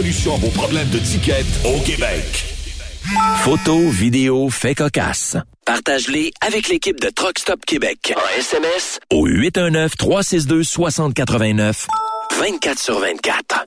à vos problèmes de ticket au Québec. Photos, vidéos, faits cocasse. Partage-les avec l'équipe de Truck Stop Québec. En SMS au 819-362-6089. 24 sur 24.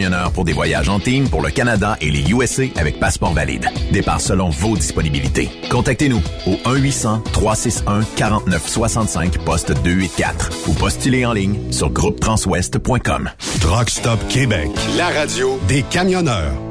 pour des voyages en team pour le Canada et les USA avec passeport valide. Départ selon vos disponibilités. Contactez-nous au 1-800-361-4965 poste 284 ou postulez en ligne sur groupetranswest.com. Truck Stop Québec, la radio des camionneurs.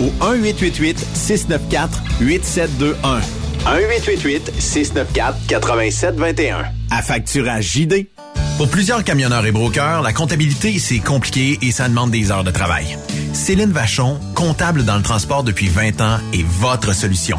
au 1-888-694-8721. 1-888-694-8721. À facturage JD. Pour plusieurs camionneurs et brokers, la comptabilité, c'est compliqué et ça demande des heures de travail. Céline Vachon, comptable dans le transport depuis 20 ans, est votre solution.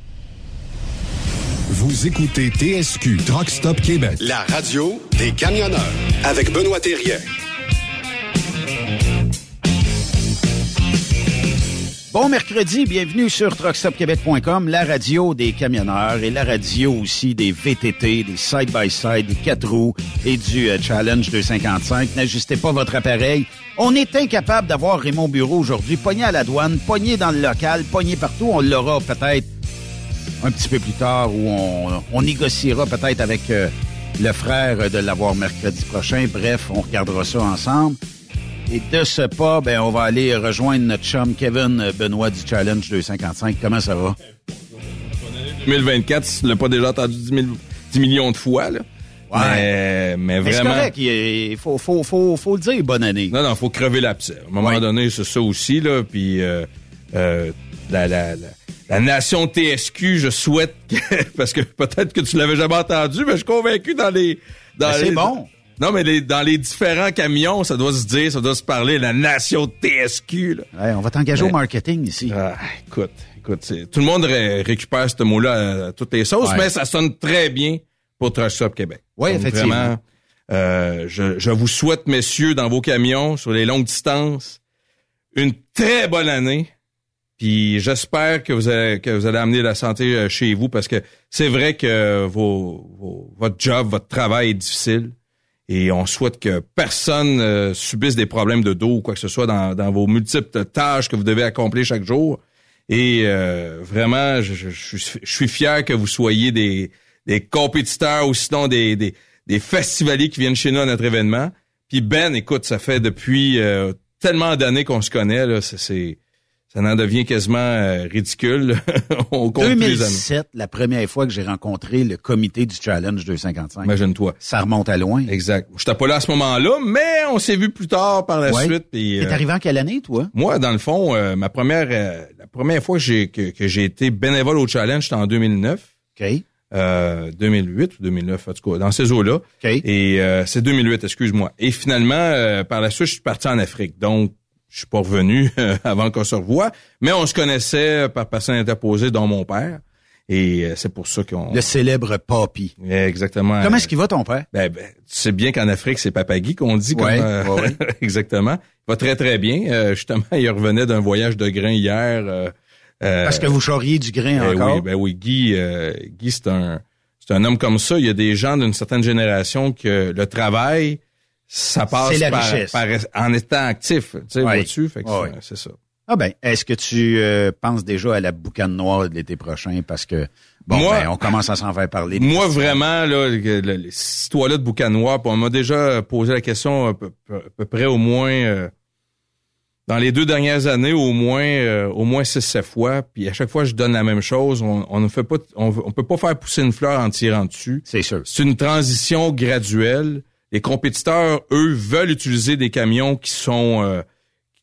Vous écoutez TSQ Truck Stop Québec. La radio des camionneurs avec Benoît Thérien. Bon mercredi, bienvenue sur truckstopquebec.com, la radio des camionneurs et la radio aussi des VTT, des side-by-side, des 4 roues et du euh, Challenge 255. N'ajustez pas votre appareil. On est incapable d'avoir Raymond Bureau aujourd'hui, pogné à la douane, pogné dans le local, pogné partout. On l'aura peut-être un petit peu plus tard où on, on négociera peut-être avec euh, le frère de l'avoir mercredi prochain. Bref, on regardera ça ensemble. Et de ce pas, ben, on va aller rejoindre notre chum Kevin Benoît du Challenge 255. Comment ça va? 2024, tu l'as pas déjà entendu 10, 000 10 millions de fois, là. Ouais. Mais, mais Mais c'est vraiment. correct, il faut, faut, faut, faut le dire, bonne année. Non, non, faut crever l'abcès. À un moment Ouais. donné, c'est ça aussi, là. Puis euh, euh, la, la, la, la nation TSQ, je souhaite que, parce que peut-être que tu l'avais jamais entendu, mais je suis convaincu dans les. Dans Mais c'est les- bon. Non, mais les- dans les différents camions, ça doit se dire, ça doit se parler, la nation TSQ, là. Ouais, on va t'engager Ouais. au marketing ici. Ah, écoute, écoute, c'est- tout le monde ré- récupère ce mot-là à toutes les sauces, Ouais. mais ça sonne très bien pour Truck Stop Québec. Oui, effectivement. Vraiment, euh, je, je vous souhaite, messieurs, dans vos camions, sur les longues distances, une très bonne année. Puis j'espère que vous allez, que vous allez amener la santé euh, chez vous parce que c'est vrai que vos, vos- votre job, votre travail est difficile. Et on souhaite que personne euh, subisse des problèmes de dos ou quoi que ce soit dans, dans vos multiples tâches que vous devez accomplir chaque jour. Et euh, vraiment, je, je- je suis- fier que vous soyez des, des compétiteurs ou sinon des, des, des festivaliers qui viennent chez nous à notre événement. Puis Ben, écoute, ça fait depuis euh, tellement d'années qu'on se connaît, là, c'est- ça en devient quasiment euh, ridicule. On compte plus les années. 2017, la première fois que j'ai rencontré le comité du Challenge 255. Imagine-toi. Ça remonte à loin. Exact. Je n'étais pas là à ce moment-là, mais on s'est vu plus tard par la Ouais. suite. T'es euh, arrivé en quelle année, toi? Moi, dans le fond, euh, ma première, euh, la première fois que j'ai que, j'ai été bénévole au challenge, c'était en 2009, OK. euh, 2008 ou 2009 en tout cas, dans ces eaux-là. OK. Et euh, c'est 2008, excuse-moi. Et finalement, euh, par la suite, je suis parti en Afrique, donc je suis pas revenu euh, avant qu'on se revoie, mais on se connaissait par personne interposée, dont mon père. Et euh, c'est pour ça qu'on. Le célèbre Papy. Exactement. Comment est-ce qu'il va, ton père? Ben, ben, tu sais bien qu'en Afrique, c'est Papagui qu'on dit. Ouais, comme, euh, ouais, ouais. exactement. Il va très, très bien. Euh, justement, il revenait d'un voyage de grains hier. euh, Parce que vous charriez du grain ben encore? Oui, ben oui, Guy, euh, Guy c'est un, c'est un homme comme ça. Il y a des gens d'une certaine génération que le travail, ça passe la par, par- en étant actif. Tu sais, vois-tu? Fait que Ouais. c'est- ça. Ah ben, est-ce que tu euh, penses déjà à la boucane noire de l'été prochain? Parce que, bon, Moi- ben, on commence à s'en faire parler. Moi, vraiment, là, le- le- cette histoire-là de boucan noir, puis on m'a déjà posé la question à peu, à peu près au moins euh, dans les deux dernières années, au moins euh, au moins six, sept fois. Puis à chaque fois, je donne la même chose. On, on ne fait pas, on, on peut pas faire pousser une fleur en tirant dessus. C'est sûr. C'est une transition graduelle. Les compétiteurs, eux, veulent utiliser des camions qui sont euh,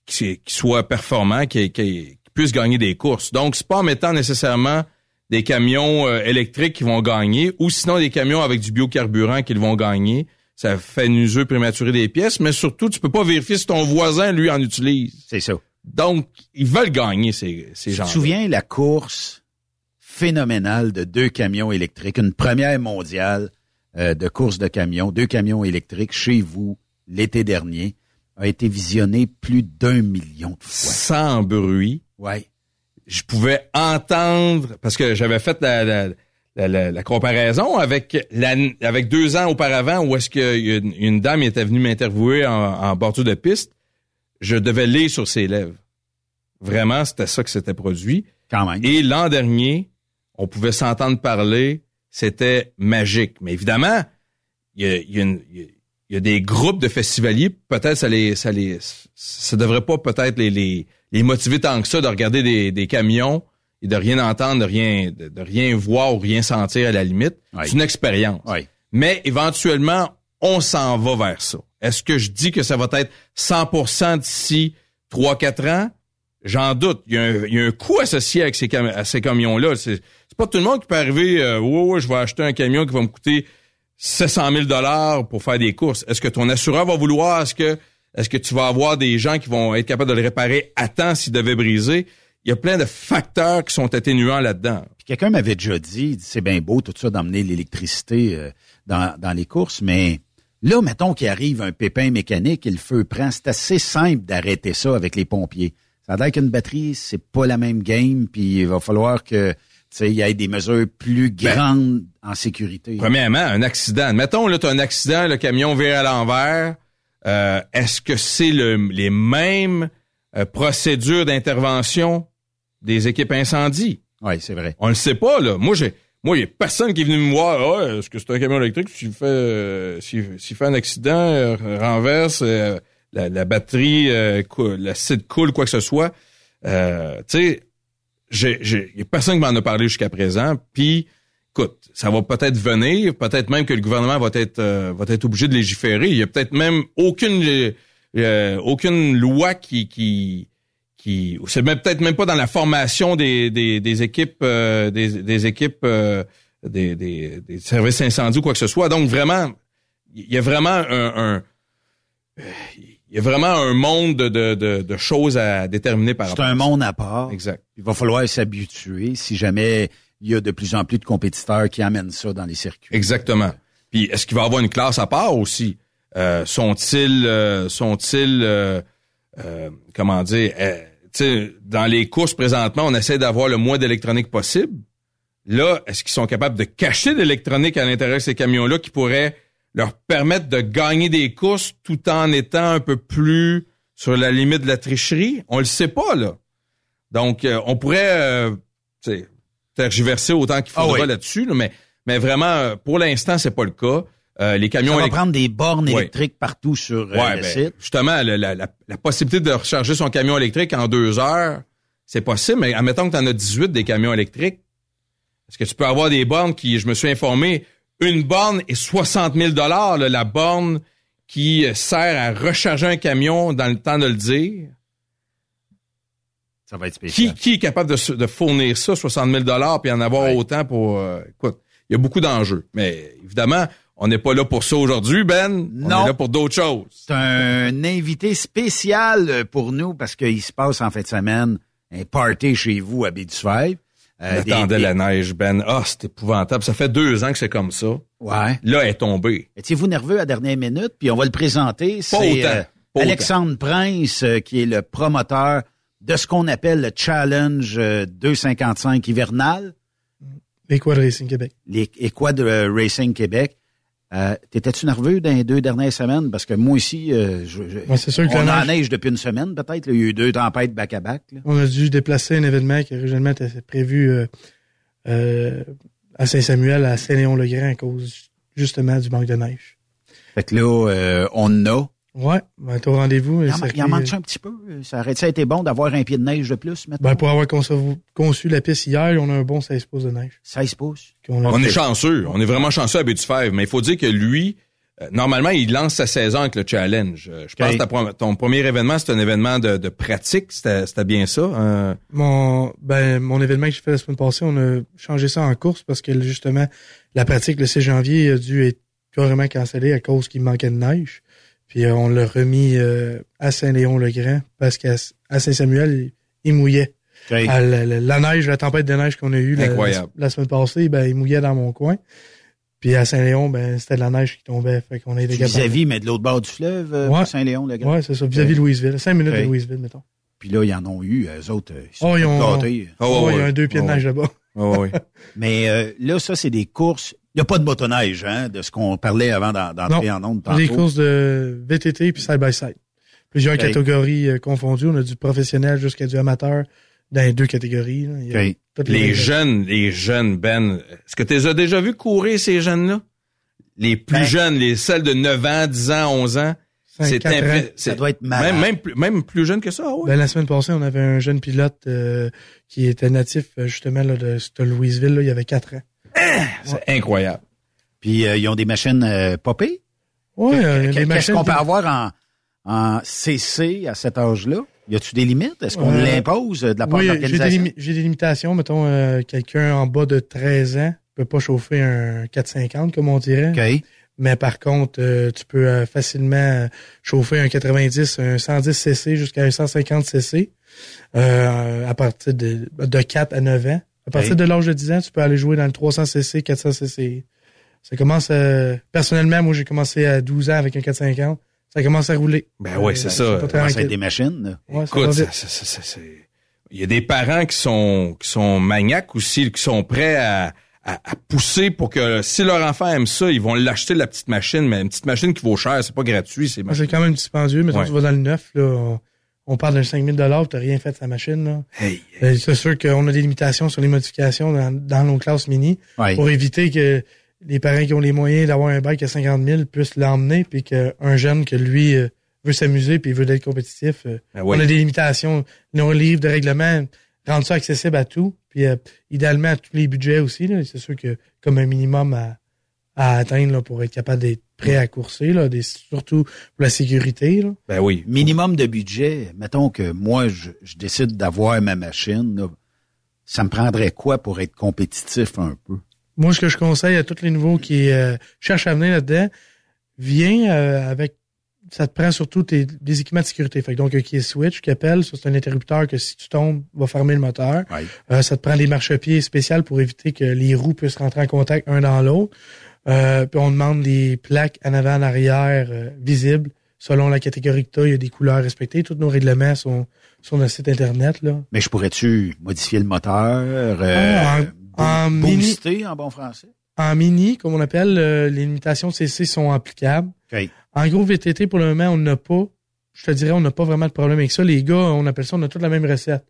qui, qui soient performants, qui, qui- qui puissent gagner des courses. Donc, c'est pas en mettant nécessairement des camions euh, électriques qui vont gagner, ou sinon des camions avec du biocarburant qu'ils vont gagner. Ça fait une usure prématurée des pièces, mais surtout, tu peux pas vérifier si ton voisin, lui, en utilise. C'est ça. Donc, ils veulent gagner, ces, ces Tu te souviens la course phénoménale de deux camions électriques, une première mondiale euh, de course de camions, deux camions électriques chez vous l'été dernier, a été visionnée plus d'un million de fois. Sans bruit. Ouais. je pouvais entendre parce que j'avais fait la, la, la, comparaison avec avec deux ans auparavant où est-ce qu'une une dame était venue m'interviewer en, en bordure de piste, je devais lire sur ses lèvres. Vraiment, c'était ça que s'était produit. Quand même. Et l'an dernier, on pouvait s'entendre parler, c'était magique. Mais évidemment, il y a, y a y a- des groupes de festivaliers, peut-être ça les, ça les, ça devrait pas peut-être les, les, les motiver tant que ça de regarder des, des camions et de rien entendre, de rien, de, de rien voir ou rien sentir à la limite. C'est une expérience. Mais éventuellement, on s'en va vers ça. Est-ce que je dis que ça va être 100% d'ici 3-4 ans? J'en doute. Il y, a un, il y a un coût associé avec ces, cam- à ces camions-là. Pas tout le monde qui peut arriver, euh, je vais acheter un camion qui va me coûter 700 000 dollars pour faire des courses. Est-ce que ton assureur va vouloir? Est-ce que, est-ce que tu vas avoir des gens qui vont être capables de le réparer à temps s'il devait briser? il y a plein de facteurs qui sont atténuants là-dedans. Puis quelqu'un m'avait déjà dit, c'est bien beau tout ça d'emmener l'électricité euh, dans, dans les courses, mais là, mettons qu'il arrive un pépin mécanique et le feu prend, c'est assez simple d'arrêter ça avec les pompiers. Ça a qu'une batterie, c'est pas la même game, puis il va falloir que il y ait des mesures plus Ben, grandes en sécurité. Premièrement, un accident. Mettons, là, tu as un accident, le camion vire à l'envers. Euh, Est-ce que c'est le, les mêmes euh, procédures d'intervention des équipes incendie? Oui, c'est vrai. On le sait pas, là. Moi, j'ai. Moi, il n'y a personne qui est venu me voir. Ah, est-ce que c'est un camion électrique? S'il fait, euh, s'il, fait un accident, euh, renverse, euh, la, la batterie, euh, cou- l'acide coule, quoi que ce soit. Euh, tu sais, il y a personne qui m'en a parlé jusqu'à présent. Puis, écoute, ça va peut-être venir, peut-être même que le gouvernement va être, euh, va être obligé de légiférer. Il y a peut-être même aucune, euh, euh, aucune loi qui, qui, qui, c'est même peut-être même pas dans la formation des, des, des équipes, euh, des, des équipes, euh, des, des, des services incendies ou quoi que ce soit. Donc vraiment, il y a vraiment un, un- il y a vraiment un monde de, de, de, de choses à déterminer par C'est rapport. un à ça. monde à part. Exact. Il va falloir s'habituer si jamais il y a de plus en plus de compétiteurs qui amènent ça dans les circuits. Exactement. Puis est-ce qu'il va y avoir une classe à part aussi? Euh, Sont-ils euh, sont-ils euh, euh, comment dire euh, tu sais, dans les courses présentement, on essaie d'avoir le moins d'électronique possible. Là, est-ce qu'ils sont capables de cacher de l'électronique à l'intérieur de ces camions-là qui pourrait leur permettre de gagner des courses tout en étant un peu plus sur la limite de la tricherie? On le sait pas, là. Donc, euh, on pourrait euh, tergiverser autant qu'il Ah faudra oui. là-dessus, là, mais, mais vraiment, euh, pour l'instant, c'est pas le cas. Euh, les camions Ça va prendre des bornes Ouais. électriques partout sur Ouais, le ben, site. justement, la- la possibilité de recharger son camion électrique en deux heures, c'est possible, mais admettons que tu en as 18 des camions électriques. Est-ce que tu peux avoir des bornes qui, je me suis informé, une borne est 60 000 là, la borne qui sert à recharger un camion dans le temps de le dire. Ça va être spécial. Qui, qui est capable de, fournir ça, 60 000 puis en avoir autant pour... euh, écoute, il y a beaucoup d'enjeux. Mais évidemment, on n'est pas là pour ça aujourd'hui, Ben. On Non. est là pour d'autres choses. C'est un invité spécial pour nous parce qu'il se passe en fin de semaine un party chez vous à Baie-du-Fèvre. Euh, J'attendais des- la neige, Ben. Ah, c'est épouvantable. Ça fait deux ans que c'est comme ça. Ouais. Là, elle est tombée. Étiez-vous nerveux à la dernière minute? Puis on va le présenter. C'est euh, Alexandre Prince, euh, qui est le promoteur de ce qu'on appelle le Challenge euh, 255 hivernal, Les Quad Racing Québec. les Equad euh, Racing Québec. Euh, T'étais-tu nerveux dans les deux dernières semaines? Parce que moi aussi, euh, je, je- Ouais, c'est sûr que on la en neige- neige depuis une semaine peut-être. Il y a eu deux tempêtes back-à-back. On a dû déplacer un événement qui originellement était prévu euh, euh, à Saint-Samuel, à Saint-Léon-le-Grand, à cause justement du manque de neige. Fait que là, euh, on en a. Ouais, ben, t'as au rendez-vous. Il il en manque un petit peu. Ça aurait été bon d'avoir un pied de neige de plus maintenant? ben, pour avoir conçu, conçu la piste hier, on a un bon 16 pouces de neige. 16 pouces? On est chanceux. On est vraiment chanceux à Baie-du-Fèvre. Mais il faut dire que lui, euh, normalement, il lance sa saison avec le challenge. Euh, je pense que ton premier événement, c'était un événement de, de pratique. C'était c'était bien ça. hein? Mon, ben, mon événement que j'ai fait la semaine passée, on a changé ça en course parce que justement, la pratique le 6 janvier a dû être carrément cancellée à cause qu'il manquait de neige. Puis euh, on l'a remis euh, à Saint-Léon-le-Grand parce qu'à Saint-Samuel, il, il mouillait. La, la- la neige, la tempête de neige qu'on a eue la, semaine passée, ben, il mouillait dans mon coin. Puis à Saint-Léon, ben, c'était de la neige qui tombait. Fait qu'on Vis-à-vis, mais de l'autre bord du fleuve, euh, Ouais. Saint-Léon, le grand. Ouais, c'est ça. Vis-à-vis de Louisville. Cinq minutes de Louisville, mettons. Puis là, ils en ont eu, eux autres. Ils sont Oh, ils ont- gâtés. Oh, Oh, il y a un deux pieds de Oh, neige là-bas. Oh, oui. Mais euh, là, ça, c'est des courses. Il n'y a pas de motoneige, hein, de ce qu'on parlait avant d'en- d'entrer en onde tantôt. Des courses de VTT puis side-by-side. Plusieurs catégories euh, confondues. On a du professionnel jusqu'à du amateur dans les deux catégories. là. Il y a Ok. toutes Les jeunes, les jeunes, Ben, est-ce que tu les as déjà vus courir, ces jeunes-là? Les plus Ben- jeunes, les celles de 9 ans, 10 ans, 11 ans. C'est Ça doit être malade. même, même, plus, même plus jeune que ça, ouais. Ben, la semaine passée, on avait un jeune pilote euh, qui était natif euh, justement là, de, de Louisville. Là, il avait quatre ans. C'est incroyable. Puis euh, ils ont des machines euh, popées. Euh, Qu'est- les Qu'est-ce machines qu'on peut avoir en, en CC à cet âge-là? Y a-tu des limites? Est-ce qu'on Euh, l'impose de la part Oui, de j'ai des, l'organisation? limi- j'ai des limitations. Mettons, euh, quelqu'un en bas de 13 ans peut pas chauffer un 450, comme on dirait. OK. Mais par contre, euh, tu peux euh, facilement chauffer un 90, un 110 cc jusqu'à un 150 cc euh, à partir de, de 4 à 9 ans. À partir Hey. de l'âge de 10 ans, tu peux aller jouer dans le 300 cc, 400 cc. Ça commence euh, personnellement, moi j'ai commencé à 12 ans avec un 450. Ça commence à rouler. Ben ouais, c'est Euh, ça. Ça commence à être des machines. là. Ouais, Écoute, ça- ça- ça- il y a des parents qui sont qui sont maniaques aussi, qui sont prêts à, à, à pousser pour que si leur enfant aime ça, ils vont l'acheter la petite machine, mais une petite machine qui vaut cher, c'est pas gratuit, c'est C'est quand même dispendieux. Mettons, Ouais. tu vas dans le neuf, là, on, on parle d'un 5000 dollars, t'as rien fait de sa machine, là. Hey. Euh, C'est sûr qu'on a des limitations sur les modifications dans, dans nos classes mini Ouais. pour éviter que les parents qui ont les moyens d'avoir un bike à 50 000 puissent l'emmener puis qu'un jeune que lui euh, veut s'amuser puis veut être compétitif. euh, Ben. On a des limitations. Nos livres de règlement rendent ça accessible à tout. Puis euh, idéalement à tous les budgets aussi. là. C'est sûr que comme un minimum à, à atteindre là, pour être capable d'être prêt à courser, là, des, surtout pour la sécurité. Là. Ben oui. Minimum de budget. Mettons que moi, je, je décide d'avoir ma machine. là. ça me prendrait quoi pour être compétitif un peu? Moi, ce que je conseille à tous les nouveaux qui euh, cherchent à venir là-dedans, viens euh, avec ça te prend surtout tes, des équipements de sécurité. Fait que donc qui est switch qui appelle, ça c'est un interrupteur que si tu tombes, va fermer le moteur. Euh, ça te prend des marchepieds spéciales pour éviter que les roues puissent rentrer en contact un dans l'autre. Euh, puis on demande des plaques en avant, en arrière, euh, visibles. Selon la catégorie que tu il y a des couleurs respectées. Tous nos règlements sont sur notre site internet. Là. Mais je pourrais-tu modifier le moteur? euh, Ah, en- mini- en bon français? En mini, comme on appelle, les limitations CC sont applicables. En gros, VTT, pour le moment, on n'a pas. Je te dirais, on n'a pas vraiment de problème avec ça. Les gars, on appelle ça, on a toute la même recette.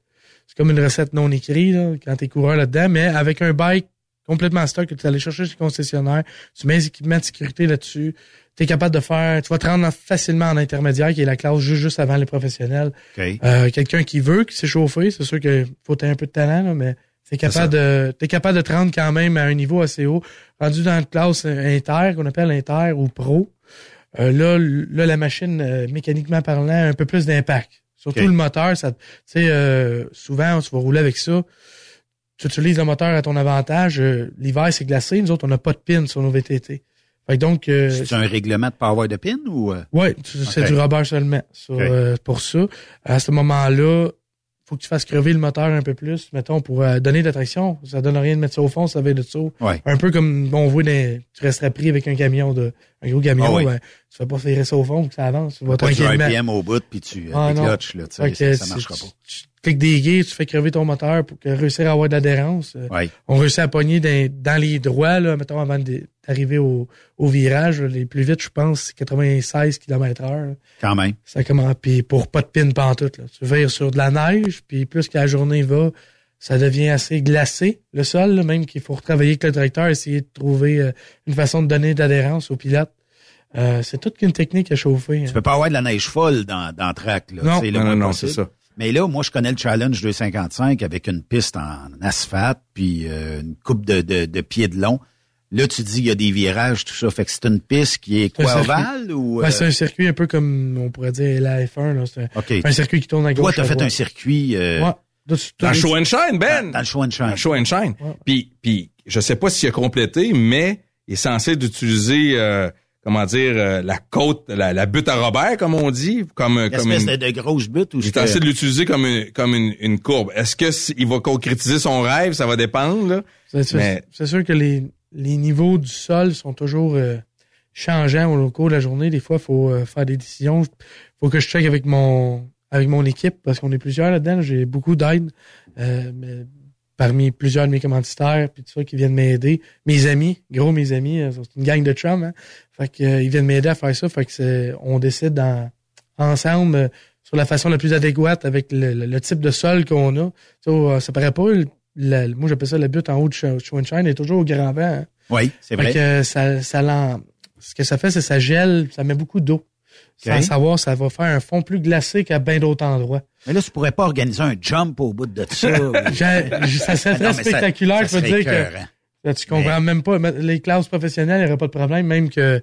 C'est comme une recette non écrite, là, quand t'es coureur là-dedans, mais avec un bike complètement stock que tu allais chercher chez le concessionnaire, tu mets les équipements de sécurité là-dessus, tu es capable de faire, tu vas te rendre facilement en intermédiaire, qui est la classe juste, juste avant les professionnels. OK. Euh, quelqu'un qui veut, qui s'est chauffé, c'est sûr qu'il faut un peu de talent, là, mais t'es capable de, t'es capable de te rendre quand même à un niveau assez haut. Rendu dans une classe inter, qu'on appelle inter ou pro, euh, là, là, la machine, euh, mécaniquement parlant, a un peu plus d'impact. Surtout le moteur, ça, tu sais, euh, souvent, tu vas rouler avec ça. Tu utilises le moteur à ton avantage. Euh, L'hiver, c'est glacé. Nous autres, on n'a pas de pin sur nos VTT. Fait que donc, euh, C'est un règlement de pas avoir de pin ou? euh? Ouais, tu- c'est du rubber seulement sur, euh, pour ça. À ce moment-là, faut que tu fasses crever le moteur un peu plus, mettons, pour euh, donner de la traction. Ça donne rien de mettre ça au fond, ça va être de ça. Ouais. Un peu comme on voit dans, tu resterais pris avec un camion de, un gros camion, Ah oui. ben, tu fais pas faire ça au fond pour que ça avance. Tu vas tranquillement. RPM au bout puis tu Ah, là, tu sais, ça, ça marchera tu- pas. Tu cliques des gays, tu fais crever ton moteur pour que réussir à avoir de l'adhérence. Euh, Ouais. On réussit à pogner dans, dans les droits, là, mettons, avant d'arriver au, au virage. Les plus vite, je pense, c'est 96 km heure. Quand même. Ça commence, puis pour pas de pin pantoute, là. Tu vires sur de la neige, puis plus que la journée va, ça devient assez glacé, le sol, là, même qu'il faut retravailler avec le directeur, essayer de trouver euh, une façon de donner d'adhérence au pilote. Euh, c'est toute qu'une technique à chauffer. Tu hein. peux pas avoir de la neige folle dans, dans track, là. Non. tu Non, non, non, c'est ça. Mais là, moi, je connais le Challenge 255 avec une piste en asphalte, puis euh, une coupe de, de, de pieds de long. Là, tu dis il y a des virages, tout ça. Fait que c'est une piste qui est quoi, circuit. ovale ou... Ben, euh, c'est un circuit un peu comme, on pourrait dire, la F1. Là. C'est un, OK. un circuit qui tourne à Toi, gauche. t'as à fait un circuit euh, Ouais. Dans toi, Show and Shine, Ben! dans, dans le show and shine. Dans Show and Shine. Ouais. Puis, puis, je sais pas s'il a complété, mais il est censé d'utiliser, euh, comment dire, euh, la côte, la, la butte à Robert, comme on dit, comme, euh, comme une, de, grosse butte ou il est censé de l'utiliser comme une, comme une, une courbe. Est-ce que il va concrétiser son rêve? Ça va dépendre, là. C'est sûr, Mais- c'est sûr que les, les niveaux du sol sont toujours euh, changeants au cours de la journée. Des fois, il faut euh, faire des décisions. faut que je check avec mon avec mon équipe parce qu'on est plusieurs là-dedans. J'ai beaucoup d'aide. euh, parmi plusieurs de mes commanditaires puis tout ça qui viennent m'aider. Mes amis, gros mes amis, euh, c'est une gang de chums. Hein? Fait que, euh, ils viennent m'aider à faire ça. Fait que c'est, on décide ensemble euh, sur la façon la plus adéquate avec le, le- le type de sol qu'on a. Ça, ça paraît pas. le- la- moi, j'appelle ça la butte en haut de Shine est toujours au grand vent. hein. Oui, c'est Fait vrai. que euh, ça, ça l'en- ce que ça fait, c'est que ça gèle, ça met beaucoup d'eau. Sans savoir, ça va faire un fond plus glacé qu'à bien d'autres endroits. Mais là, tu pourrais pas organiser un jump au bout de ça. ça serait très non, mais ça- spectaculaire, ça je peux serait dire que là, tu comprends même pas. Les classes professionnelles, il n'y aurait pas de problème, même que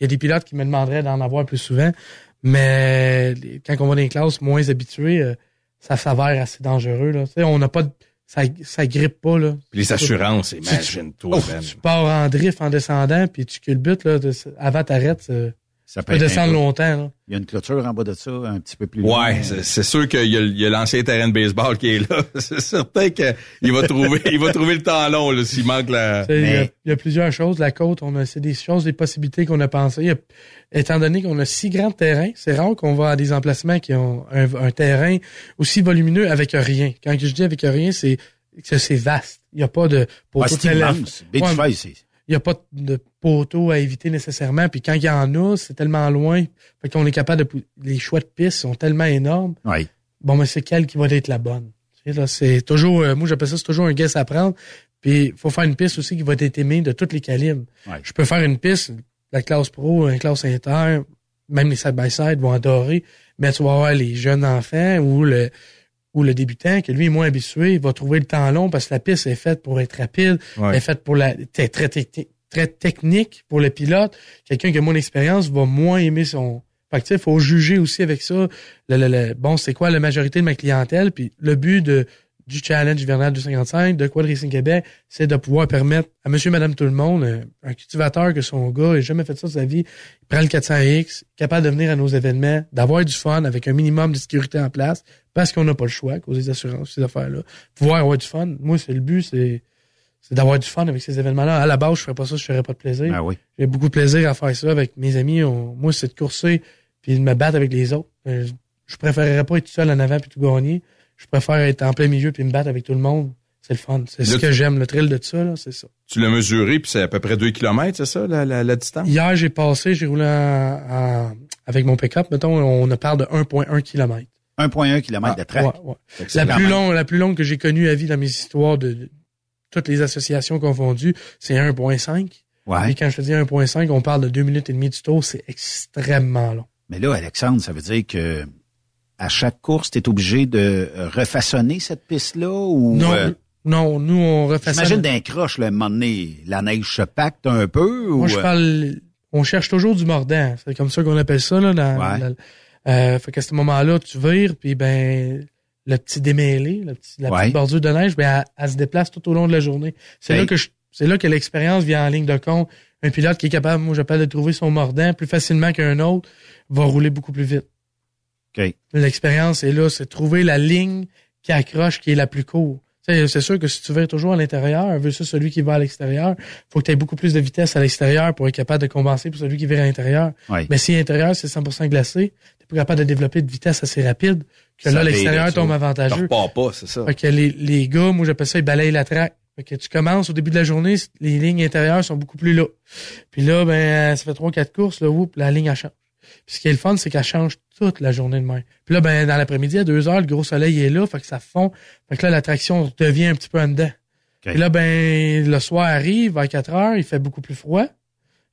il y a des pilotes qui me demanderaient d'en avoir plus souvent. Mais quand on va dans les classes moins habituées, euh, ça s'avère assez dangereux. Là. Tu sais, on n'a pas de- ça, ça grippe pas, là. Puis les assurances, Tu- imagine-toi, Oh, Ben. Tu pars en drift en descendant, puis tu culbutes, là, de- avant t'arrêtes, ça, peux descendre longtemps, là. Il y a une clôture en bas de ça, un petit peu plus Ouais, loin. c'est- c'est sûr qu'il y a, l'ancien terrain de baseball qui est là. C'est certain qu'il va trouver, il va trouver le temps long, là, s'il manque la... Il, y a, il y a plusieurs choses. La côte, on a, c'est des choses, des possibilités qu'on a pensées. Étant donné qu'on a si grand terrain, c'est rare qu'on va à des emplacements qui ont un, un terrain aussi volumineux avec rien. Quand je dis avec rien, c'est que c'est vaste. Il n'y a pas de Ouais. Baie du Ouais, c'est- Il n'y a pas de poteau à éviter nécessairement. Puis quand il y en a, c'est tellement loin. Fait qu'on est capable de... Les choix de pistes sont tellement énormes. Ouais. Bon, mais c'est quelle qui va être la bonne? Tu sais, là, c'est toujours... euh, moi, j'appelle ça, c'est toujours un guess à prendre. Puis, il faut faire une piste aussi qui va être aimée de tous les calibres. Je peux faire une piste, la classe pro, la classe inter, même les side-by-side vont adorer, mais tu vas avoir les jeunes enfants ou le ou le débutant, que lui est moins habitué, il va trouver le temps long parce que la piste est faite pour être rapide, Ouais. est faite pour la très, très, très technique pour le pilote. Quelqu'un qui a moins d'expérience va moins aimer son. Fait que tu sais, faut juger aussi avec ça. Le, le- le- bon, c'est quoi la majorité de ma clientèle? Puis le but de du challenge hivernal 255 de Quad Racing Québec, c'est de pouvoir permettre à monsieur, madame, tout le monde, un, un cultivateur que son gars n'a jamais fait ça de sa vie, il prend le 400X, capable de venir à nos événements, d'avoir du fun avec un minimum de sécurité en place, parce qu'on n'a pas le choix à cause des assurances, ces affaires-là. Pouvoir avoir du fun. Moi, c'est le but, c'est c'est d'avoir du fun avec ces événements-là. À la base, je ferais pas ça, je ferais pas de plaisir. Ah oui. J'ai beaucoup de plaisir à faire ça avec mes amis. On- moi, c'est de courser puis de me battre avec les autres. Euh, Je, je préférerais pas être seul en avant puis tout gagner. Je préfère être en plein milieu puis me battre avec tout le monde. C'est le fun. C'est ce que j'aime, le thrill de ça, là, c'est ça. Tu l'as mesuré, puis c'est à peu près 2 km, c'est ça, la, la, la distance? Hier, j'ai passé, j'ai roulé en- en- avec mon pick-up, mettons, on parle de 1.1 km. 1,1 km de track. Ouais, ouais. La plus longue, la plus longue que j'ai connue à vie dans mes histoires de, de toutes les associations confondues, c'est 1.5. Ouais. Et quand je te dis 1.5, on parle de deux minutes et demie du tour, c'est extrêmement long. Mais là, Alexandre, ça veut dire que à chaque course, tu es obligé de euh, refaçonner cette piste-là ou Non, euh, non, nous on ça. j'imagine d'un croche, un moment donné, la neige se pacte un peu ou Moi, je euh, parle, on cherche toujours du mordant. C'est comme ça qu'on appelle ça, là. Dans, Ouais. dans- euh, fait qu'à ce moment-là, tu vires, puis ben, le petit démêlé, le petit- la Ouais. petite bordure de neige, ben, elle, elle se déplace tout au long de la journée. C'est Hey. là que je- c'est là que l'expérience vient en ligne de compte. Un pilote qui est capable, moi, j'appelle de trouver son mordant plus facilement qu'un autre, va rouler beaucoup plus vite. L'expérience est là, c'est trouver la ligne qui accroche, qui est la plus courte. C'est sûr que si tu vires toujours à l'intérieur, versus celui qui va à l'extérieur, faut que tu aies beaucoup plus de vitesse à l'extérieur pour être capable de compenser pour celui qui vire à l'intérieur. Mais si l'intérieur, c'est 100% glacé, tu pas capable de développer de vitesse assez rapide que Ça là, l'extérieur ça. tombe avantageux. pas, c'est ça. Fait que les, les gars, moi j'appelle ça, ils balayent la traque. Fait que tu commences au début de la journée, les lignes intérieures sont beaucoup plus là. Puis là, ben, ça fait trois, quatre courses, là, whoop, la ligne, elle change. Puis ce qui est le fun, c'est qu'elle change toute la journée de mer. Puis là, ben, dans l'après-midi, à deux heures, le gros soleil est là, fait que ça fond. Fait que là, l'attraction devient un petit peu en dedans. Puis là, ben, le soir arrive, à 4 heures, il fait beaucoup plus froid.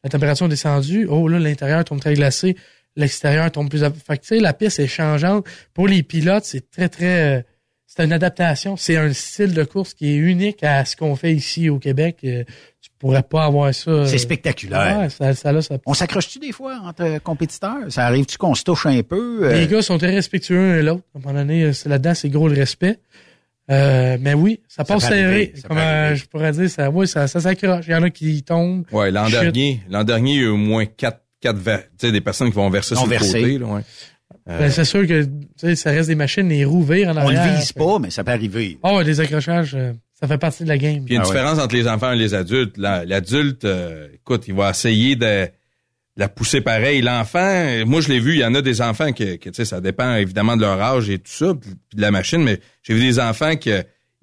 La température est descendue. Oh, là, l'intérieur tombe très glacé. L'extérieur tombe plus... Fait que, tu sais, la piste est changeante. Pour les pilotes, c'est très, très... euh, c'est une adaptation. C'est un style de course qui est unique à ce qu'on fait ici au Québec. Euh, Tu pourrais pas avoir ça. euh, c'est spectaculaire. Ouais, ça, ça, là, ça- On s'accroche-tu des fois entre compétiteurs? Ça arrive-tu qu'on se touche un peu? euh? Les gars sont très respectueux l'un et l'autre. À un moment donné, euh, c'est là-dedans, c'est gros le respect. Euh, mais oui, ça passe peut serré. Comme euh, je pourrais dire, ça, oui, ça, ça s'accroche. Il y en a qui tombent. Ouais, l'an dernier, l'an dernier, il y a eu au moins quatre, quatre, ver- tu sais, des personnes qui vont verser Vont sur le verser. côté, là, ouais. Euh, Ben, c'est sûr que ça reste des machines, les roues virent en On arrière. ne vise pas, mais ça peut arriver. Ah ouais, des accrochages, euh, ça fait partie de la game. Puis il y a une Ah ouais. différence entre les enfants et les adultes. La- L'adulte, euh, écoute, il va essayer de la pousser pareil. L'enfant, moi je l'ai vu, il y en a des enfants que, que, tu sais, ça dépend évidemment de leur âge et tout ça, puis de la machine, mais j'ai vu des enfants qui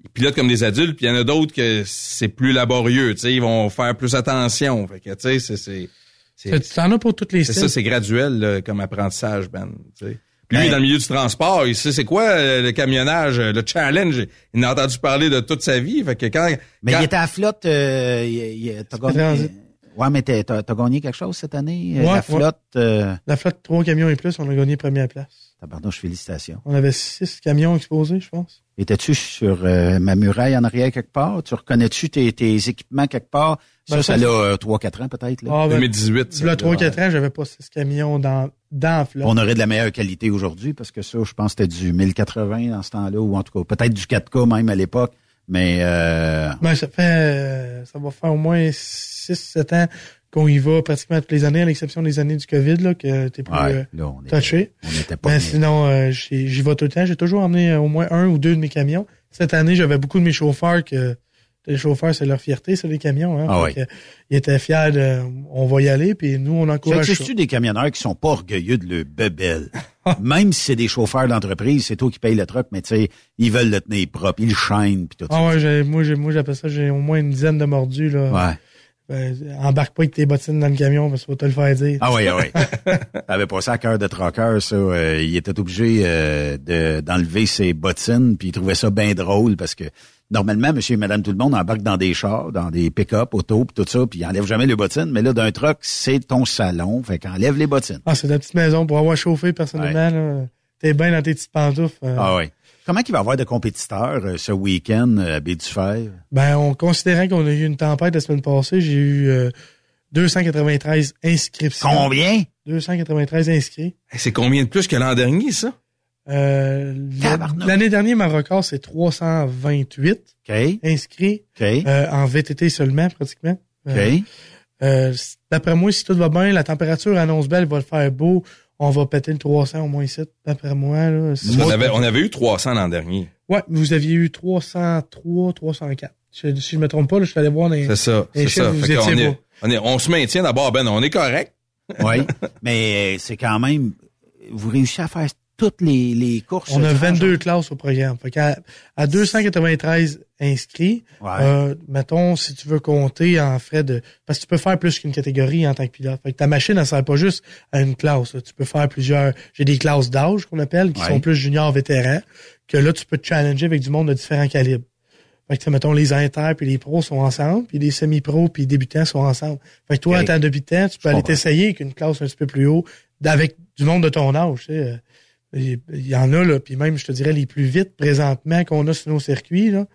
ils pilotent comme des adultes, puis il y en a d'autres que c'est plus laborieux, tu sais, ils vont faire plus attention. Fait que, tu sais, c'est... c'est Ça, Tu en as pour toutes les c'est ça, c'est graduel là, comme apprentissage, Ben. tu sais. Puis lui, Ben- dans le milieu du transport, il sait c'est quoi euh, le camionnage, euh, le challenge. Il en a entendu parler de toute sa vie. Fait que quand, Mais quand- il était à flotte, euh, il, il- Ouais, mais t'as, t'as- t'as gagné quelque chose cette année? euh, Ouais, la ouais. flotte, euh, La flotte trois camions et plus, on a gagné première place. tabarnouche, félicitations. On avait six camions exposés, je pense. Étais-tu sur euh, ma muraille en arrière quelque part? Tu reconnais-tu tes, tes équipements quelque part? Ben, ça, ça ça, a euh, 3-4 ans peut-être. Là. Ah, ben, 2018. ça, Là, là. 3-4 ans, j'avais pas six camions dans, dans la flotte. On aurait de la meilleure qualité aujourd'hui parce que ça, je pense que c'était du 1080 dans ce temps-là, ou en tout cas peut-être du 4K même à l'époque. Mais euh, Ben, ça fait, euh, ça va faire au moins 6-7 ans qu'on y va pratiquement toutes les années, à l'exception des années du COVID, là, que t'es plus Ouais, euh, là, on était- touché. on n'était pas Mais bien. sinon, euh, j'y vais tout le temps. J'ai toujours emmené au moins un ou deux de mes camions. Cette année, j'avais beaucoup de mes chauffeurs que les chauffeurs, c'est leur fierté, c'est les camions. Hein, Ah Fait oui. que, ils étaient fiers de, on va y aller, puis nous, on encourage ça. existe-tu des camionneurs qui sont pas orgueilleux de le bebel? Même si c'est des chauffeurs d'entreprise, c'est toi qui payes le truck, mais tu sais, ils veulent le tenir propre, ils le chaînent puis tout Ah ça. ouais, j'ai- moi, j'ai- moi, j'appelle ça, j'ai au moins une dizaine de mordus, là. Ouais. Ben, embarque pas avec tes bottines dans le camion, parce qu'on va te le faire dire. Ah oui, ah oui. T'avais passé à cœur de troqueur, ça. euh, il était obligé euh, de d'enlever ses bottines, puis il trouvait ça bien drôle parce que normalement, monsieur et madame tout le monde embarque dans des chars, dans des pick-up, autos, puis tout ça, puis il enlève jamais les bottines. Mais là, d'un truck, c'est ton salon, fait qu'enlève les bottines. Ah, c'est ta petite maison pour avoir chauffé personnellement. T'es bien dans tes petites pantoufles. euh. Ah oui. Comment il va y avoir de compétiteurs euh, ce week-end euh, à Baie-du-Fer? Ben, on considérant qu'on a eu une tempête la semaine passée, j'ai eu euh, 293 inscriptions. Combien? 293 inscrits. C'est combien de plus que l'an dernier, ça? Euh, L'année dernière, mon record, c'est 328 OK. inscrits euh, en VTT seulement, pratiquement. Euh, D'après moi, si tout va bien, la température annonce belle, il va le faire beau. On va péter le 300 au moins ici, d'après moi. Là. Qu'on avait, on avait eu 300 l'an dernier. Ouais, vous aviez eu 303, 304. Je- si je me trompe pas, là, je suis allé voir les, C'est ça, les c'est chiffres, ça. vous Fait est- on, est- on se maintient d'abord, ben on est correct. Oui. mais c'est quand même... Vous réussissez à faire toutes les, les courses. On a durant 22 classes au programme. Fait qu'à à 293 inscrits, Ouais. euh, mettons, si tu veux compter en frais de... Parce que tu peux faire plus qu'une catégorie en tant que pilote. Fait que ta machine, elle sert pas juste à une classe. là. Tu peux faire plusieurs... J'ai des classes d'âge qu'on appelle, qui Ouais. sont plus juniors vétérans, que là, tu peux te challenger avec du monde de différents calibres. Fait que, mettons, les inters puis les pros sont ensemble, puis les semi-pros puis les débutants sont ensemble. Fait que toi, Ok. en tant que débutant, tu peux aller t'essayer avec une classe un petit peu plus haut, avec du monde de ton âge, tu sais. Euh, Il y en a, là, puis même, je te dirais, les plus vite présentement qu'on a sur nos circuits, là,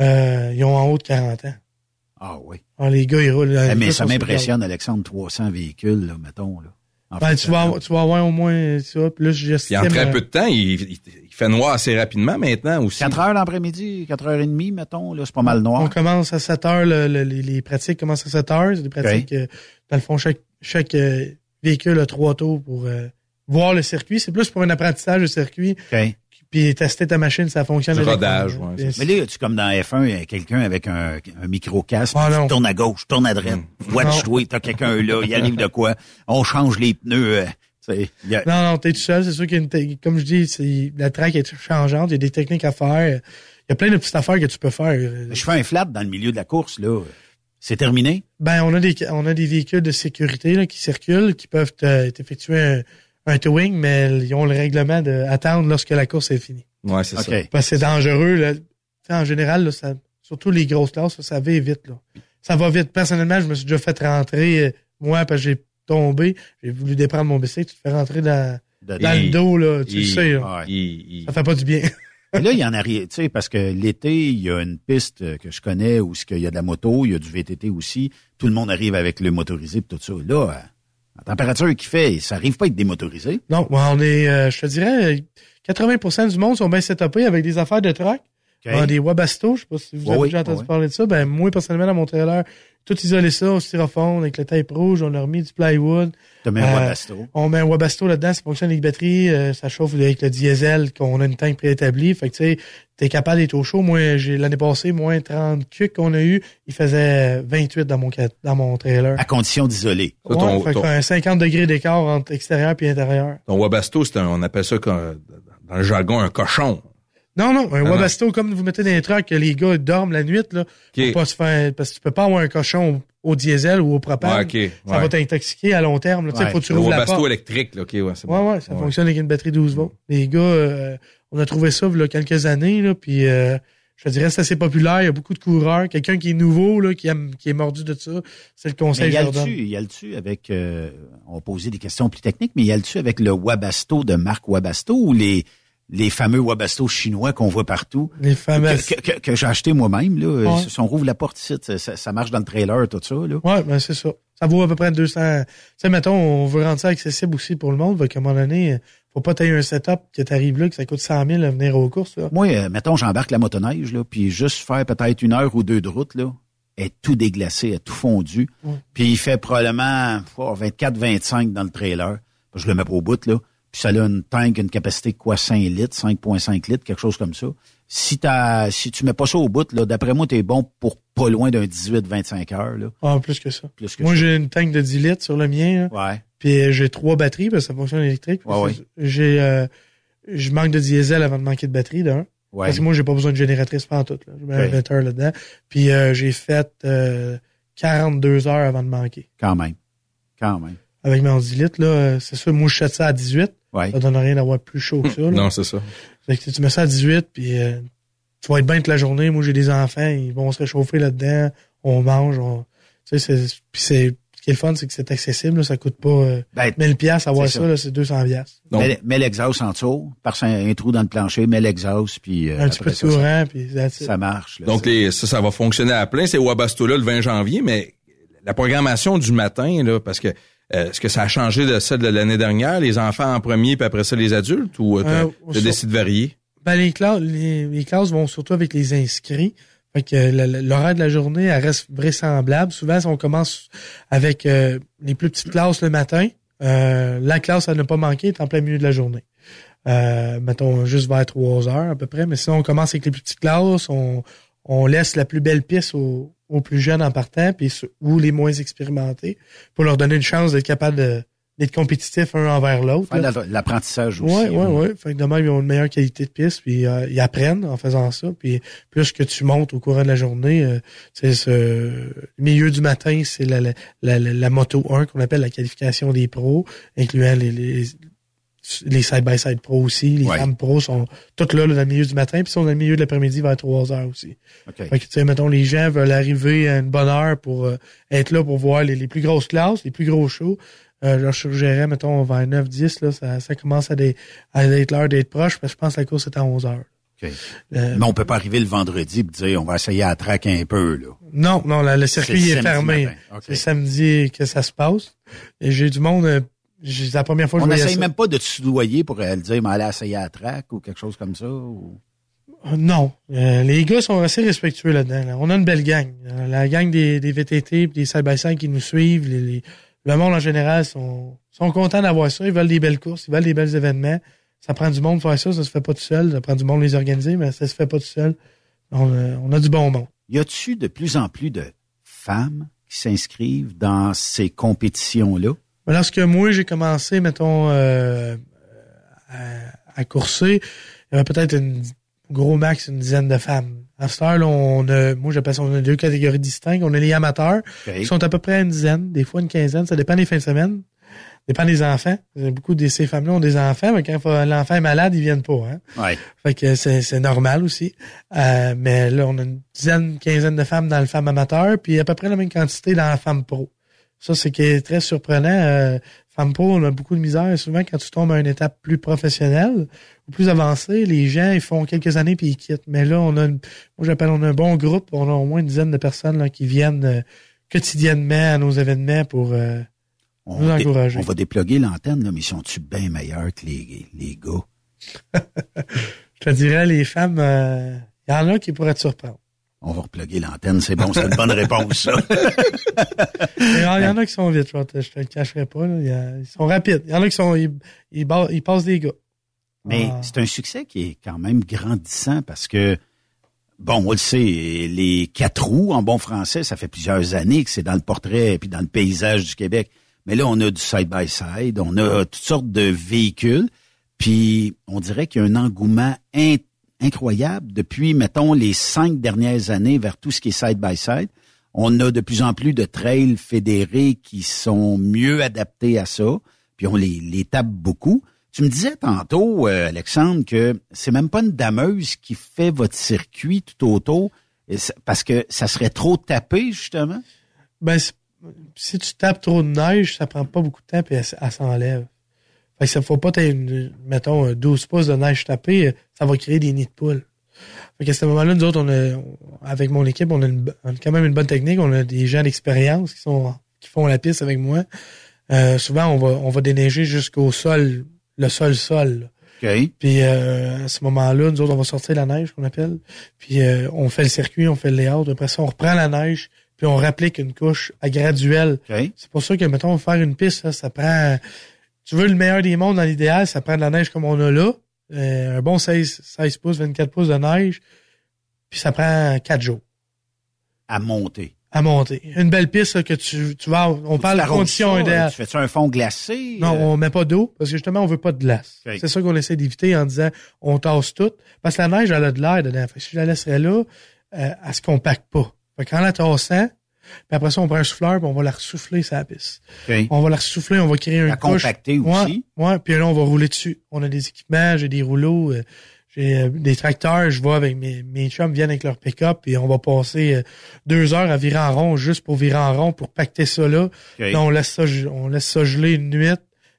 euh, ils ont en haut de 40 ans. Ah oui. Ah, les gars, ils roulent. Eh, mais ça m'impressionne, Alexandre, 300 véhicules, là, mettons. Là. En Ben, fait, tu, vas, avoir- tu vas avoir au moins ça. Puis là, Puis j'estime... en très euh, peu de temps, il, il- il fait noir assez rapidement maintenant aussi. 4 heures l'après-midi, 4 heures et demie, mettons, là, c'est pas mal On noir. commence à 7 heures, le- le- les, les pratiques commencent à 7 heures. C'est des pratiques, euh, dans le fond, chaque, chaque euh, véhicule a trois tours pour euh, voir le circuit. C'est plus pour un apprentissage de circuit. OK. Puis tester ta machine, ça fonctionne. Avec- rodage, ouais, Mais là, tu comme dans F1, il y a quelqu'un avec un, un micro-casque, Ah, tu non. tournes à gauche, tourne à droite, watch toi, t'as quelqu'un là, il arrive de quoi, on change les pneus. euh, a- Non, non, t'es tout seul. C'est sûr qu'il y a une te- comme je dis, la track est changeante. Il y a des techniques à faire. Il y a plein de petites affaires que tu peux faire. Je fais un flat dans le milieu de la course, là. C'est terminé? Ben, on a des, on a des véhicules de sécurité là, qui circulent, qui peuvent te- t'effectuer un, un towing, mais ils ont le règlement d'attendre lorsque la course est finie. Ouais, c'est ça. Parce que c'est dangereux. Là. Tu sais, En général, là, ça, surtout les grosses classes, ça va vite. Là. Ça va vite. Personnellement, je me suis déjà fait rentrer, euh, moi, parce que j'ai tombé, j'ai voulu déprendre mon bicycle, tu te fais rentrer dans, De- dans le dos, là, tu le sais. Là. Ouais. il- il- Ça fait pas du bien. Et là, il y en a rien, tu sais, parce que l'été, il y a une piste euh, que je connais où il y a de la moto, il y a du VTT aussi. Tout le monde arrive avec le motorisé et tout ça. Là, euh, température qu'il fait, ça arrive pas à être démotorisé. Non, on est, euh, je te dirais, 80% du monde sont bien setupés avec des affaires de truck. OK? Ah, des Wabasto, je sais pas si vous avez oui, déjà entendu parler de ça. Ben, moi, personnellement, dans mon trailer, tout isolé ça au styrofoam avec le tape rouge, on a remis du plywood. T'as mis un Euh, Wabasto. On met un Wabasto là-dedans, ça fonctionne avec batterie, euh, ça chauffe avec le diesel, qu'on a une tank préétablie. Fait que tu sais, t'es capable d'être au chaud. Moi, j'ai l'année passée, moins 30 cucs qu'on a eu, il faisait 28 dans mon dans mon trailer. À condition d'isoler. Ouais, ton- fait ton- qu'un 50 degrés d'écart entre extérieur et intérieur. Ton Wabasto, c'est un, on appelle ça comme- dans le jargon un cochon. Non, non, un non. Wabasto, comme vous mettez dans les trucks, que les gars dorment la nuit, là, OK. pour pas se faire, parce que tu peux pas avoir un cochon au, au diesel ou au propane. Ouais, OK. Ça ouais. va t'intoxiquer à long terme, là. Tu sais, Ouais. faut que tu Le la Wabasto porte. électrique, là, OK, ouais, c'est Ouais, bon. ouais, ça fonctionne avec une batterie 12 volts. Les gars, euh, on a trouvé ça, il y a quelques années, là, puis euh, je te dirais, c'est assez populaire. Il y a beaucoup de coureurs. Quelqu'un qui est nouveau, là, qui, aime, qui est mordu de ça, c'est le Mais conseil y que je a leur donne. le-tu, y a le-tu avec, euh, on posait des questions plus techniques, mais y a le-tu avec le Wabasto de marque Wabasto ou les, les fameux Wabasto chinois qu'on voit partout. Les fameux. Que, que- que j'ai acheté moi-même, là. Ouais. Si on rouvre la porte ici, ça, marche dans le trailer, tout ça, là. Ouais, ben c'est ça. Ça vaut à peu près 200. Tu sais, mettons, on veut rendre ça accessible aussi pour le monde. Fait qu'à un moment donné, faut pas tailler un setup que t'arrives là, que ça coûte 100 000 à venir aux courses, là. Moi, euh, mettons, j'embarque la motoneige, là, puis juste faire peut-être une heure ou deux de route, là, est tout déglacé, est tout fondu. Ouais. Puis il fait probablement 24-25 dans le trailer. Je le mets pas au bout, là. Puis ça a une tank, une capacité de quoi 5 litres, 5.5 litres, quelque chose comme ça. Si t'as, si tu mets pas ça au bout, là, d'après moi, t'es bon pour pas loin d'un 18-25 heures, là. Ah, plus que ça. Plus que Moi, j'ai une tank de 10 litres sur le mien, là. Ouais. Puis euh, j'ai trois batteries parce que ça fonctionne électrique. Ouais, ouais. J'ai, euh, je manque de diesel avant de manquer de batterie, d'un. Ouais. Parce que moi, j'ai pas besoin de génératrice en tout, mets un Ouais. inverteur là-dedans. Puis euh, j'ai fait euh, 42 heures avant de manquer. Quand même. Quand même. Avec mon 10 litres, là, c'est sûr, moi, je jette ça à 18. Ouais. Ça donne rien d'avoir plus chaud que ça, là. Non, c'est ça. Fait que tu mets ça à 18, puis euh, tu vas être bien toute la journée. Moi, j'ai des enfants, ils vont se réchauffer là-dedans. On mange, on... Tu sais, c'est... Puis c'est... Ce qui est le fun, c'est que c'est accessible, là, ça coûte pas euh, Ben, 1000 piastres avoir ça, ça. là, c'est 200 piastres. Mets, mets l'exhaust en dessous, parce un, un trou dans le plancher, mets l'exhaust, puis euh, Un petit peu de ça, ça- courant, puis ça marche. là. Donc, les, ça, ça va fonctionner à plein. C'est Wabasto là le 20 janvier, mais la programmation du matin, là, parce que euh, est-ce que ça a changé de celle de l'année dernière, les enfants en premier, puis après ça les adultes, ou euh, t'as Euh, décidé de varier? Ben, les classes, les, les classes vont surtout avec les inscrits. Fait que la- l'horaire de la journée, elle reste vraisemblable. Souvent, si on commence avec euh, les plus petites classes le matin, euh, la classe à ne pas manquer est en plein milieu de la journée. Euh, mettons juste vers 3 heures à peu près. Mais sinon, on commence avec les plus petites classes, on, on laisse la plus belle piste aux, aux plus jeunes en partant, puis ou les moins expérimentés, pour leur donner une chance d'être capable de- d'être compétitifs un envers l'autre. L'apprentissage aussi. Ouais, ouais, hein. ouais. Fait que de même, ils ont une meilleure qualité de piste, puis euh, ils apprennent en faisant ça. Puis plus que tu montes au courant de la journée, euh, c'est ce le milieu du matin, c'est la, la, la, la- la moto 1 qu'on appelle la qualification des pros, incluant les, les, les side-by-side pros aussi. Les Ouais. femmes pros sont toutes là, là, dans le milieu du matin, puis sont dans le milieu de l'après-midi vers 3 heures aussi. OK. Fait que, tu sais, mettons, les gens veulent arriver à une bonne heure pour euh, être là pour voir les, les plus grosses classes, les plus gros shows. Euh, je leur suggérais, mettons, vers 9, 10, là, ça, ça commence à, des, à être l'heure d'être proche, parce que je pense que la course est à 11 heures. OK. Euh, Mais on peut pas arriver le vendredi et dire on va essayer à la traque un peu. Là. non, non, le circuit est, fermé. C'est samedi que ça se passe. Et j'ai du monde, euh, c'est la première fois que On je voyais n'essaye même pas de te soudoyer pour euh, dire mais aller essayer à la traque ou quelque chose comme ça. ou- Euh, Non. Euh, les gars sont assez respectueux là-dedans. là. On a une belle gang. Euh, la gang des, des VTT et des side-by-side qui nous suivent, les, les- le monde en général sont, sont contents d'avoir ça. Ils veulent des belles courses, ils veulent des belles événements. Ça prend du monde pour faire ça, ça se fait pas tout seul. Ça prend du monde les organiser, mais ça se fait pas tout seul. On a, on a du bon monde. Y a-tu de plus en plus de femmes qui s'inscrivent dans ces compétitions-là? Mais Lorsque moi, j'ai commencé, mettons, euh, à, à courser, il y avait peut-être une gros max, une dizaine de femmes. À cette heure, là, on a, moi, j'appelle ça, on a deux catégories distinctes. On a les amateurs, qui sont à peu près une dizaine, des fois une quinzaine. Ça dépend des fins de semaine. dépend des enfants. Beaucoup de ces femmes-là ont des enfants, mais quand l'enfant est malade, ils viennent pas. Hein? Ouais. Fait que c'est, c'est normal aussi. Euh, mais là, on a une dizaine, une quinzaine de femmes dans le femme amateur, puis à peu près la même quantité dans la femme pro. Ça, c'est qui est très surprenant. Euh, femme pro, on a beaucoup de misère. Souvent, quand tu tombes à une étape plus professionnelle ou plus avancée, les gens, ils font quelques années puis ils quittent. Mais là, on a, une, moi, j'appelle, on a un bon groupe. On a au moins une dizaine de personnes là, qui viennent euh, quotidiennement à nos événements pour euh, On, nous encourager. on va déploguer l'antenne, là, mais sont-tu bien meilleurs que les, les gars? Je te dirais, les femmes, euh, il y en a qui pourraient te surprendre. On va reploguer l'antenne, c'est bon, c'est une bonne réponse, ça. Il y en a qui sont vite, je, te- le cacherai pas. là. Ils sont rapides. Il y en a qui sont. Ils, ils, ba- ils passent des gars. Mais Ah. c'est un succès qui est quand même grandissant parce que, bon, on le sait, les quatre roues, en bon français, ça fait plusieurs années que c'est dans le portrait et puis dans le paysage du Québec. Mais là, on a du side-by-side, on a toutes sortes de véhicules, puis on dirait qu'il y a un engouement incroyable depuis, mettons, les cinq dernières années vers tout ce qui est side-by-side. On a de plus en plus de trails fédérés qui sont mieux adaptés à ça, puis on les, tape beaucoup. Tu me disais tantôt, euh, Alexandre, que c'est même pas une dameuse qui fait votre circuit tout autour, et parce que ça serait trop tapé, justement? Ben, si tu tapes trop de neige, ça prend pas beaucoup de temps puis elle, elle s'enlève. Fait que ça faut pas une, mettons, 12 pouces de neige tapée, ça va créer des nids de poules. Fait qu'à ce moment-là, nous autres, on a, avec mon équipe, on a, une, on a quand même une bonne technique. On a des gens d'expérience qui sont qui font la piste avec moi. Euh, souvent, on va, on va déneiger jusqu'au sol, le sol-sol. OK. Puis euh, à ce moment-là, nous autres, on va sortir la neige, qu'on appelle. Puis euh, on fait le circuit, on fait le layout. Après ça, on reprend la neige, puis on réapplique une couche à graduelle. OK. C'est pour ça que, mettons, faire une piste, ça prend... Tu veux le meilleur des mondes dans l'idéal, ça prend de la neige comme on a là. Euh, un bon 16, 16 pouces, 24 pouces de neige. Puis ça prend 4 jours À monter. à monter. Une belle piste là, que tu, tu vas... On parle de conditions idéales. Tu fais-tu un fond glacé? Non, Euh, on met pas d'eau parce que justement, on veut pas de glace. C'est ça qu'on essaie d'éviter en disant on tasse tout. Parce que la neige, elle a de l'air dedans. Fait que si je la laisserais là, euh, elle se compacte pas. Fait qu'en la tassant, puis après ça, on prend un souffleur puis on va la ressouffler la piste. On va la ressouffler, on va créer un La compacter aussi. Ouais, ouais, puis là, on va rouler dessus. On a des équipements, j'ai des rouleaux, euh, j'ai euh, des tracteurs, je vais avec mes, mes chums viennent avec leur pick-up et on va passer euh, deux heures à virer en rond juste pour virer en rond pour pacter ça là. Là, on laisse ça, on laisse ça geler une nuit.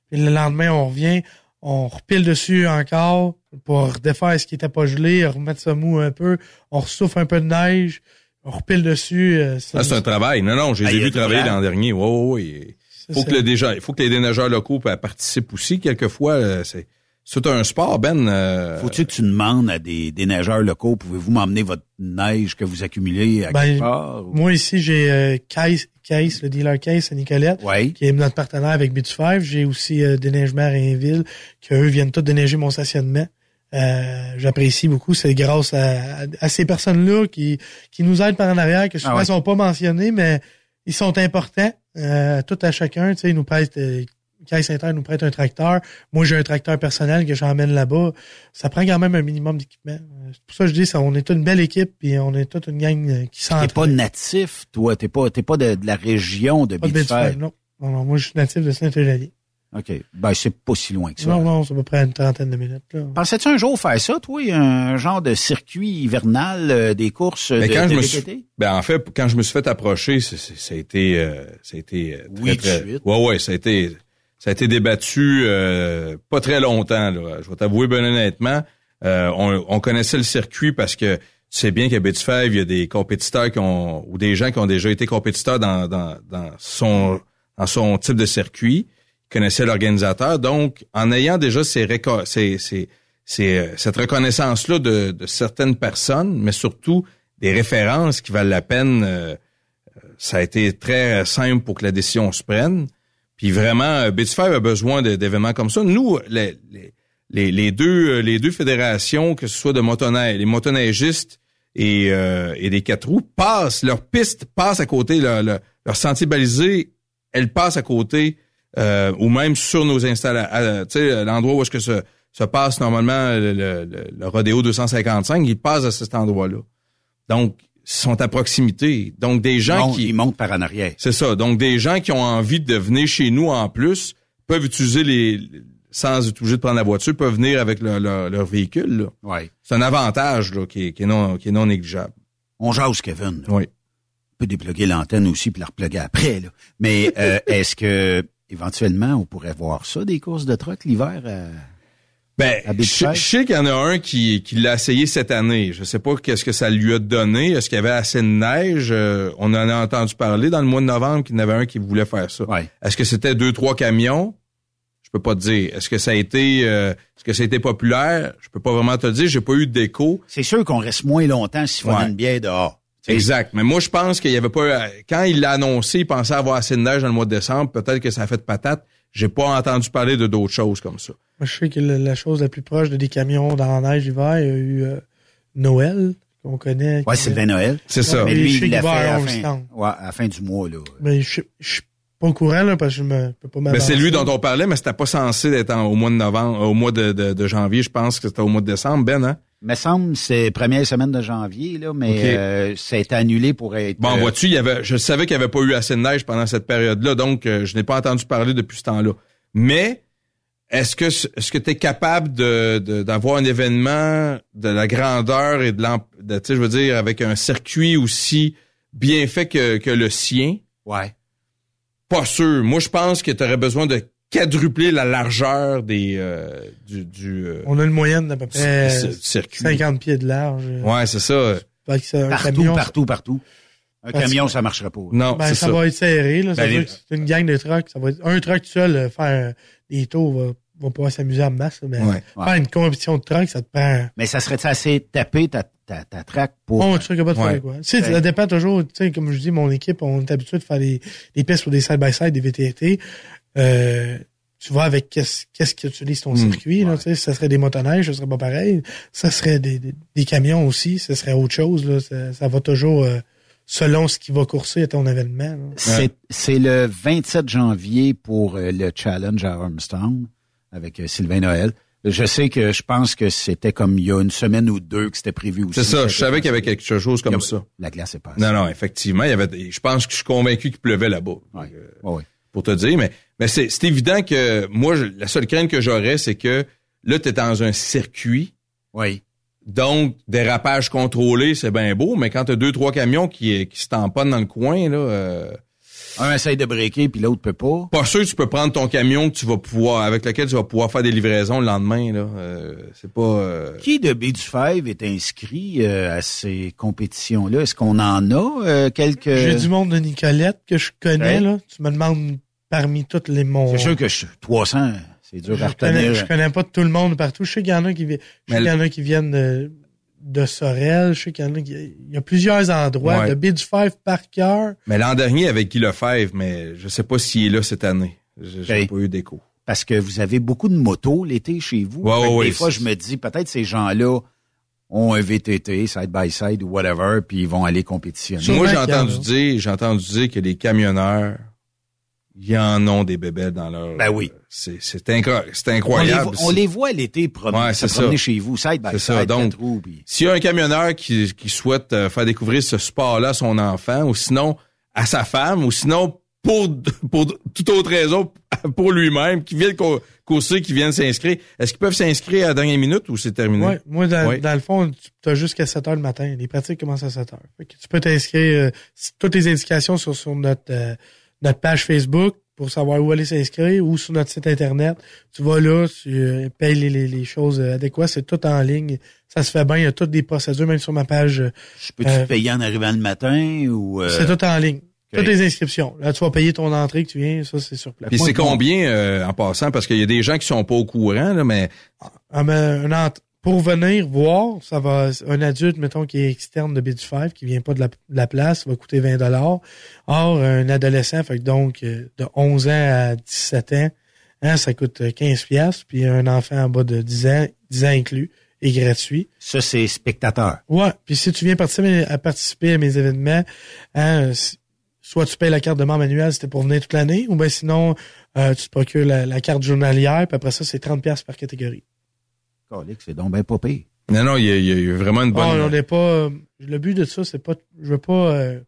Puis le lendemain, on revient, on repile dessus encore pour défaire ce qui était pas gelé, remettre ça mou un peu. On ressouffle un peu de neige, on repile dessus. euh, ça- Ah, c'est un travail. Non, non, je les Ah, ai vus travailler travail. l'an dernier. Ouais, ouais. ça, Faut que le déjà, il faut que les déneigeurs locaux pa- participent aussi. Quelquefois, euh, c'est, c'est un sport, Ben. euh, Faut-tu que tu demandes à des, des neigeurs locaux, pouvez-vous m'emmener votre neige que vous accumulez à Ben, quelque part? ou- Moi, ici, j'ai euh, Case, Case, le dealer Case à Nicolette, Ouais. qui est notre partenaire avec Bit5. J'ai aussi euh, Déneigement à Rainville, qui eux viennent tous déneiger mon stationnement. Euh, J'apprécie beaucoup. C'est grâce à, à- à ces personnes-là qui, qui nous aident par en arrière, que souvent Ah ouais. sont pas mentionnés, mais ils sont importants. Euh, tout à chacun. Tu sais, ils nous prêtent... Euh, Caisse Inter nous prête un tracteur. Moi, j'ai un tracteur personnel que j'emmène là-bas. Ça prend quand même un minimum d'équipement. Euh, C'est pour ça que je dis ça. On est toute une belle équipe puis on est toute une gang euh, qui T'es s'entraide. pas natif, toi? T'es pas, t'es pas de, de la région de. Betfair, non. non. Non, moi, je suis natif de Saint-Eulalie. OK. Ben, c'est pas si loin que ça. Non, non, c'est à peu près une trentaine de minutes. Là. Pensais-tu un jour faire ça, toi, un genre de circuit hivernal euh, des courses Mais de, quand de je me VTT? suis, ben en fait, quand je me suis fait approcher, c'est- c'est- ça a été, euh, ça a été euh, très, Oui, très- suite. ouais, ouais, ça a été, ça a été débattu euh, pas très longtemps. Là. Je vais t'avouer bien honnêtement, euh, on, on connaissait le circuit parce que tu sais bien qu'à Betfair, il y a des compétiteurs qui ont ou des gens qui ont déjà été compétiteurs dans, dans, dans son dans son type de circuit, ils connaissaient l'organisateur. Donc, en ayant déjà ces, ces, ces, ces, euh, cette reconnaissance-là de, de certaines personnes, mais surtout des références qui valent la peine, euh, ça a été très simple pour que la décision se prenne. Puis vraiment, euh, Bitfair a besoin d'événements comme ça. Nous, les, les, les, les deux, euh, les deux fédérations, que ce soit de motoneige, les motoneigistes et, euh, et des quatre roues, passent, leur piste passe à côté, leur, leur, leur sentier balisé, elle passe à côté, euh, ou même sur nos installations, tu sais, l'endroit où est-ce que se, se passe normalement le, le, le- le rodéo 255, ils passent à cet endroit-là. Donc, ils sont à proximité. Donc, des gens Ils qui... ils montent par en arrière. C'est ça. Donc, des gens qui ont envie de venir chez nous en plus peuvent utiliser les, sans être obligés de prendre la voiture, peuvent venir avec leur, leur, leur véhicule. là. Ouais. C'est un avantage là, qui, est, qui, est non, qui est non négligeable. On jase, Kevin. là. Oui. On peut dépluguer l'antenne aussi puis la repluguer après. Là. Mais euh, est-ce que éventuellement on pourrait voir ça des courses de truck l'hiver? euh? Ben, je, sais qu'il y en a un qui, qui l'a essayé cette année. Je sais pas qu'est-ce que ça lui a donné. Est-ce qu'il y avait assez de neige? Euh, on en a entendu parler dans le mois de novembre qu'il y en avait un qui voulait faire ça. Ouais. Est-ce que c'était deux, trois camions? Je peux pas te dire. Est-ce que ça a été euh, est-ce que ça a été populaire? Je peux pas vraiment te le dire. J'ai pas eu d'écho. C'est sûr qu'on reste moins longtemps si on a Ouais. une bière dehors. Exact. Mais moi, je pense qu'il y avait pas. Quand il l'a annoncé, il pensait avoir assez de neige dans le mois de décembre. Peut-être que ça a fait patate. J'ai pas entendu parler de d'autres choses comme ça. Moi, je sais que la chose la plus proche de des camions dans la neige l'hiver, il y a eu euh, Noël, qu'on connaît. Ouais, Sylvain Noël. C'est ça. Mais lui, il l'a fait à fin, ouais, à la fin du mois. Là. Mais je, je suis pas au courant, là, parce que je me peux pas Ben, m'avancer. c'est lui dont on parlait, mais c'était pas censé être en- au mois de novembre, au mois de, de, de janvier. Je pense que c'était au mois de décembre, Ben, hein? Me semble c'est première semaine de janvier, là, mais Ok. euh, ça a été annulé pour être. Bon, euh, vois-tu, il y avait, je savais qu'il n'y avait pas eu assez de neige pendant cette période-là, donc euh, je n'ai pas entendu parler depuis ce temps-là. Mais est-ce que est-ce que tu es capable de de- d'avoir un événement de la grandeur et de de, tu sais, je veux dire, avec un circuit aussi bien fait que, que le sien? Ouais. Pas sûr. Moi, je pense que tu aurais besoin de quadrupler la largeur des euh, du, du euh, On a une moyenne d'à peu près circuit. 50 pieds de large. Ouais, c'est ça. Un Partout, camion, partout, partout. Un Parce camion, ça marcherait pas. Non, Ben, c'est ça, ça. va être serré. Là. Ben, les- que c'est une gang de trucks. Ça va être, un truck seul, euh, faire des tours, va, va pouvoir s'amuser en masse. mais Ouais. faire une compétition de truck, ça te prend... Mais ça serait assez tapé ta, ta, ta track pour... Bon, tu serais capable de Ouais. faire quoi. Tu sais, ça dépend toujours, tu sais, comme je dis, mon équipe, on est habitué de faire des, des pistes pour des side-by-side, des VTT. Euh, tu vois avec qu'est-ce qu'est-ce qui utilise ton Mm. circuit, là, tu sais, ça serait des motoneiges, ça serait pas pareil. Ça serait des, des, des camions aussi, ça serait autre chose, là. Ça, ça va toujours euh, selon ce qui va courser à ton événement. C'est c'est le 27 janvier pour euh, le challenge à Armstrong avec euh, Sylvain Noël. Je sais que je pense que c'était comme il y a une semaine ou deux que c'était prévu aussi. C'est ça, je savais qu'il y avait quelque chose comme ça. La glace est passée. Non, non, effectivement, il y avait. Je pense que je suis convaincu qu'il pleuvait là-bas. Ouais. Euh, Ouais, ouais. Pour te dire, mais mais c'est c'est évident que moi, je- la seule crainte que j'aurais, c'est que là, tu es dans un circuit. Oui. Donc, dérapage contrôlé, c'est bien beau, mais quand tu as deux, trois camions qui, qui se tamponnent dans le coin, là, euh, Un essaye de breaker, puis l'autre peut pas. pas sûr que tu peux prendre ton camion que tu vas pouvoir, avec lequel tu vas pouvoir faire des livraisons le lendemain. Là. Euh, c'est pas. euh, Qui de B du Five est inscrit euh, à ces compétitions-là? Est-ce qu'on en a euh, quelques... J'ai du monde de Nicolette que je connais, Ouais. là. Tu me demandes parmi toutes les mondes. C'est sûr que je, 300, c'est dur je à connais, retenir. je connais pas tout le monde partout. Je sais qu'il y en a qui, vi- je sais Mais qu'il y en a qui viennent de, de Sorel. Je sais qu'il y en a qui, il y a plusieurs endroits. Ouais. De B du Five par cœur. Mais l'an dernier avec Guy Lefebvre, mais je sais pas s'il est là cette année. J'ai Ok. pas eu d'écho. Parce que vous avez beaucoup de motos l'été chez vous. Ouais, ouais, des ouais, fois, je me dis, peut-être ces gens-là ont un VTT, side by side ou whatever, puis ils vont aller compétitionner. Moi, j'ai entendu dire, j'ai entendu dire que les camionneurs, il y en ont des bébés dans leur. Ben oui. C'est c'est incro- c'est on, les, incroyable. voit- on les voit l'été promener, Ouais, se c'est promener ça. chez vous, side by C'est side, ça, donc- puis- S'il y a un camionneur qui, qui souhaite euh, faire découvrir ce sport-là à son enfant, ou sinon à sa femme, ou sinon pour pour toute autre raison pour lui-même, qui vient courser, qui vient de s'inscrire, est-ce qu'ils peuvent s'inscrire à la dernière minute ou c'est terminé? Ouais, moi, dans, Ouais. dans le fond, tu as jusqu'à 7 heures le matin. Les pratiques commencent à 7 heures. Fait que tu peux t'inscrire, euh, toutes les indications sont sur notre, euh, notre page Facebook pour savoir où aller s'inscrire ou sur notre site Internet. Tu vas là, tu euh, payes les, les, les choses euh, adéquates. C'est tout en ligne. Ça se fait bien. Il y a toutes des procédures, même sur ma page. Je peux-tu Euh, payer en arrivant le matin ou... euh, C'est tout en ligne. Toutes les inscriptions. Là, tu vas payer ton entrée que tu viens. Ça, c'est sur place. Puis Moi, c'est combien euh, en passant? Parce qu'il y a des gens qui sont pas au courant, là, mais Ah, mais un ent- pour venir voir, ça va un adulte mettons qui est externe de B5 qui vient pas de la, de la place va coûter 20 dollars. Or un adolescent fait que donc euh, de 11 ans à 17 ans, hein, ça coûte euh, 15 pièces puis un enfant en bas de 10 ans, 10 ans inclus est gratuit. Ça, c'est spectateur. Ouais, puis si tu viens participer à, participer à mes événements, hein, soit tu payes la carte de membre annuelle t'es pour venir toute l'année, ou bien sinon euh, tu te procures la, la carte journalière, puis après ça c'est 30 pièces par catégorie. Calique, C'est donc pas pire. non, non, il y a, il y a eu vraiment une bonne. Ah, on n'est pas. euh, le but de ça, c'est pas. Je veux pas. euh,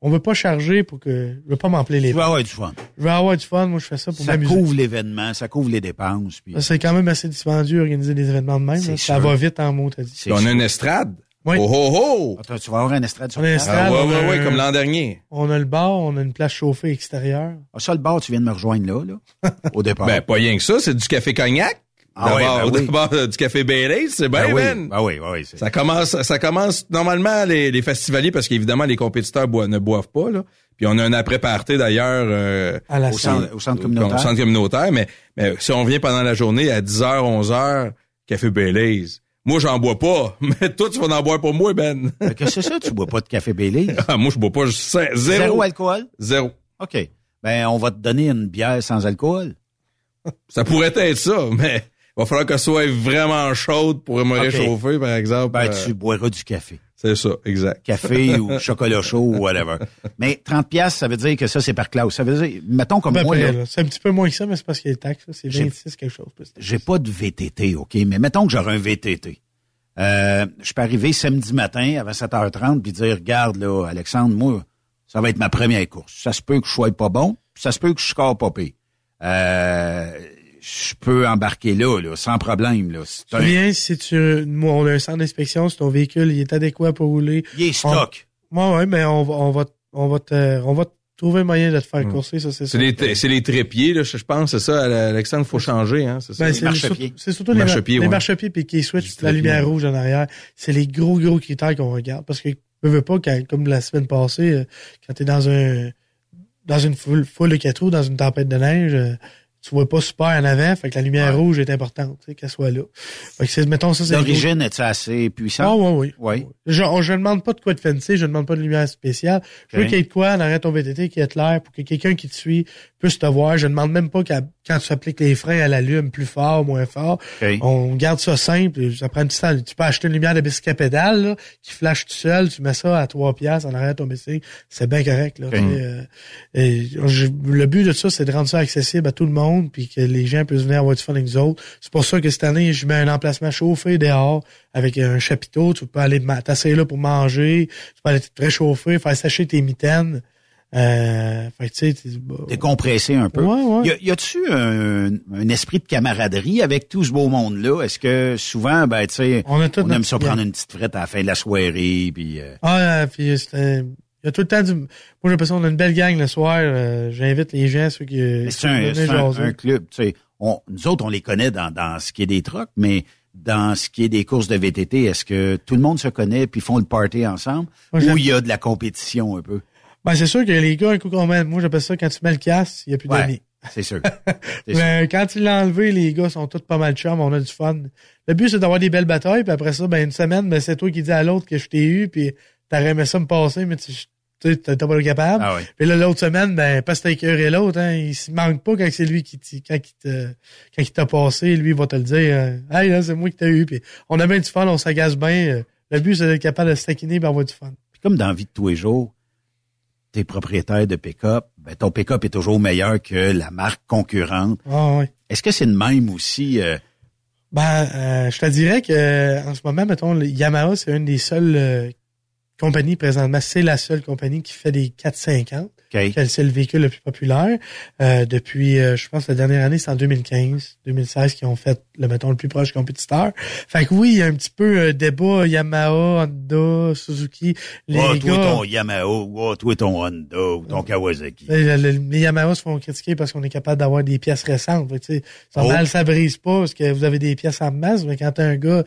on veut pas charger pour que. Je veux pas m'emplir les. Tu vas avoir du fun. Je veux avoir du fun. Moi, je fais ça pour Ça m'amuser. couvre l'événement, ça couvre les dépenses. Puis C'est quand même assez dispendieux organiser des événements de même. Là. Ça va vite en mot, t'as dit. on a une estrade. Oui. Oh, oh, oh! Attends, tu vas avoir un estrade sur On a un place. estrade. Ah, ouais, on a ouais, ouais, un- comme l'an dernier. On a le bar, on a une place chauffée extérieure. Ah, ça, le bar, tu viens de me rejoindre là, là, au départ. Ben, pas rien que ça, c'est du café cognac. Ah ouais, ben oui. d'abord, euh, du café Baileys, c'est bien, Ben oui, ben. oui, ben oui. c'est- Ça commence, ça commence normalement les, les festivaliers parce qu'évidemment les compétiteurs ne boivent pas là. Puis on a un après party d'ailleurs euh, À la Au salle. centre, au centre communautaire. au centre communautaire. Mais, mais si on vient pendant la journée à 10h, 11h, café Baileys. Moi j'en bois pas, mais toi tu vas en boire pour moi Ben. Que c'est ça, tu bois pas de café Baileys? Ah, moi je bois pas, je- zéro. Zéro alcool? Zéro. OK. Ben, on va te donner une bière sans alcool. Ça pourrait être ça, mais va falloir que ce soit vraiment chaude pour me réchauffer par exemple. Ben, Euh, tu boiras du café. C'est ça, exact. Café ou chocolat chaud ou whatever. Mais 30 pièces, ça veut dire que ça, c'est par classe. Ça veut dire, mettons comme peu moi, là. C'est un petit peu moins que ça, mais c'est parce qu'il y a les taxes. C'est J'ai- 26 quelque chose. j'ai pas de VTT, OK? Mais mettons que j'aurais un VTT. Euh, je peux arriver samedi matin avant 7h30 puis dire, regarde, là, Alexandre, moi, ça va être ma première course. Ça se peut que je sois pas bon, puis ça se peut que je score pas pire. Euh, je peux embarquer là, là, sans problème, là. Un- viens, si tu, moi, on a un centre d'inspection, si ton véhicule, il est adéquat pour rouler. Il est stock. Ouais, ouais, mais on va, on va, on va te, on va te trouver moyen de te faire Mm. courser, ça, c'est C'est ça. les, c'est les trépieds, là, je je pense, c'est ça, Alexandre, faut changer, hein, c'est ça. Ben, c'est sur- C'est surtout les, mar- marchepieds, les ouais. marchepieds puis qui switch, la lumière ouais. rouge en arrière. C'est les gros, gros critères qu'on regarde. Parce que, je veux pas, quand, comme la semaine passée, euh, quand t'es dans un, dans une foule, foule de quatre roues, dans une tempête de neige, euh, tu vois pas super en avant, fait que la lumière rouge est importante, tu sais, qu'elle soit là. Fait que c'est, mettons, ça, c'est L'origine est assez Ah, puissante? oui, oui. Oui. Je, on- je ne demande pas de quoi de fancy, je ne demande pas de lumière spéciale. Je veux qu'il y ait de quoi de ton VTT qui est clair pour que quelqu'un qui te suit puisse te voir. Je ne demande même pas qu'à- quand tu appliques les freins à l'allume plus fort, moins fort. On garde ça simple. Ça prend du temps. Tu peux acheter une lumière de bicycle à pédale là, qui flash tout seul. Tu mets ça à 3 piastres en arrière de ton bicycle. C'est bien correct. Là, euh, et je- le but de ça, c'est de rendre ça accessible à tout le monde puis que les gens puissent venir avoir du fun avec nous autres. C'est pour ça que cette année, je mets un emplacement chauffé dehors avec un chapiteau. Tu peux aller t'asseoir là pour manger. Tu peux aller te réchauffer, faire sécher tes mitaines. Euh, fait que, tu sais, t'es- Décompresser un peu. Ouais, ouais. Y a- Y a-tu un, un esprit de camaraderie avec tout ce beau monde-là? Est-ce que souvent, ben, tu sais, On a aime ça prendre une petite frette à la fin de la soirée, puis... euh, Ah, euh, puis c'était... Il y a tout le temps du... Moi, j'ai l'impression qu'on a une belle gang le soir. euh, J'invite les gens, ceux qui... C'est un, un- club. Tu sais, on, nous autres, on les connaît dans, dans ce qui est des trucks, mais dans ce qui est des courses de VTT, est-ce que tout le monde se connaît puis font le party ensemble? Moi, ou il y a de la compétition un peu? Ben, c'est sûr que les gars, un coup qu'on met, moi, j'appelle ça quand tu mets le casque, il n'y a plus Ouais, d'amis. c'est sûr. C'est sûr. Mais quand tu l'as enlevé, les gars sont tous pas mal chums, on a du fun. Le but, c'est d'avoir des belles batailles, puis après ça, ben, une semaine, ben, c'est toi qui dis à l'autre que je t'ai eu, puis t'aurais aimé ça me passer, mais tu tu sais, t'as pas le capable. Ah oui. Puis là, l'autre semaine, ben, parce que t'as écœuré l'autre, hein, il se manque pas quand c'est lui qui, t- quand il te, quand il t'a passé, lui, il va te le dire, euh, hey, là, c'est moi qui t'ai eu, puis on a bien du fun, on s'agace bien. Le but, c'est d'être capable de se taquiner et avoir du fun. Puis comme dans la vie de tous les jours, t'es propriétaire de pick-up, ben, ton pick-up est toujours meilleur que la marque concurrente. Ah, ouais. Est-ce que c'est le même aussi? euh, Ben, euh, je te dirais que en ce moment, mettons, Yamaha, c'est une des seules euh, compagnies présentement. C'est la seule compagnie qui fait des 450. OK. Quel- C'est le véhicule le plus populaire? Euh, depuis, euh, je pense, la dernière année, c'est en 2015, 2016 qui ont fait, le mettons, le plus proche compétiteur. Fait que oui, il y a un petit peu euh, débat Yamaha, Honda, Suzuki. Les oh, toi, gars, ton Yamaha, oh, toi, ton Honda, ou ton Kawasaki. les, les- les Yamaha se font critiquer parce qu'on est capable d'avoir des pièces récentes. Fait que, ça Oh. mal, ça brise pas parce que vous avez des pièces en masse, mais quand t'as un gars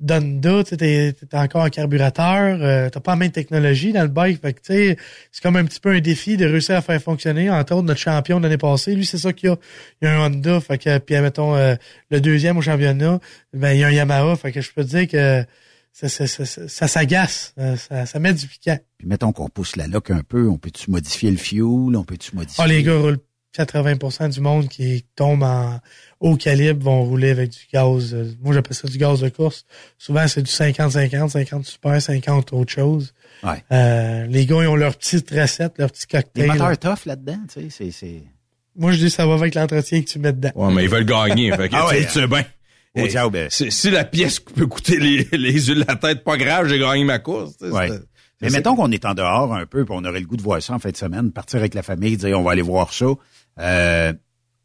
d'Honda, t'es, encore en carburateur, euh, t'as pas la même technologie dans le bike. Fait que, tu sais, c'est comme un petit peu un défi de réussir à faire fonctionner. Entre autres, notre champion de l'année passée, lui, c'est ça qu'il y a. Il y a un Honda, fait que, puis, mettons, euh, le deuxième au championnat, ben, il y a un Yamaha. Fait que je peux te dire que ça, ça, ça, ça, ça s'agace. Euh, Ça, ça met du piquant. Puis mettons qu'on pousse la loque un peu, on peut-tu modifier le fuel, on peut-tu modifier... Ah, les gars roulent 80% du monde qui tombe en haut calibre vont rouler avec du gaz. euh, Moi, j'appelle ça du gaz de course. Souvent, c'est du 50-50, 50 super, 50 autre chose. Ouais. Euh, les gars, ils ont leur petite recette, leur petit cocktail. moteurs tough là-dedans, tu sais, c'est... c'est... Moi, je dis ça va avec l'entretien que tu mets dedans. Ouais, mais ils veulent gagner. Fait que, Ah ouais. tu sais bien. Au diable. si, si la pièce peut coûter les, les yeux de la tête, pas grave, j'ai gagné ma course. tu sais, Ouais. Mais c'est- mettons qu'on est en dehors un peu, puis on aurait le goût de voir ça en fin de semaine, partir avec la famille, dire on va aller voir ça. Euh,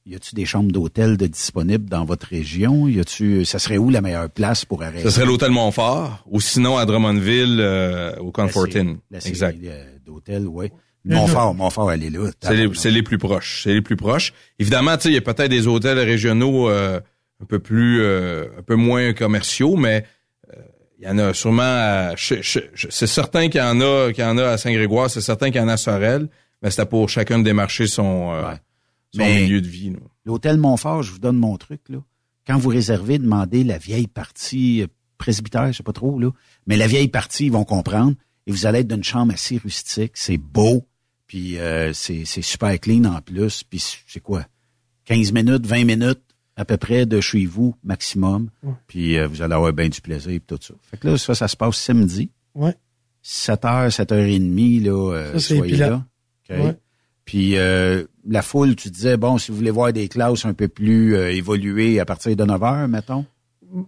y a-tu des chambres d'hôtel de disponibles dans votre région? Y a-tu, ça serait où la meilleure place pour arrêter? Ce serait l'hôtel Montfort, ou sinon à Drummondville, euh, au Confortin. Exact. euh, d'hôtel, ouais. Montfort, Montfort, elle est là. C'est les, c'est les plus proches. C'est les plus proches. Évidemment, tu sais, il y a peut-être des hôtels régionaux euh, un peu plus, euh, un peu moins commerciaux, mais euh, il y en a sûrement. À, je- je- je- c'est certain qu'il y en a, qu'il y en a à Saint-Grégoire. C'est certain qu'il y en a à Sorel, mais c'était pour chacun de démarcher son, euh, Ouais. Son Mais- milieu de vie. là. L'hôtel Montfort, je vous donne mon truc, là. Quand vous réservez, demandez la vieille partie euh, presbytère, je sais pas trop, là. Mais la vieille partie, ils vont comprendre. Et vous allez être d'une chambre assez rustique. C'est beau. Puis euh, c'est c'est super clean en plus. Puis c'est quoi? 15 minutes, 20 minutes à peu près de chez vous, maximum. Ouais. Puis euh, vous allez avoir bien du plaisir et tout ça. Fait que là, ça, ça se passe samedi. Ouais. 7h, 7h30, là, euh, Ça, c'est soyez pilote. là. OK? Ouais. Puis euh, la foule, tu disais, bon, si vous voulez voir des classes un peu plus euh, évoluées à partir de 9 heures, mettons?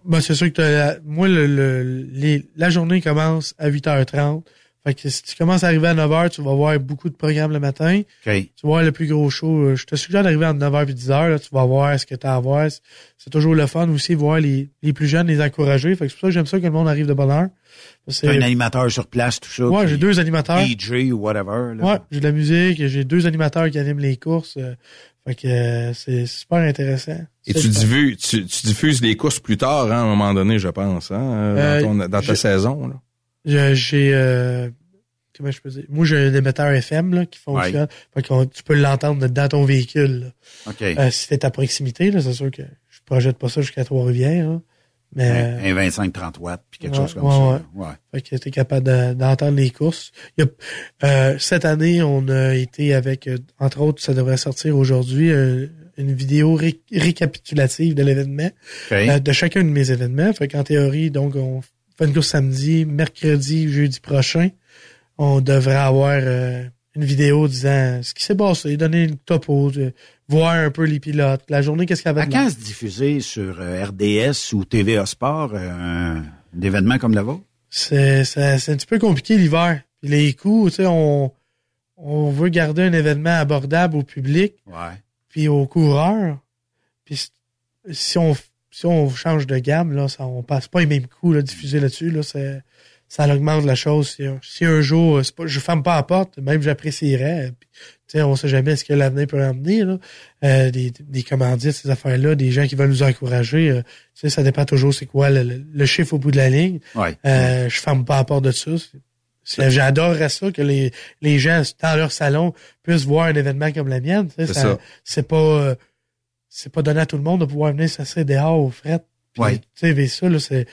Ben, c'est sûr que la- moi, le, le- la journée commence à 8h30. Fait que si tu commences à arriver à 9h, tu vas voir beaucoup de programmes le matin. OK. Tu vas voir le plus gros show. Euh, Je te suggère d'arriver entre 9h et 10h. Là, tu vas voir ce que tu as à voir. C'est- toujours le fun aussi, voir les, les plus jeunes, les encourager. Fait que c'est pour ça que j'aime ça que le monde arrive de bonne heure. C'est un animateur sur place, tout ça. Ouais, j'ai deux animateurs. DJ ou whatever. là. Ouais, j'ai de la musique, j'ai deux animateurs qui animent les courses. euh, fait que euh, c'est super intéressant. Et tu diffuses, tu, tu diffuses les courses plus tard, hein, à un moment donné, je pense, hein, Euh, dans, ton- dans ta saison. Là. J'ai euh, comment je peux dire? Moi j'ai un émetteur FM là, qui fonctionne. Fait que tu peux l'entendre dans ton véhicule. là. OK. Euh, si t'es à proximité, là, c'est sûr que je projette pas ça jusqu'à Trois-Rivières. là. Mais Un, un 25-30 watts, puis quelque Ouais, chose comme ouais, ça. ouais. Ouais. Fait que t'es capable de- d'entendre les courses. Il y a- euh, cette année, on a été avec, euh, entre autres, ça devrait sortir aujourd'hui, euh, une vidéo ré- récapitulative de l'événement, euh, de chacun de mes événements. Fait qu'en théorie, donc, on fait une course samedi, mercredi, jeudi prochain. On devrait avoir euh, une vidéo disant ce qui s'est passé, donner une topo, de- voir un peu les pilotes, la journée, qu'est-ce qu'il y avait À de quand se diffuser sur euh, RDS ou TVA Sport euh, un, événement comme le vôtre? c'est c'est c'est un petit peu compliqué l'hiver. Puis les coûts, tu sais, on on veut garder un événement abordable au public Ouais. puis aux coureurs. Puis si on si on change de gamme là, ça on passe pas les mêmes coûts là diffusés là-dessus là, c'est ça augmente la chose. Si, un- si un jour, c'est pas, je ferme pas la porte, même j'apprécierais. Tu sais, on sait jamais ce que l'avenir peut emmener. Là. Euh, des, des commandites, ces affaires-là, des gens qui veulent nous encourager. euh, tu sais, ça dépend toujours c'est quoi le, le- chiffre au bout de la ligne. Ouais. Euh, je ferme pas la porte de ça. J'adorerais ça que les, les gens dans leur salon puissent voir un événement comme la mienne. tu sais, C'est ça- ça. C'est pas euh, c'est pas donné à tout le monde de pouvoir venir s'asseoir dehors au fret. Puis, Ouais. Tu sais, mais ça, là, c'est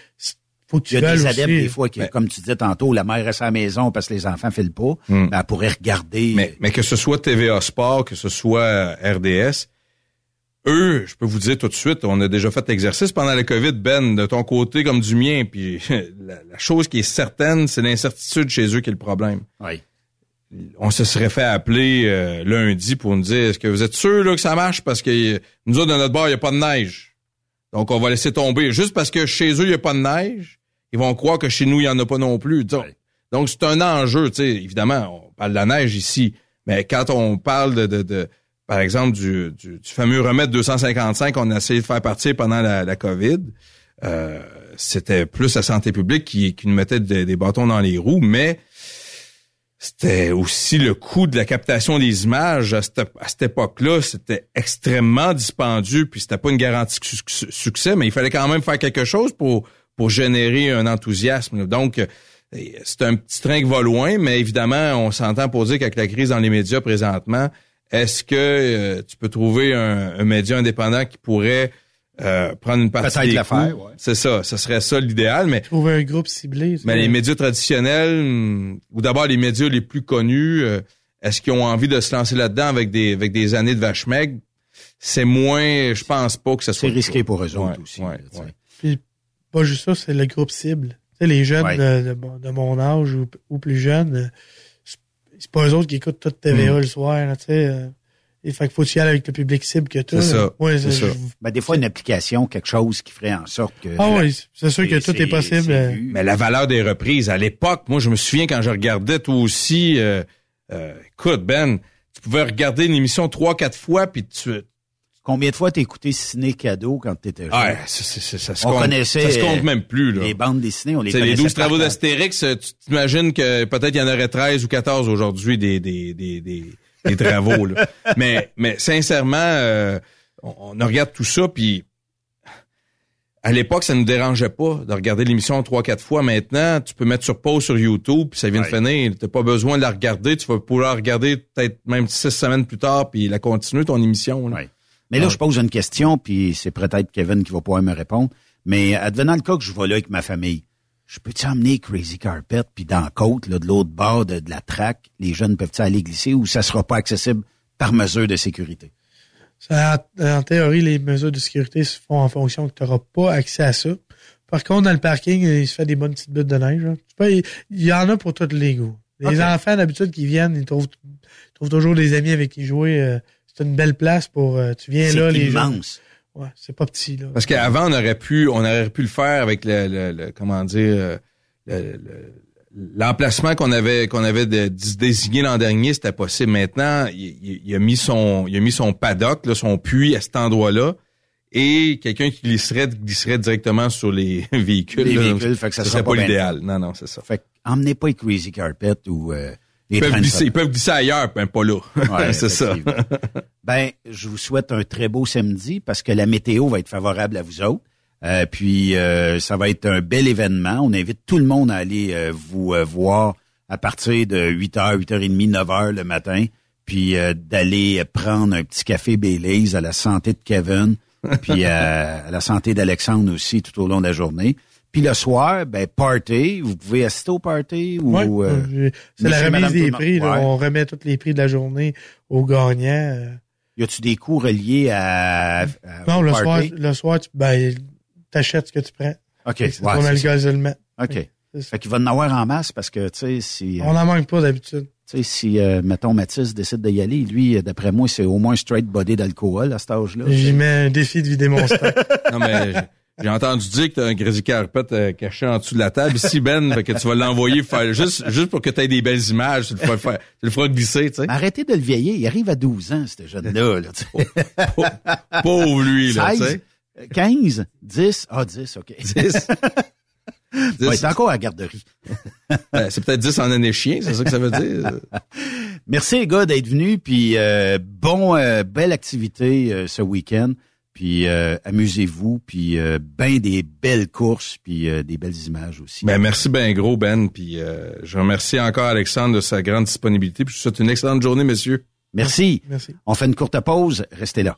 faut que tu Il y a des adeptes, aussi. des fois, qui, Ben- comme tu disais tantôt, la mère reste à la maison parce que les enfants filent pas. Hmm. Ben, elle pourrait regarder. Mais, mais que ce soit TVA Sport, que ce soit euh, RDS, eux, je peux vous dire tout de suite, on a déjà fait l'exercice pendant la COVID, Ben, de ton côté comme du mien. Puis la, la chose qui est certaine, c'est l'incertitude chez eux qui est le problème. Ouais. On se serait fait appeler euh, lundi pour nous dire est-ce que vous êtes sûr là, que ça marche? Parce que nous autres, de notre bord, il n'y a pas de neige. Donc on va laisser tomber. Juste parce que chez eux, il n'y a pas de neige, ils vont croire que chez nous, il n'y en a pas non plus. Donc, donc c'est un enjeu, tu sais. Évidemment, on parle de la neige ici, mais quand on parle de, de, de- par exemple, du, du, du fameux remède 255 qu'on a essayé de faire partir pendant la, la COVID, euh, c'était plus la santé publique qui, qui nous mettait des- des bâtons dans les roues, mais c'était aussi le coût de la captation des images à cette, époque-là. C'était extrêmement dispendieux, puis c'était pas une garantie de suc- succès, mais il fallait quand même faire quelque chose pour, générer un enthousiasme. Donc, euh, c'est un petit train qui va loin, mais évidemment, on s'entend pour dire qu'avec la crise dans les médias présentement, est-ce que euh, tu peux trouver un média indépendant qui pourrait euh, prendre une partie Peut-être des le faire, coûts? ouais. C'est ça, ce serait ça l'idéal, mais Trouver un groupe ciblé. ça. mais les médias traditionnels, hum, ou d'abord les médias les plus connus, euh, est-ce qu'ils ont envie de se lancer là-dedans avec des avec des années de vache maigre? C'est moins, je pense pas que ça soit C'est risqué pour eux autres Ouais, aussi. ouais. Puis, pas juste ça, c'est le groupe cible. Tu sais, les jeunes Ouais. de, de mon- de mon âge ou, ou plus jeunes, euh, c'est- pas eux autres qui écoutent toute TVA Mm. le soir, là, tu sais. Et fait qu'il faut que tu y ailles avec le public cible que tu C'est ça, Ouais, c'est ça. Ben, des fois, une application, quelque chose qui ferait en sorte que... Ah oui, c'est sûr que tout est possible. euh. Mais la valeur des reprises, à l'époque, moi je me souviens quand je regardais toi aussi, euh, euh, écoute Ben, tu pouvais regarder une émission trois, quatre fois, puis tu... Combien de fois t'as écouté Ciné Cadeau quand t'étais jeune? Ouais, ça, ça, ça, ça se on compte, connaissait... ça se compte même plus. Là. Les bandes dessinées, on les C'est les connaissait 12 travaux d'Astérix, euh, tu t'imagines que peut-être il y en aurait 13 ou 14 aujourd'hui des, des, des, des, des travaux. là. mais, mais sincèrement, euh, on, on regarde tout ça, puis à l'époque, ça nous dérangeait pas de regarder l'émission trois, quatre fois. Maintenant, tu peux mettre sur pause sur YouTube, puis ça vient de finir. T'as pas besoin de la regarder. Tu vas pouvoir la regarder peut-être même six semaines plus tard, puis la continuer, ton émission. là. Ouais. Mais là, je pose une question, puis c'est peut-être Kevin qui va pouvoir me répondre. Mais advenant le cas que je vais là avec ma famille, je peux-tu emmener Crazy Carpet, puis dans la côte, là, de l'autre bord de, de la traque, les jeunes peuvent-ils aller glisser ou ça sera pas accessible par mesure de sécurité? Ça, en théorie, les mesures de sécurité se font en fonction que tu n'auras pas accès à ça. Par contre, dans le parking, il se fait des bonnes petites buttes de neige. Tu peux- il, y en a pour tous les goûts. Les enfants, d'habitude, qui viennent, ils trouvent, ils trouvent toujours des amis avec qui jouer. euh, c'est une belle place pour... euh, tu viens là, C'est les gens. Ouais, c'est pas petit, là. Parce qu'avant, on aurait pu, on aurait pu le faire avec le, le- le- comment dire, euh, le, le- l'emplacement qu'on avait qu'on avait de- de- désigné l'an dernier, c'était possible. Maintenant, il, il- il a mis son il a mis son paddock, là, son puits à cet endroit-là, et quelqu'un qui glisserait glisserait directement sur les véhicules. Les là. véhicules, fait que ça serait pas l'idéal. Non, non, c'est ça. Fait que emmenez pas les Crazy Carpet ou euh, Ils peuvent, glisser, ils peuvent glisser ailleurs, même pas là. Ouais, c'est ça. Ben, je vous souhaite un très beau samedi parce que la météo va être favorable à vous autres. Euh, puis euh, ça va être un bel événement. On invite tout le monde à aller euh, vous euh, voir à partir de 8h, 8h30, 9h le matin, puis euh, d'aller prendre un petit café Baileys à la santé de Kevin, puis euh, à la santé d'Alexandre aussi tout au long de la journée. Puis le soir, ben party, vous pouvez assister au party ou Ouais, euh, c'est la remise madame, des le prix. là. Ouais. On remet tous les prix de la journée aux gagnants. euh. Y a-tu des cours reliés à, à- Non, au le party? soir, le soir, tu ben, t'achètes ce que tu prends. OK. Ouais, ton c'est alcool ça. seulement. OK. Fait qu'il va en avoir en masse parce que, tu sais, si... euh, On n'en manque pas d'habitude. Tu sais, si, euh, mettons, Mathis décide d'y aller, lui, d'après moi, c'est au moins straight body d'alcool à cet âge-là. J'y mets un défi de vider mon stock. Non, mais j'ai- entendu dire que t'as un Crazy Carpet euh, caché en dessous de la table. Ici, Ben, fait que tu vas l'envoyer faire juste, juste pour que tu aies des belles images. Tu le feras, faire- tu le feras glisser, tu sais. Arrêtez de le vieillir. Il arrive à 12 ans, ce jeune-là. Là, tu sais. Pauvre lui, là, tu 16, sais. euh, 15, 10. Ah, 10, OK. 10. Il être encore à la garderie. Ben, c'est peut-être 10 en année chien, c'est ça que ça veut dire. Merci, les gars, d'être venus. Puis, euh, bon, euh, belle activité euh, ce week-end. Puis, euh, amusez-vous. Puis, euh, ben des belles courses. Puis, euh, des belles images aussi. Ben, merci ben gros, Ben. Puis euh, je remercie encore Alexandre de sa grande disponibilité. Puis je vous souhaite une excellente journée, messieurs. Merci. Merci. On fait une courte pause. Restez là.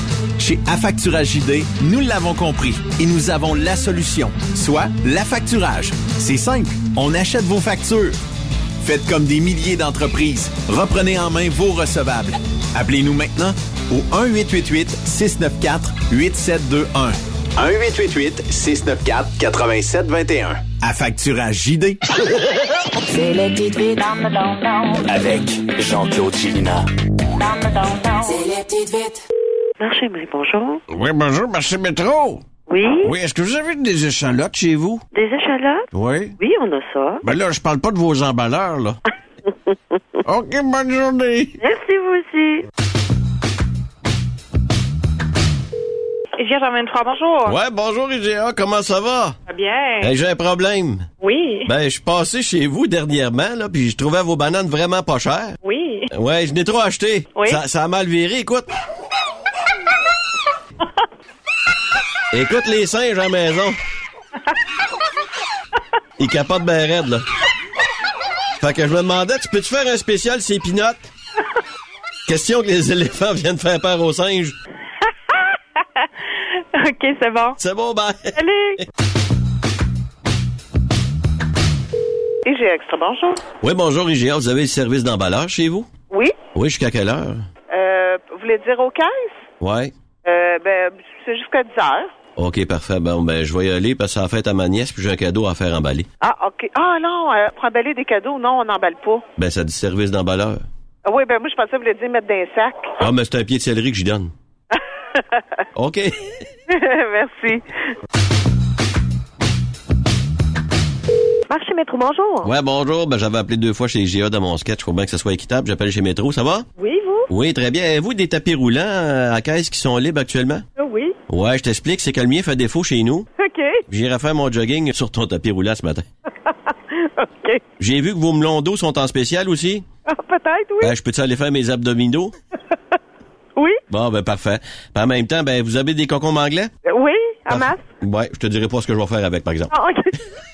Chez Affacturage JD, nous l'avons compris et nous avons la solution, soit l'affacturage. C'est simple, on achète vos factures. Faites comme des milliers d'entreprises. Reprenez en main vos recevables. Appelez-nous maintenant au 1-888-694-8721. 1-888-694-8721. À facturage JD. C'est les petites vites dans le don Avec Jean-Claude Gélina. C'est les petites vites. Marché, oui, bonjour. Oui, bonjour, marché métro. Oui? Oui, est-ce que vous avez des échalotes chez vous? Des échalotes? Oui. Oui, on a ça. Ben là, je parle pas de vos emballeurs, là. OK, bonne journée. Merci, vous aussi. Jean 23, bonjour. Ouais, bonjour IGA, comment ça va? Ça va bien. Hey, J'ai un problème. Oui. Ben, je suis passé chez vous dernièrement, là, puis je trouvais vos bananes vraiment pas chères. Oui. Ouais, je n'ai trop acheté. Oui. Ça, ça a mal viré, écoute. Écoute les singes à la maison. Ils capotent bien raide, là. Fait que je me demandais, tu peux-tu faire un spécial ces pinottes? Question que les éléphants viennent faire peur aux singes. OK, c'est bon. C'est bon, ben. Allez. IGA Extra, bonjour. Oui, bonjour IGA, vous avez le service d'emballage chez vous? Oui? Oui, jusqu'à quelle heure? Euh, vous voulez dire aux caisses? Ouais. Euh, ben, c'est jusqu'à 10 heures. OK, parfait. Bon, ben, je vais y aller parce que la fête à ma nièce puis j'ai un cadeau à faire emballer. Ah, OK. Ah, non, euh, pour emballer des cadeaux, non, on n'emballe pas. Ben, ça dit service d'emballeur. Ah, oui, ben, moi, je pensais que vous voulez dire mettre dans un sac. Ah, mais c'est un pied de céleri que j'y donne. OK. Merci. Marché Métro, bonjour. Ouais, bonjour. Ben, j'avais appelé deux fois chez GA dans mon sketch. Faut bien que ça soit équitable. J'appelle chez Métro. Ça va? Oui, vous? Oui, très bien. Avez-vous des tapis roulants euh, à caisse qui sont libres actuellement? Euh, Oui. Ouais, je t'explique. C'est que le mien fait défaut chez nous. OK. J'irai faire mon jogging sur ton tapis roulant ce matin. OK. J'ai vu que vos melons d'eau sont en spécial aussi. Ah, Peut-être, oui. Ben, je peux-tu aller faire mes abdominaux? Oui. Bon, ben, parfait. Puis en même temps, ben, vous avez des concombres anglais? Euh, Oui, en masse. Ouais, je te dirai pas ce que je vais faire avec, par exemple. Ah, OK.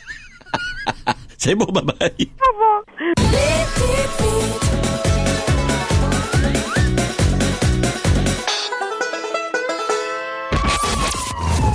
C'est beau, bye bye. Au revoir.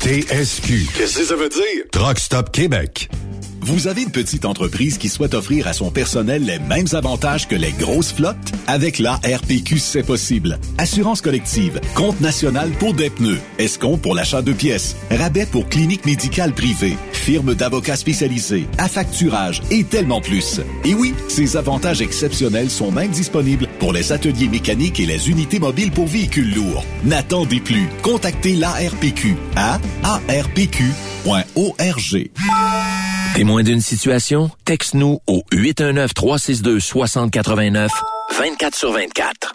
TSQ. Qu'est-ce que ça veut dire? Truck Stop Québec. Vous avez une petite entreprise qui souhaite offrir à son personnel les mêmes avantages que les grosses flottes? Avec la RPQ, c'est possible. Assurance collective, compte national pour des pneus, escompte pour l'achat de pièces, rabais pour clinique médicale privée, firme d'avocats spécialisés, affacturage et tellement plus. Et oui, ces avantages exceptionnels sont même disponibles pour les ateliers mécaniques et les unités mobiles pour véhicules lourds. N'attendez plus. Contactez l'ARPQ à arpq.org. Témoin d'une situation? Texte-nous au 819-362-6089, 24 sur 24.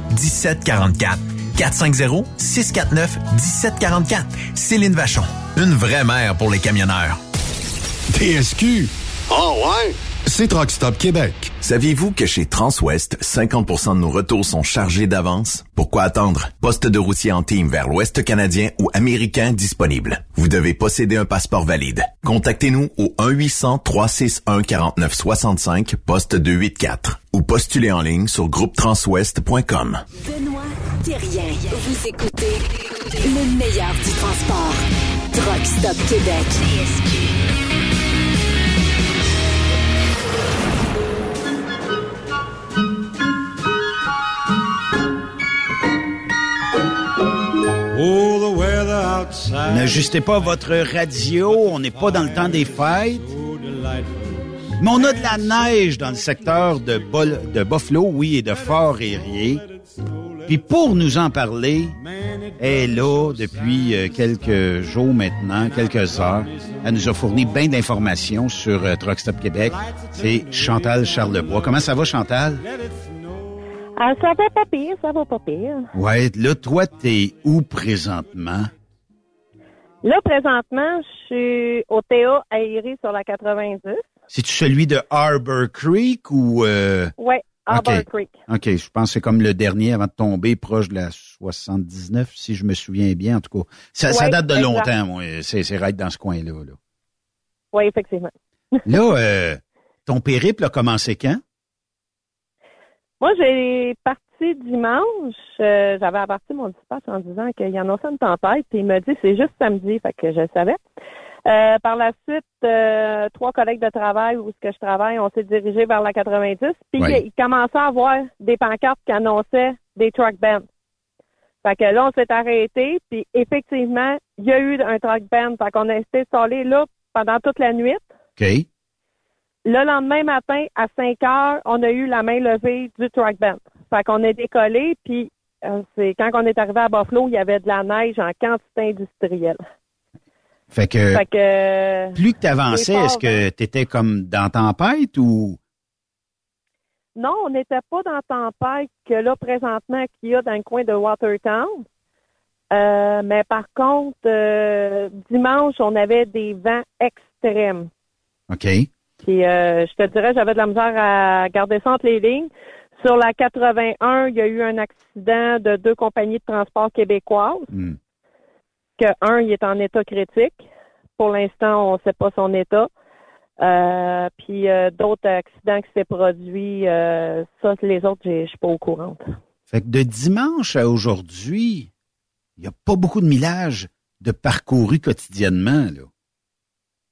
1744. 450 649 1744. Céline Vachon. Une vraie mère pour les camionneurs. TSQ. Oh ouais? C'est Truck Stop Québec. Saviez-vous que chez Transwest, 50% de nos retours sont chargés d'avance? Pourquoi attendre? Poste de routier en team vers l'Ouest canadien ou américain disponible. Vous devez posséder un passeport valide. Contactez-nous au 1-800-361-4965, poste 284 ou postulez en ligne sur groupetranswest.com. Benoît Thérien. Vous écoutez le meilleur du transport. Truck Stop Québec. N'ajustez pas votre radio, on n'est pas dans le temps des fêtes. Mais on a de la neige dans le secteur de, Bol- de Buffalo, oui, et de Fort-Érié. Puis pour nous en parler, elle est là depuis euh, quelques jours maintenant, quelques heures. Elle nous a fourni bien d'informations sur euh, Truck Stop Québec. C'est Chantal Charlebois. Comment ça va, Chantal? Ah, ça va pas pire, ça va pas pire. Ouais, là, toi, t'es où présentement? Là, présentement, je suis au TA aéré sur la 90. C'est-tu celui de Harbor Creek ou... Euh... Ouais, Harbor. Creek. OK, je pense que c'est comme le dernier avant de tomber proche de la 79, si je me souviens bien. En tout cas, ça, date de longtemps, moi. C'est, c'est right dans ce coin-là. Là, Oui, effectivement. là euh, ton périple a commencé quand? Moi, j'ai parti dimanche. euh, J'avais averti mon dispatch en disant qu'il y en a une tempête. Puis il m'a dit c'est juste samedi, fait que je le savais. Euh, par la suite, euh, trois collègues de travail où ce que je travaille, on s'est dirigé vers la 90. Puis Ouais. il commençait à avoir des pancartes qui annonçaient des truck bands. Fait que là, on s'est arrêté. Puis effectivement, il y a eu un truck band. Fait qu'on a été installé là pendant toute la nuit. OK. le lendemain matin, à 5 heures, on a eu la main levée du truck band. Fait qu'on est décollé, puis euh, c'est quand on est arrivé à Buffalo, il y avait de la neige en quantité industrielle. Fait que, Fait que plus que tu avançais, est-ce que tu étais comme dans tempête ou? Non, on n'était pas dans tempête que là, présentement, qu'il y a dans le coin de Watertown. Euh, mais par contre, euh, dimanche, on avait des vents extrêmes. OK. Puis euh, je te dirais, j'avais de la misère à garder ça entre les lignes. Sur la 81, il y a eu un accident de deux compagnies de transport québécoises. Hmm. Que un, il est en état critique. Pour l'instant, on ne sait pas son état. Euh, puis euh, d'autres accidents qui s'est produits, euh, ça, les autres, je suis pas au courant. Fait que de dimanche à aujourd'hui, il n'y a pas beaucoup de millage de parcouru quotidiennement, là.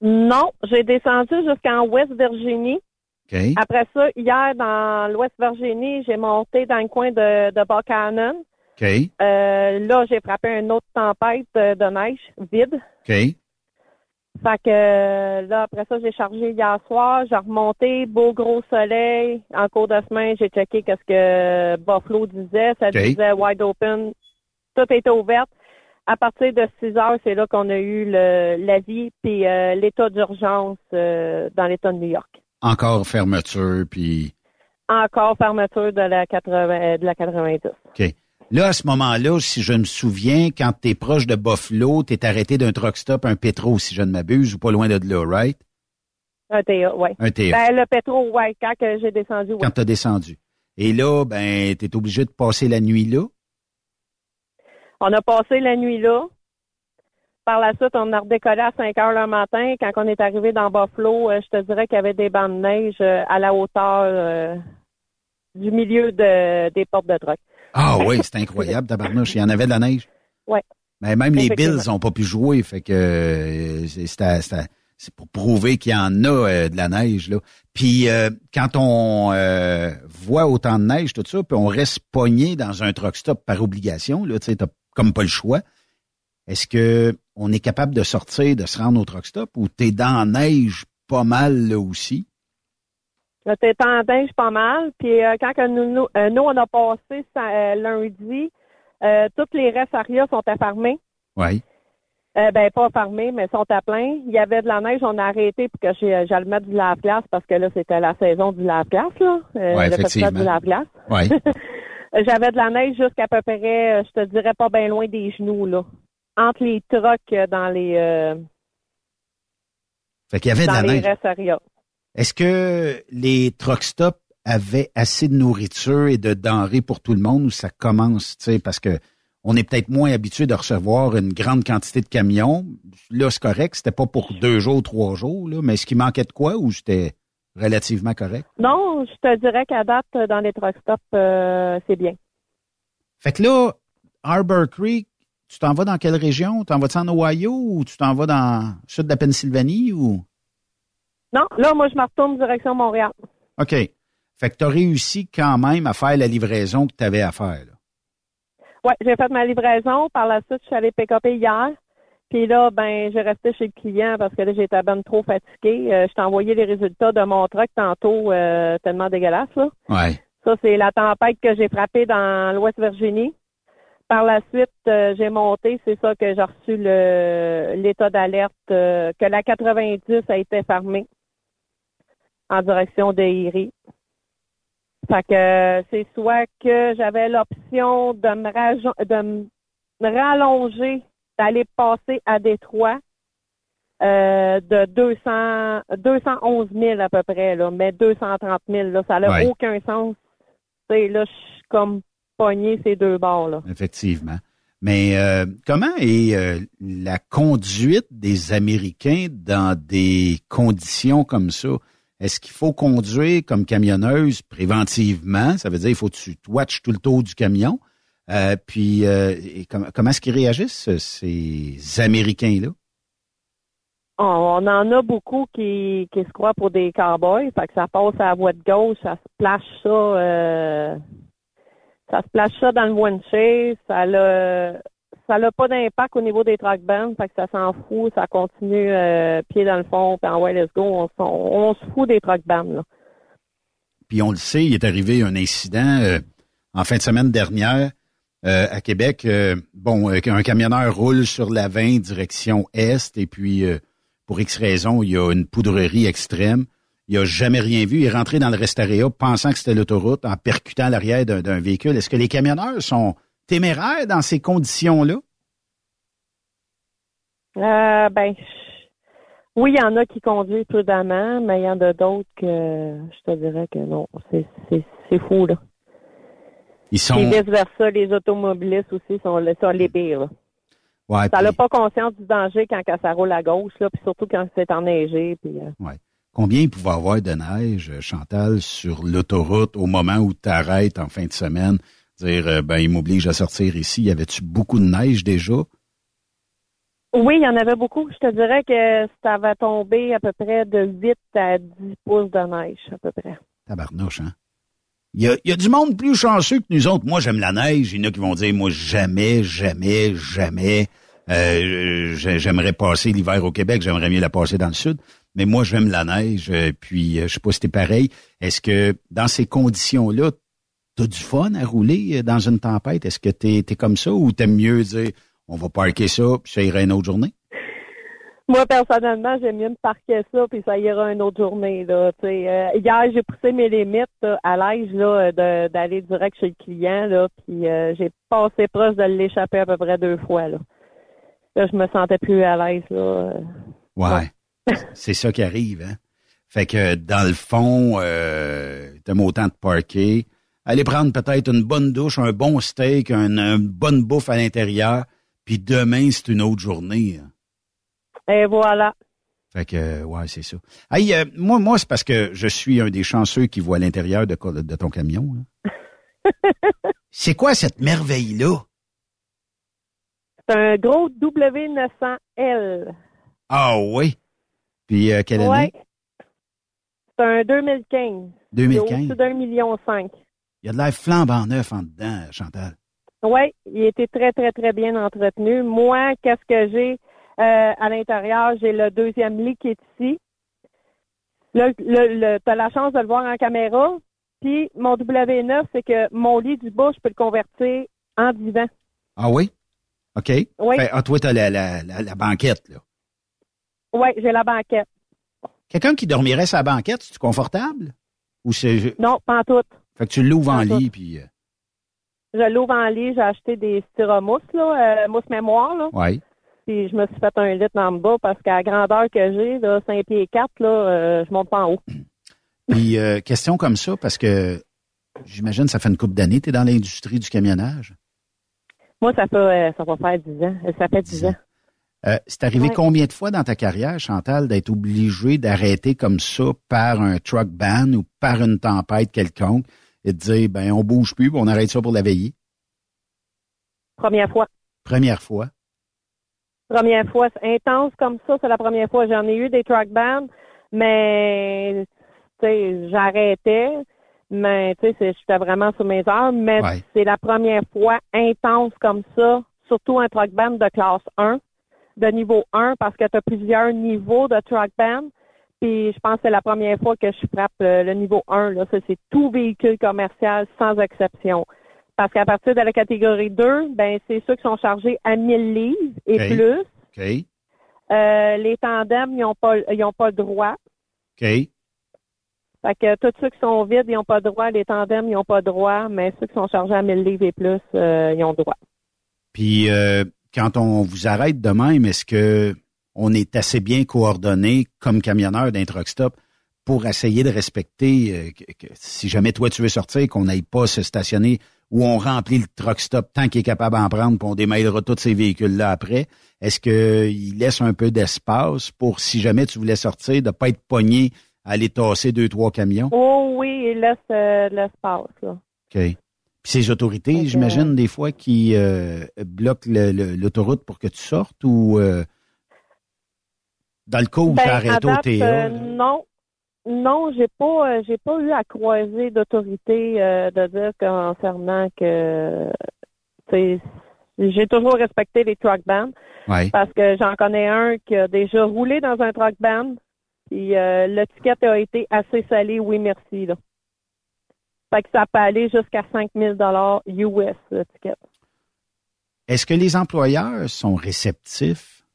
Non, j'ai descendu jusqu'en West Virginie. OK? Après ça, hier, dans l'Ouest Virginie, j'ai monté dans le coin de, de Buchanan. OK? Euh, là, j'ai frappé une autre tempête de neige vide. OK? Fait que là, après ça, j'ai chargé hier soir, j'ai remonté, beau gros soleil. En cours de semaine, j'ai checké qu'est-ce que Buffalo disait. Ça disait wide open. Tout était ouvert. À partir de 6 heures, c'est là qu'on a eu l'avis puis euh, l'état d'urgence euh, dans l'État de New York. Encore fermeture, puis. Encore fermeture de la 80 de la 90. OK. Là, à ce moment-là, si je me souviens, quand tu es proche de Buffalo, tu es arrêté d'un truck stop, un pétro, si je ne m'abuse, ou pas loin de là, right? Un TA, ouais. Un TA. Ben, le pétro, ouais, quand j'ai descendu, ouais. Quand tu as descendu. Et là, ben, tu es obligé de passer la nuit là? On a passé la nuit là. Par la suite, on a redécollé à 5 heures le matin. Quand on est arrivé dans Buffalo, euh, je te dirais qu'il y avait des bancs de neige euh, à la hauteur euh, du milieu de, des portes de truck. Ah oui, c'est incroyable, tabarnouche. Il y en avait de la neige? Ouais. Mais même les. Bills n'ont pas pu jouer, fait que c'est- pour prouver qu'il y en a euh, de la neige là. Puis euh, quand on euh, voit autant de neige tout ça, puis on reste pogné dans un truck stop par obligation là, tu sais, t'as comme pas le choix. Est-ce que on est capable de sortir, de se rendre au truck stop, ou t'es dans la neige pas mal là aussi? T'es en neige pas mal. Puis euh, quand que nous, nous, euh, nous, on a passé euh, lundi, toutes les restes arrière sont à fermer. Oui. Euh, ben, pas fermés, mais sont à plein. Il y avait de la neige, on a arrêté pour que j'allais mettre du lave-glace parce que là, c'était la saison du lave-glace, là. Euh, Ouais, effectivement. du lave-glace. Oui. J'avais de la neige jusqu'à peu près, je te dirais pas bien loin des genoux, là. Entre les trucks euh, dans les, euh, Fait qu'il y avait de la neige. Est-ce que les truck stops avaient assez de nourriture et de denrées pour tout le monde ou ça commence, tu sais, parce que on est peut-être moins habitué de recevoir une grande quantité de camions. Là, c'est correct, c'était pas pour deux jours, trois jours, là, mais est-ce qu'il manquait de quoi ou c'était relativement correct? Non, je te dirais qu'à date, dans les truck stops, euh, c'est bien. Fait que là, Harbor Creek, tu t'en vas dans quelle région? T'en vas-tu en Ohio ou tu t'en vas dans le sud de la Pennsylvanie ou? Non, là, moi, je me retourne direction Montréal. OK. Fait que tu as réussi quand même à faire la livraison que tu avais à faire. Ouais, j'ai fait ma livraison. Par la suite, je suis allée pick upper hier. Puis là, ben, j'ai resté chez le client parce que là, j'étais ben trop fatiguée. Euh, je t'ai envoyé les résultats de mon truck tantôt, euh, tellement dégueulasse, là. Ouais. Ça, c'est la tempête que j'ai frappée dans l'Ouest Virginie. Par la suite, euh, j'ai monté, c'est ça que j'ai reçu le l'état d'alerte euh, que la 90 a été fermée en direction de Erie. Fait que euh, c'est soit que j'avais l'option de me, rajo- de me rallonger, d'aller passer à Détroit euh, de 200, 211 000 à peu près, là, mais 230 000, là, ça n'a Ouais. aucun sens. Tu sais, là, je suis comme ces deux bords, là. Effectivement. Mais euh, comment est euh, la conduite des Américains dans des conditions comme ça? Est-ce qu'il faut conduire comme camionneuse préventivement? Ça veut dire il faut que tu watches tout le tour du camion. Euh, puis et com- comment est-ce qu'ils réagissent, ces Américains-là? On, on en a beaucoup qui, qui se croient pour des cowboys. Fait que ça passe à la voie de gauche, ça se plache ça, ça se plache ça dans le windshield, ça le, ça n'a pas d'impact au niveau des truck bands, fait que ça s'en fout, ça continue euh, pied dans le fond, puis en ouais, let's go, on, se fout des truck bands, là. Puis on le sait, il est arrivé un incident euh, en fin de semaine dernière euh, à Québec. Bon, un camionneur roule sur la 20 direction est et puis pour X raison, il y a une poudrerie extrême. Il a jamais rien vu. Il est rentré dans le restaréa pensant que c'était l'autoroute en percutant l'arrière d'un véhicule. Est-ce que les camionneurs sont téméraires dans ces conditions-là? Euh, ben, oui, il y en a qui conduisent prudemment, mais il y en a d'autres que je te dirais que non, c'est fou là. Ils sont. Et vice versa, les automobilistes aussi sont, sont les pires. là. Ouais, ça n'a pas conscience du danger quand, ça roule à gauche, là, puis surtout quand c'est enneigé. Puis, euh, combien il pouvait avoir de neige, euh, Chantal, sur l'autoroute au moment où tu t'arrêtes en fin de semaine? Dire, euh, ben, il m'oblige à sortir ici. Y avait-tu beaucoup de neige déjà? Oui, il y en avait beaucoup. Je te dirais que ça va tomber à peu près de 8 à 10 pouces de neige, à peu près. Tabarnouche, hein? Il y a, il y a du monde plus chanceux que nous autres. Moi, j'aime la neige. Il y en a qui vont dire, moi, jamais, jamais, jamais. euh, j'ai- j'aimerais passer l'hiver au Québec. J'aimerais mieux la passer dans le sud. Mais moi, j'aime la neige. euh, Puis, euh, je sais pas si t'es pareil. Est-ce que dans ces conditions-là, t'as du fun à rouler euh, dans une tempête? Est-ce que t'es es comme ça ou t'aimes mieux dire, on va parker ça, puis ça ira une autre journée? Moi, personnellement, j'aime mieux me parquer ça, puis ça ira une autre journée. Là. Euh, hier, j'ai poussé mes limites là, à l'âge d'aller direct chez le client, là, puis euh, j'ai passé proche de l'échapper à peu près deux fois. Là, là je me sentais plus à l'aise. là. Ouais. C'est ça qui arrive, hein? Fait que dans le fond, euh, t'aimes autant de parker. Aller prendre peut-être une bonne douche, un bon steak, un- une bonne bouffe à l'intérieur, puis demain, c'est une autre journée. hein. Et voilà. Fait que, ouais, c'est ça. Hey, euh, moi, moi c'est parce que je suis un des chanceux qui voit l'intérieur de, de ton camion. là. c'est quoi cette merveille-là? C'est un gros W900L. Ah oui? Puis euh, quelle Ouais. année? C'est un 2015. 2015. Il est au-dessus d'un million cinq. Il y a de l'air flambant neuf en dedans, Chantal. Oui, il était très, très, très bien entretenu. Moi, qu'est-ce que j'ai euh, à l'intérieur? J'ai le deuxième lit qui est ici. Là, le, le, tu as la chance de le voir en caméra. Puis, mon W9, c'est que mon lit du bas, je peux le convertir en divan. Ah oui? OK. Oui. Fait, ah, toi, t'as la, la, la, la banquette, là. Oui, j'ai la banquette. Quelqu'un qui dormirait sa banquette, c'est confortable? Ou c'est. Non, pas en tout. Fait que tu l'ouvres en lit, puis. euh, Je l'ouvre en lit, j'ai acheté des styromousse, là, euh, mousse mémoire, là. ouais. Puis je me suis fait un lit en bas parce qu'à la grandeur que j'ai, là, 5 pieds 4, là, euh, je monte pas en haut. Puis, euh, question comme ça, parce que j'imagine ça fait une couple d'années, tu es dans l'industrie du camionnage. Moi, ça fait, euh, ça va faire 10 ans. Ça fait 10 ans. Euh, c'est arrivé Ouais. combien de fois dans ta carrière, Chantal, d'être obligé d'arrêter comme ça par un truck ban ou par une tempête quelconque et de dire, ben, on bouge plus, on arrête ça pour la veiller? Première fois. Première fois. Première fois, c'est intense comme ça, c'est la première fois. J'en ai eu des truck bands, mais tu sais, j'arrêtais, mais tu sais, j'étais vraiment sur mes heures, mais Ouais. c'est la première fois intense comme ça, surtout un truck band de classe 1, de niveau 1, parce que tu as plusieurs niveaux de truck band. Puis je pense que c'est la première fois que je frappe euh, le niveau 1. Là. Ça, c'est tout véhicule commercial sans exception. Parce qu'à partir de la catégorie 2, ben c'est ceux qui sont chargés à 1000 livres et plus. Euh, les tandems, ils n'ont pas, ils ont pas le droit. OK. Fait que tous ceux qui sont vides, ils n'ont pas le droit. Les tandems, ils n'ont pas le droit. Mais ceux qui sont chargés à 1000 livres et plus, euh, ils ont le droit. Puis, euh, quand on vous arrête de même, est-ce que on est assez bien coordonné comme camionneur d'un truck stop pour essayer de respecter, euh, que, que si jamais toi tu veux sortir, qu'on n'aille pas se stationner où on remplit le truck stop tant qu'il est capable d'en prendre, puis on démêlera tous ces véhicules-là après? Est-ce qu'il laisse un peu d'espace pour, si jamais tu voulais sortir, de pas être pogné à aller tasser deux, trois camions? Oh oui, il laisse euh, l'espace. Là. OK. Ces autorités, j'imagine, des fois, qui euh, bloquent l'autoroute pour que tu sortes ou euh, dans le cas où Ben, tu arrêté à au TA? euh, non, non, j'ai pas, euh, j'ai pas eu à croiser d'autorité euh, de dire concernant que, J'ai toujours respecté les truck bands Ouais. parce que j'en connais un qui a déjà roulé dans un truck band. Puis euh, le ticket a été assez salé, oui merci là. Fait que ça peut aller jusqu'à 5000 dollars US le ticket. Est-ce que les employeurs sont réceptifs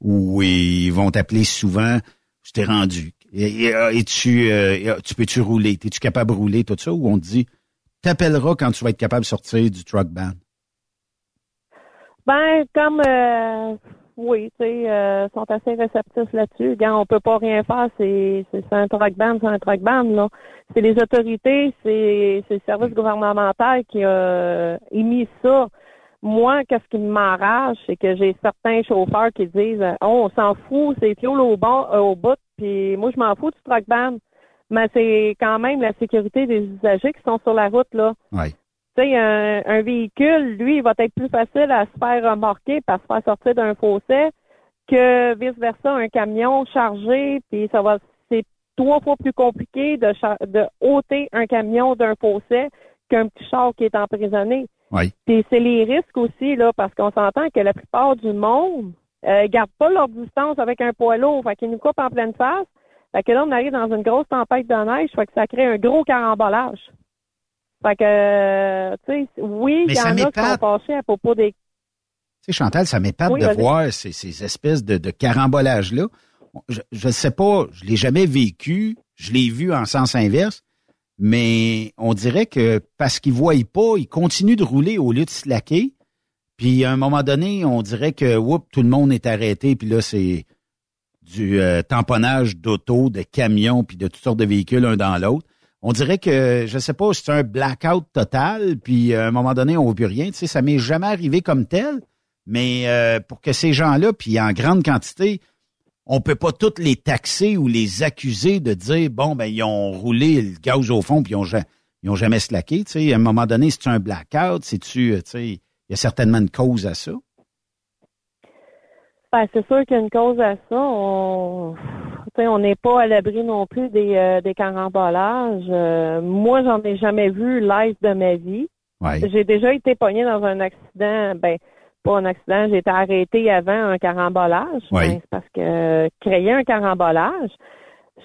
ou ils vont t'appeler souvent, je t'ai rendu, et, et, euh, tu tu peux-tu rouler, es-tu capable de rouler, tout ça, ou on te dit, t'appelleras quand tu vas être capable de sortir du truck band? Ben, comme euh, oui, tu sais, euh, sont assez réceptifs là-dessus. Quand on peut pas rien faire, c'est un truck band, c'est un truck band, là. C'est les autorités, c'est le service gouvernemental qui a émis ça. Moi, qu'est-ce qui m'enrage, c'est que j'ai certains chauffeurs qui disent Oh, on s'en fout, c'est fuel au, bon, euh, au bout, puis moi je m'en fous du truck band. Mais c'est quand même la sécurité des usagers qui sont sur la route, là. Ouais. Sais, un, un véhicule, lui, il va être plus facile à se faire remorquer, par se faire sortir d'un fossé que vice-versa, un camion chargé, puis ça va c'est trois fois plus compliqué de, de ôter un camion d'un fossé qu'un petit char qui est emprisonné. Oui. Puis c'est les risques aussi, là, parce qu'on s'entend que la plupart du monde euh, garde pas leur distance avec un poids lourd, fait qu'ils nous coupent en pleine face. Fait que là, on arrive dans une grosse tempête de neige, fait que ça crée un gros carambolage. Fait que, tu sais, oui, il y en a qui sont fâchés à propos des... Tu sais, Chantal, ça m'épate Oui, de voir ces, ces espèces de, de carambolages-là. Je ne sais pas, je l'ai jamais vécu, je l'ai vu en sens inverse, mais on dirait que parce qu'ils ne voient pas, ils continuent de rouler au lieu de se laquer. Puis à un moment donné, on dirait que whoop, tout le monde est arrêté, puis là, c'est du euh, tamponnage d'auto, de camions, puis de toutes sortes de véhicules un dans l'autre. On dirait que, je sais pas, c'est un blackout total, puis euh, à un moment donné, on voit plus rien. Tu sais, ça m'est jamais arrivé comme tel, mais euh, pour que ces gens-là, puis en grande quantité, on peut pas toutes les taxer ou les accuser de dire, bon, ben, ils ont roulé le gaz au fond, puis ils ont, ja- ils ont jamais. Tu sais, à un moment donné, c'est un blackout, c'est-tu, euh, tu sais, il y a certainement une cause à ça. Ben, c'est sûr qu'il y a une cause à ça. On tu sais, on n'est pas à l'abri non plus des, euh, des carambolages. Euh, moi, j'en ai jamais vu live de ma vie. Ouais. J'ai déjà été pognée dans un accident, ben pas un accident, j'ai été arrêtée avant un carambolage. Oui. Ben, c'est parce que euh, créer un carambolage,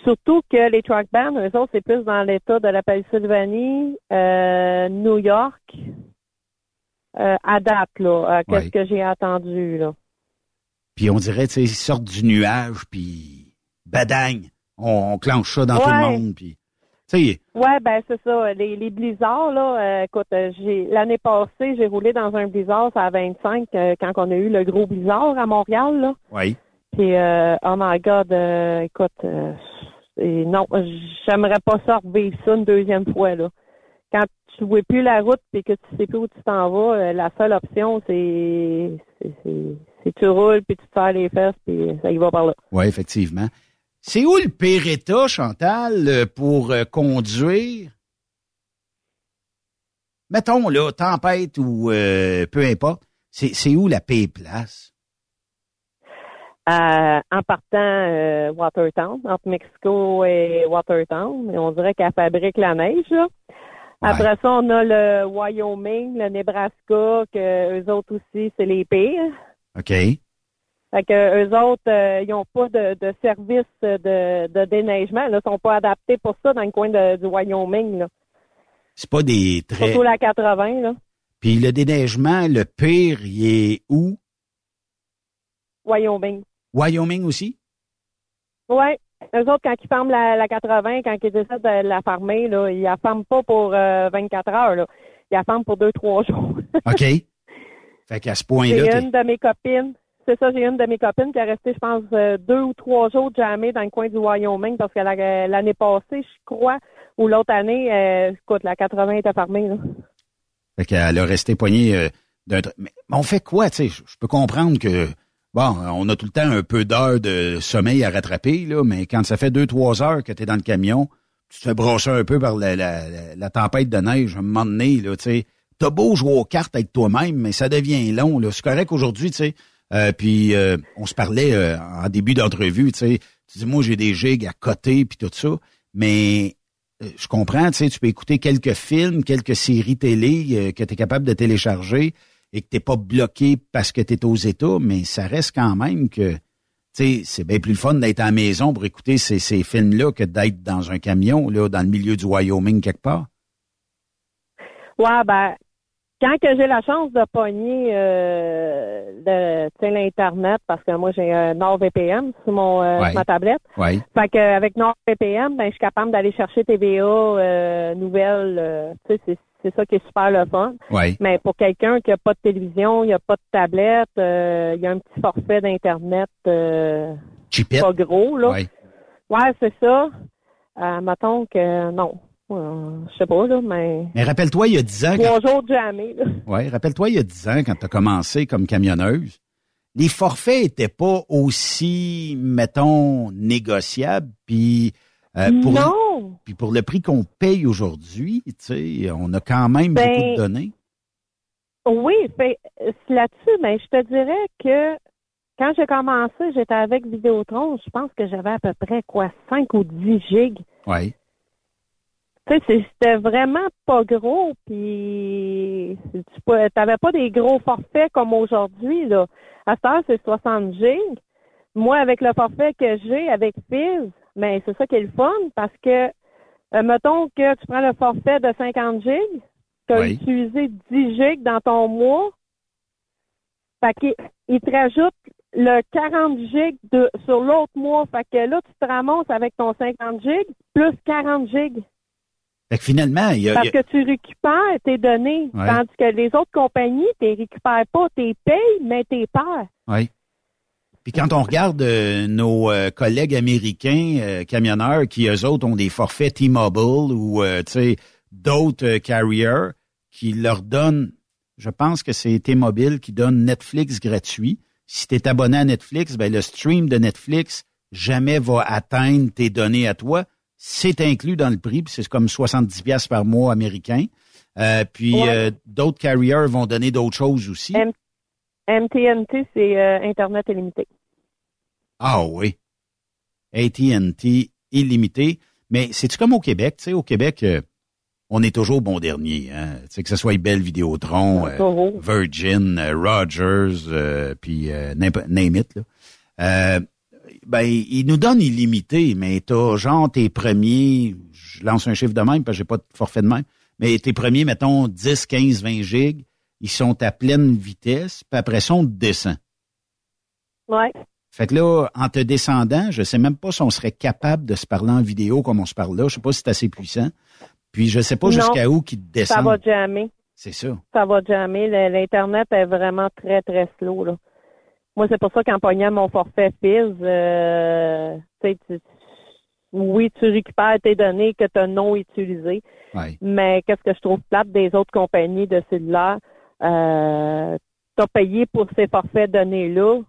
surtout que les truck bands, eux autres, c'est plus dans l'État de la Pennsylvanie, euh, New York, euh, à date, là, qu'est-ce que j'ai entendu, là. Puis on dirait, tu sais, ils sortent du nuage, puis badagne, on, on clenche ça dans tout le monde, puis Ouais, ben c'est ça. Les, les blizzards, là, euh, écoute, euh, j'ai l'année passée, j'ai roulé dans un blizzard, ça à 25, euh, quand on a eu le gros blizzard à Montréal, là. oui. Puis, euh, oh my God, euh, écoute, euh, et non, j'aimerais pas ça revivre ça une deuxième fois, là. Quand tu vois plus la route et que tu sais plus où tu t'en vas, la seule option, c'est, c'est, c'est tu roules puis tu te les fesses puis ça y va par là. Oui, effectivement. C'est où le pire état, Chantal, euh, pour euh, conduire? Mettons, là, tempête ou euh, peu importe. C'est où la pire place? Euh, en partant euh, Watertown, entre Mexico et Watertown, et on dirait qu'elle fabrique la neige. Là. Après ça, on a le Wyoming, le Nebraska, que eux autres aussi, c'est les pires. OK. Fait que eux autres, euh, ils n'ont pas de, de service de, de déneigement. Ils sont pas adaptés pour ça dans le coin de- du Wyoming. C'est pas des très... Surtout la 80. Là. Puis le déneigement, le pire, il est où? Wyoming. Wyoming aussi? Ouais. Eux autres, quand ils ferment la, la 80, quand ils décident de la fermer, là, ils la ferment pas pour euh, 24 heures. Là. Ils la ferment pour 2-3 jours. OK. fait qu'à ce point-là, J'ai une de mes copines. C'est ça, j'ai une de mes copines qui est restée, je pense, euh, deux ou trois jours jamais dans le coin du Wyoming parce que la- l'année passée, je crois, ou l'autre année, euh, écoute, la 80 était fermée. Là. Fait qu'elle a resté poignée euh, d'un... Mais, on fait quoi, tu sais? Je peux comprendre que, bon, on a tout le temps un peu d'heures de sommeil à rattraper, là, mais quand ça fait deux, trois heures que tu es dans le camion, tu te fais brosser un peu par la- la tempête de neige, à un moment donné, là, tu sais. T'as beau jouer aux cartes avec toi-même, mais ça devient long. C'est correct aujourd'hui, tu sais. Euh, puis euh, on se parlait euh, en début d'entrevue, tu sais. Tu dis, moi, j'ai des gigs à côté, puis tout ça. Mais je comprends, tu sais, tu peux écouter quelques films, quelques séries télé que tu es capable de télécharger et que t'es pas bloqué parce que tu es aux États, mais ça reste quand même que tu sais, c'est bien plus le fun d'être à la maison pour écouter ces, ces films-là que d'être dans un camion, là, dans le milieu du Wyoming quelque part. Ouais, ben, quand que j'ai la chance de pogner euh, de, l'internet, parce que moi j'ai un NordVPN sur mon euh, Ouais. ma tablette. Ouais. Fait que avec NordVPN, ben je suis capable d'aller chercher TVA euh, nouvelles. euh, tu sais, c'est c'est ça qui est super le fun. Ouais. Mais pour quelqu'un qui a pas de télévision, il a pas de tablette, euh, il y a un petit forfait d'internet euh, pas gros là. Ouais. Ouais, c'est ça. Euh, mettons que non. Euh, je sais pas là, mais Mais rappelle-toi, il y a 10 ans, quand trois jours de jamais. Ouais, rappelle-toi, il y a 10 ans, quand tu as commencé comme camionneuse, les forfaits étaient pas aussi, mettons, négociables. Puis euh, pour, Non. puis pour le prix qu'on paye aujourd'hui, tu sais, on a quand même Ben, beaucoup de données. Oui, euh, là-dessus, ben, je te dirais que quand j'ai commencé, j'étais avec Vidéotron, je pense que j'avais à peu près quoi, 5 ou 10 gigs. Ouais. Tu sais, c'était vraiment pas gros, puis tu n'avais pas des gros forfaits comme aujourd'hui, là. À cette heure, c'est 60 gigs. Moi, avec le forfait que j'ai avec Fizz, ben, c'est ça qui est le fun, parce que, euh, mettons que tu prends le forfait de 50 gigs, tu as Oui. utilisé 10 gigs dans ton mois, fait qu'il il te rajoute le 40 gigs de, sur l'autre mois. Fait que là, tu te ramasses avec ton 50 gigs plus 40 gigs. Fait que finalement, il y a, Parce que tu récupères tes données. Ouais. Tandis que les autres compagnies, tu les récupères pas. Tu les payes, mais tu les perds. ouais. Puis quand on regarde euh, nos euh, collègues américains euh, camionneurs qui, eux autres, ont des forfaits T-Mobile ou, d'autres carriers qui leur donnent, je pense que c'est T-Mobile qui donne Netflix gratuit. Si tu es abonné à Netflix, ben le stream de Netflix jamais va atteindre tes données à toi. C'est inclus dans le prix, puis c'est comme 70 pièces par mois américain. Euh, puis Ouais. euh, d'autres carriers vont donner d'autres choses aussi. M- MTNT, c'est euh, Internet illimité. Ah oui. AT&T illimité. Mais c'est-tu comme au Québec? Tu sais, au Québec, euh, on est toujours bon dernier. Hein? Tu sais, que ce soit Bell Vidéotron, euh, Toujours. Virgin, Rogers, euh, puis euh, name it. Là. Ben, ils nous donnent illimité, mais t'as genre tes premiers, je lance un chiffre de même parce que j'ai pas de forfait de même, mais tes premiers, mettons, 10, 15, 20 gigs, ils sont à pleine vitesse, puis après ça, on te descend. Ouais. Fait que là, en te descendant, je sais même pas si on serait capable de se parler en vidéo comme on se parle là. Je sais pas si c'est assez puissant. Puis je sais pas jusqu'à où qui te Ça descend. va jammer. C'est ça. Ça va. Le- L'Internet est vraiment très, très slow. Là. Moi, c'est pour ça qu'en pognant mon forfait Fizz, euh, tu sais, tu- oui, tu récupères tes données que tu as non utilisées. Ouais. Mais qu'est-ce que je trouve plate des autres compagnies de cellulaire? Euh, tu as payé pour ces forfaits données-là,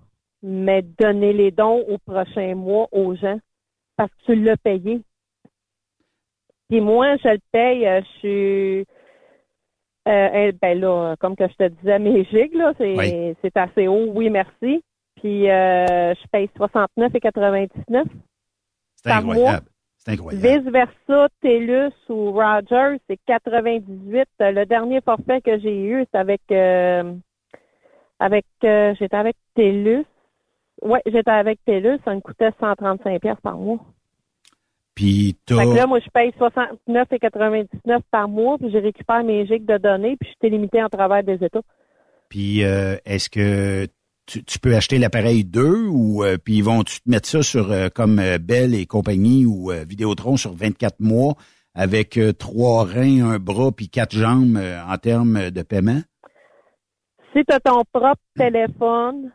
mais donner les dons au prochain mois aux gens parce que tu l'as payé. Puis moi, je le paye, euh, je suis... Euh, ben là, comme que je te disais, mes gigs, là, c'est Oui. c'est assez haut, oui, merci. Puis euh, je paye 69,99 C'est par mois. incroyable. C'est incroyable. Vice-versa, TELUS ou Rogers, c'est 98. Euh, Le dernier forfait que j'ai eu, c'est avec... euh, avec euh, J'étais avec TELUS. Ouais, j'étais avec TELUS. Ça me coûtait 135 pièces par mois. Puis Fait que là, moi, je paye 69,99 par mois, puis je récupère mes gigs de données, puis je suis limité en travers des États. Puis euh, est-ce que tu, tu peux acheter l'appareil 2 ou euh, puis ils vont tu te mettre ça sur euh, comme Bell et compagnie ou Vidéotron sur 24 mois avec trois reins, un bras puis quatre jambes en termes de paiement? Si tu as ton propre téléphone,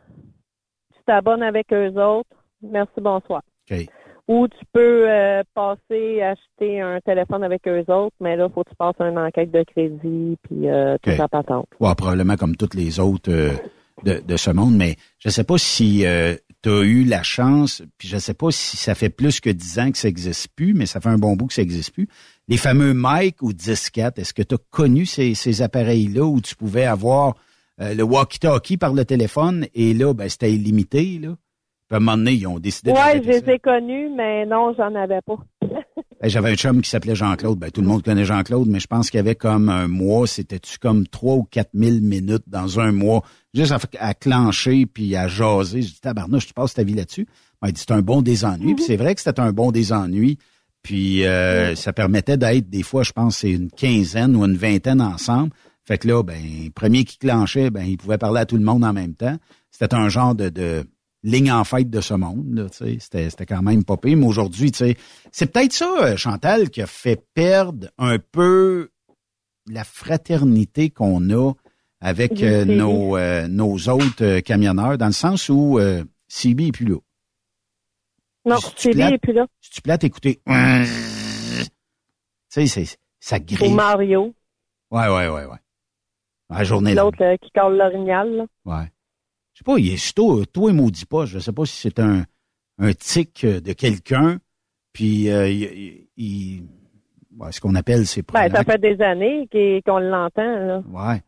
tu t'abonnes avec eux autres, merci, bonsoir. OK. Ou tu peux euh, passer acheter un téléphone avec eux autres, mais là, faut que tu passes une enquête de crédit, puis euh, tout ça patente. Ouais, probablement comme toutes les autres euh, de, de ce monde, mais je sais pas si tu as eu la chance, puis je sais pas si ça fait plus que 10 ans que ça existe plus, mais ça fait un bon bout que ça existe plus. Les fameux mic ou disquettes, est-ce que tu as connu ces, ces appareils-là où tu pouvais avoir euh, le walkie-talkie par le téléphone et là, ben, c'était illimité, là? Puis à un moment donné, ils ont décidé Ouais, je ça. les ai connus, mais non, j'en avais pas. Ben, J'avais un chum qui s'appelait Jean-Claude. Ben, tout le monde connaît Jean-Claude, mais je pense qu'il y avait comme un mois, c'était-tu comme trois ou quatre mille minutes dans un mois, juste à, à clencher puis à jaser. Je dis, tabarnouche, tu passes ta vie là-dessus? Ben, il dit, c'est un bon désennui. Puis c'est vrai que c'était un bon désennui. Puis euh, ça permettait d'être, des fois, je pense, c'est une quinzaine ou une vingtaine ensemble. Fait que là, ben, premier qui clenchait, ben, il pouvait parler à tout le monde en même temps. C'était un genre de, de ligne en fête de ce monde. Là, tu sais. c'était, quand même pas pire. Mais aujourd'hui, tu sais, c'est peut-être ça, euh, Chantal, qui a fait perdre un peu la fraternité qu'on a avec Oui, euh, nos, euh, nos autres euh, camionneurs, dans le sens où CB est plus là. Non, CB plates- est plus là. Si tu plates écouter, tu sais, c'est, ça Ou grille. Mario, Ouais, ouais, ouais, ouais. La journée l'autre qui colle l'orignal. là. Ouais. Je sais pas, il est surtout, toi, il maudit pas. Je sais pas si c'est un, un tic euh, de quelqu'un, puis euh, il, il- il- ouais, ce qu'on appelle, c'est Ben, ça fait des années qu'on l'entend. là. Ouais.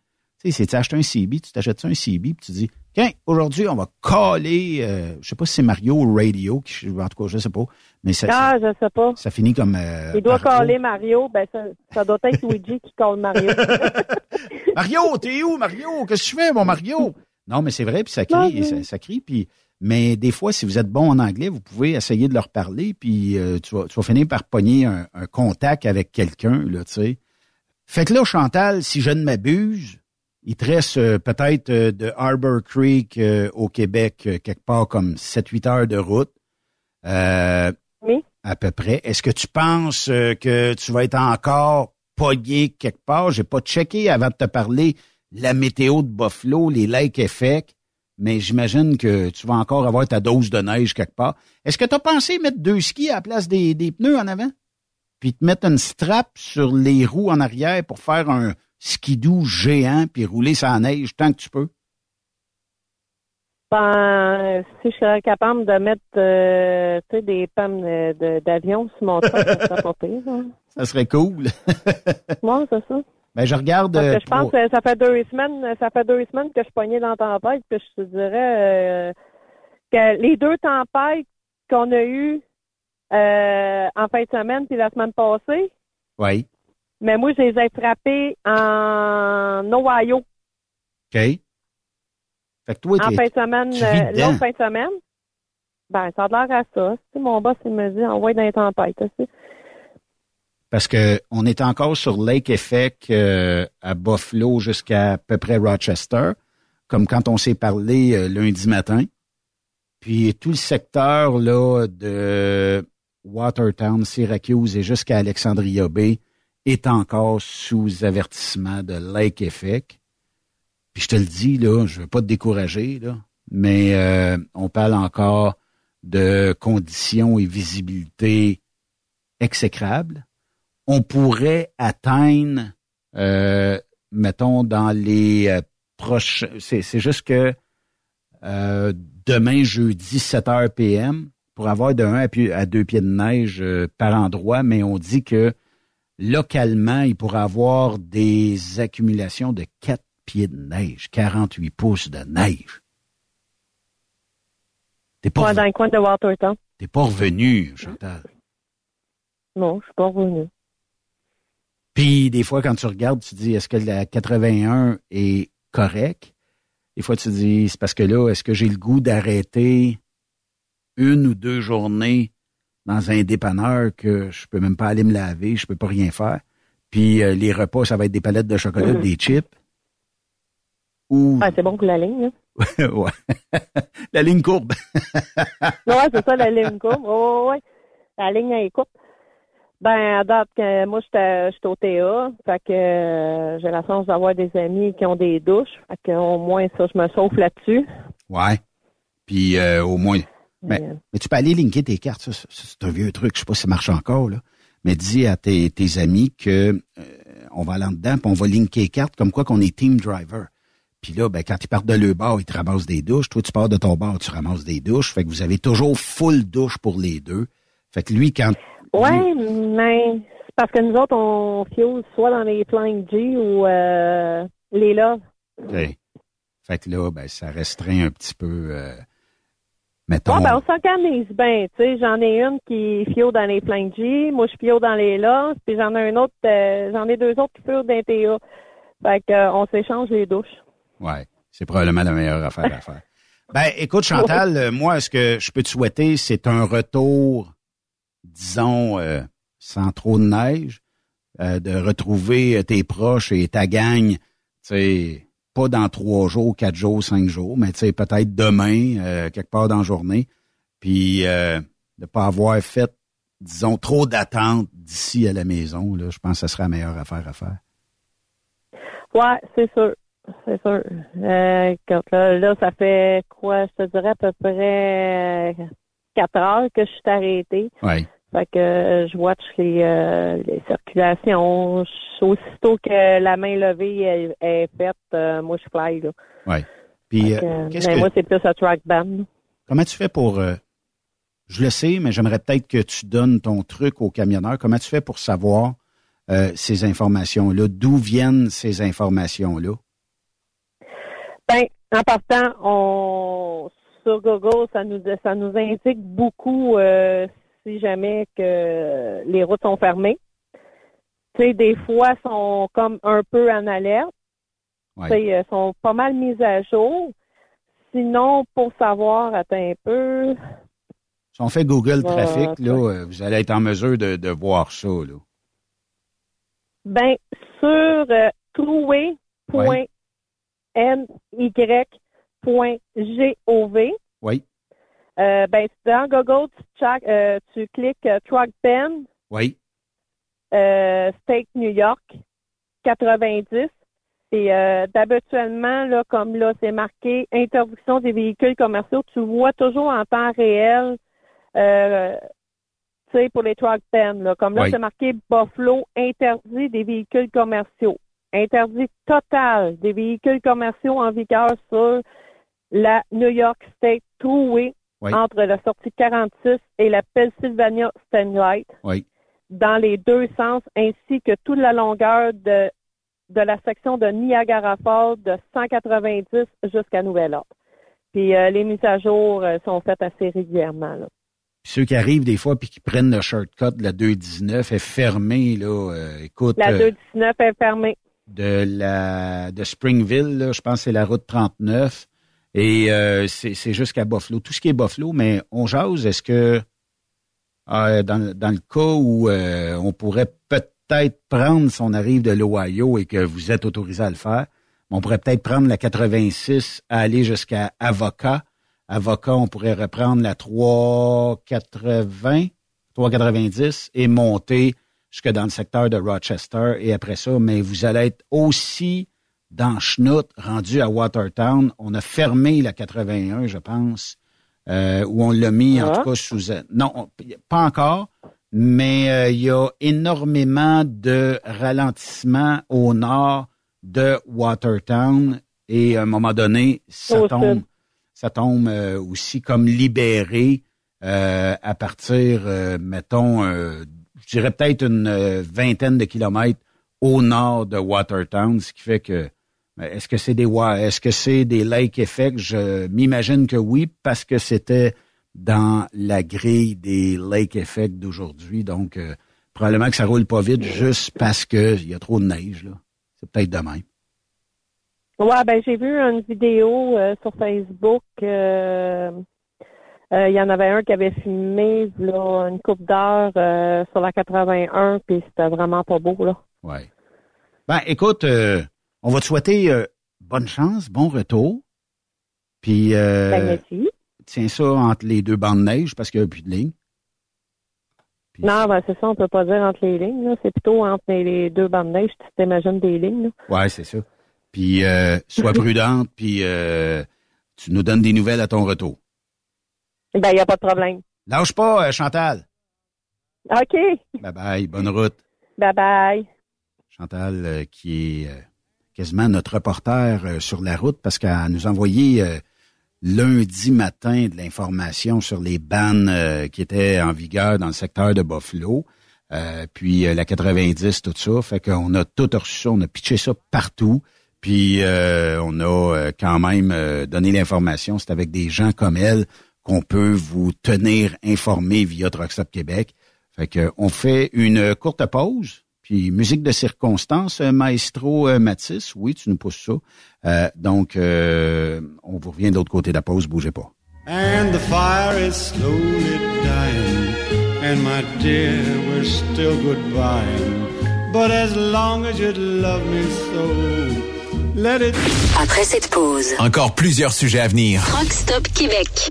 Tu sais, c'est tu achètes un CB, tu t'achètes ça un CB, puis tu dis, tiens, aujourd'hui, on va coller, euh, je sais pas si c'est Mario ou Radio, qui, en tout cas, je sais pas, mais ça, Ah, je sais pas. ça, ça finit comme... euh, Il doit coller Mario. Ben, ça, ça doit être Luigi qui colle Mario. Mario, t'es où, Mario? Qu'est-ce que tu fais, mon Mario? Non, mais c'est vrai, puis ça crie, Non, ça, ça crie, puis... Mais des fois, si vous êtes bon en anglais, vous pouvez essayer de leur parler, puis euh, tu, vas, tu vas finir par pogner un, un contact avec quelqu'un, là, tu sais. Fait que là, Chantal, si je ne m'abuse, il te reste euh, peut-être euh, de Harbor Creek au Québec, quelque part comme 7-8 heures de route. Oui. À peu près. Est-ce que tu penses que tu vas être encore pogné quelque part? J'ai pas checké avant de te parler la météo de Buffalo, les lake effects, mais j'imagine que tu vas encore avoir ta dose de neige quelque part. Est-ce que tu as pensé mettre deux skis à la place des, des pneus en avant? Puis te mettre une strap sur les roues en arrière pour faire un skidoo géant puis rouler sa neige tant que tu peux? Ben, si je serais capable de mettre euh, des pommes euh, de- d'avion sur mon truck, ça serait pas pire. hein. Ça serait cool. Ouais, c'est ça. Ben, je regarde. Parce euh, que je pense que ça fait deux semaines, ça fait deux semaines que je pognais dans la tempête, que je te dirais euh, que les deux tempêtes qu'on a eues euh, en fin de semaine puis la semaine passée, Oui. mais moi, je les ai frappées en Ohio OK. Fait que toi, en fin de semaine, l'autre fin de semaine. Ben, ça a l'air à ça. Tu sais, mon boss, il me dit, envoie dans les tempêtes. tu sais. Parce que on est encore sur Lake Effect euh, à Buffalo jusqu'à à peu près Rochester, comme quand on s'est parlé euh, lundi matin. Puis tout le secteur là de Watertown, Syracuse et jusqu'à Alexandria Bay est encore sous avertissement de Lake Effect. Puis je te le dis là, je veux pas te décourager là, mais euh, on parle encore de conditions et visibilité exécrables on pourrait atteindre, euh, mettons, dans les euh, proches... C'est, juste que euh, demain, jeudi, 7 h PM, pour avoir de 1 à, pi- à 2 pieds de neige par endroit, mais on dit que localement, il pourrait avoir des accumulations de 4 pieds de neige, 48 pouces de neige. T'es pas, Ouais, dans le coin de Watertown. t'es pas revenu, Chantal. Non, je suis pas revenue. Puis des fois, quand tu regardes, tu dis est-ce que la 81 est correct? Des fois, tu dis c'est parce que là, est-ce que j'ai le goût d'arrêter une ou deux journées dans un dépanneur que je peux même pas aller me laver, je peux pas rien faire? Puis euh, les repas, ça va être des palettes de chocolat, Mhm. des chips? Ou Ouais, c'est bon pour la ligne. Là. ouais. la ligne courbe. Ouais, c'est ça, la ligne courbe. Oh, ouais. La ligne est courte. Ben, à date, que moi, j'étais au TA. Fait que euh, j'ai la chance d'avoir des amis qui ont des douches. Fait que au moins, ça, je me sauve là-dessus. Ouais. Puis euh, au moins. Mais, Euh. mais tu peux aller linker tes cartes. C'est un vieux truc. Je sais pas si ça marche encore, là. Mais dis à tes, tes amis que euh, on va aller en dedans, puis on va linker les cartes comme quoi qu'on est team driver. Puis là, ben, quand ils partent de leur bar, ils te ramassent des douches. Toi, tu pars de ton bar, tu ramasses des douches. Fait que vous avez toujours full douche pour les deux. Fait que lui, quand. Ouais, mais c'est parce que nous autres, on fuse soit dans les Flying G ou euh, les Love. OK. Fait que là, ben, ça restreint un petit peu. euh, Mettons. Ouais, ben, on s'organise bien, tu sais. J'en ai une qui fio dans les flingues G, moi je fio dans les LOS, puis j'en ai un autre, euh, j'en ai deux autres qui fio dans les TA. Fait que, on s'échange les douches. Ouais, c'est probablement la meilleure affaire à faire. Ben, écoute, Chantal, moi, ce que je peux te souhaiter, c'est un retour, disons, euh, sans trop de neige, euh, de retrouver tes proches et ta gang, tu sais, pas dans trois jours, quatre jours, cinq jours, mais tu sais, peut-être demain, euh, quelque part dans la journée, puis euh, de pas avoir fait, disons, trop d'attentes d'ici à la maison, là, je pense que ce serait la meilleure affaire à faire. Ouais, c'est sûr. C'est sûr. Euh, quand là, là, ça fait quoi? Je te dirais à peu près euh, quatre heures que je suis arrêtée. Oui. Fait que euh, je watch les, euh, les circulations. Je- Aussitôt que la main levée est, est faite, euh, moi je fly là. Oui. Puis, qu'est-ce que- moi c'est plus un track band. Comment tu fais pour... je le sais, mais j'aimerais peut-être que tu donnes ton truc au camionneur. Comment tu fais pour savoir ces informations-là? D'où viennent ces informations-là? Ben, en partant, on sur Google, ça nous ça nous indique beaucoup si jamais que les routes sont fermées. Tu sais, des fois sont comme un peu en alerte. Ouais. Tu sais, sont pas mal mises à jour. Sinon, pour savoir, attends un peu. Si on fait Google Trafic, là, euh, vous allez être en mesure de, de voir ça. Là. Ben, sur euh, trouer.ny.gov, Oui, euh, ben, dans Google, tu, check, euh, tu cliques euh, Truck Pen, oui, euh, State New York, 90. Et euh, d'habituellement, là, comme là, c'est marqué interdiction des véhicules commerciaux, tu vois toujours en temps réel, euh, tu sais, pour les truck pen, là. Comme là, Oui. c'est marqué Buffalo, interdit des véhicules commerciaux. Interdit total des véhicules commerciaux en vigueur sur la New York State Thruway Oui. entre la sortie 46 et la Pennsylvania Stanlight oui. dans les deux sens, ainsi que toute la longueur de, de la section de Niagara Falls de 190 jusqu'à Nouvel-Ordre. Puis euh, les mises à jour euh, sont faites assez régulièrement. Là. Puis ceux qui arrivent des fois puis qui prennent le shortcut de la 219 est fermé, là. euh, écoute, La euh, 219 est fermée. de la de Springville, là, je pense que c'est la route 39. Et euh, c'est jusqu'à Buffalo. Tout ce qui est Buffalo, mais on jase, est-ce que euh, dans, dans le cas où euh, on pourrait peut-être prendre, si arrive de l'Ohio et que vous êtes autorisé à le faire, on pourrait peut-être prendre la 86 à aller jusqu'à Avocat. Avocat, on pourrait reprendre la 380, 390 et monter jusque dans le secteur de Rochester et après ça, mais vous allez être aussi dans Schnout, rendu à Watertown. On a fermé la 81, je pense, euh, où on l'a mis en Ah. tout cas sous... Non, on- pas encore, mais euh, il y a énormément de ralentissement au nord de Watertown et à un moment donné, ça tombe, ça tombe euh, aussi comme libéré euh, à partir, euh, mettons, euh, je dirais peut-être une vingtaine de kilomètres au nord de Watertown, ce qui fait que est-ce que c'est des wa- est-ce que c'est des lake effects Je m'imagine que oui, parce que c'était dans la grille des lake effects d'aujourd'hui. Donc euh, probablement que ça roule pas vite juste parce que il y a trop de neige. Là. C'est peut-être de même. Ouais, ben j'ai vu une vidéo euh, sur Facebook. euh, Il y en avait un qui avait filmé là, une coupe d'heure sur la 81, puis c'était vraiment pas beau là. Ouais. Ben, écoute, on va te souhaiter euh, bonne chance, bon retour. Puis, euh, Ben, merci. tiens ça entre les deux bandes de neige parce qu'il n'y a plus de ligne. Non, ben c'est ça, on peut pas dire entre les lignes. là. C'est plutôt entre les, deux bandes de neige, tu t'imagines des lignes. Là. Ouais, c'est ça. Puis, euh, sois prudente, puis euh, tu nous donnes des nouvelles à ton retour. Ben, il n'y a pas de problème. Lâche pas, euh, Chantal. OK. Bye bye, bonne route. Bye bye. Chantal, euh, qui est euh, notre reporter euh, sur la route parce qu'elle nous a envoyé euh, lundi matin de l'information sur les bannes euh, qui étaient en vigueur dans le secteur de Buffalo. Puis la 90, tout ça. Fait qu'on a tout reçu on a pitché ça partout. Puis on a quand même donné l'information. C'est avec des gens comme elle qu'on peut vous tenir informé via Truckstop Québec. Fait que on fait une courte pause, puis musique de circonstance, euh, Maestro euh, Matisse, oui, tu nous pousses ça. Euh, donc, euh, on vous revient de l'autre côté de la pause, bougez pas. And the fire is slowly dying. And my dear, we're still goodbye. But as long as you love me so, let it. Après cette pause, Encore plusieurs sujets à venir. Truck Stop Québec.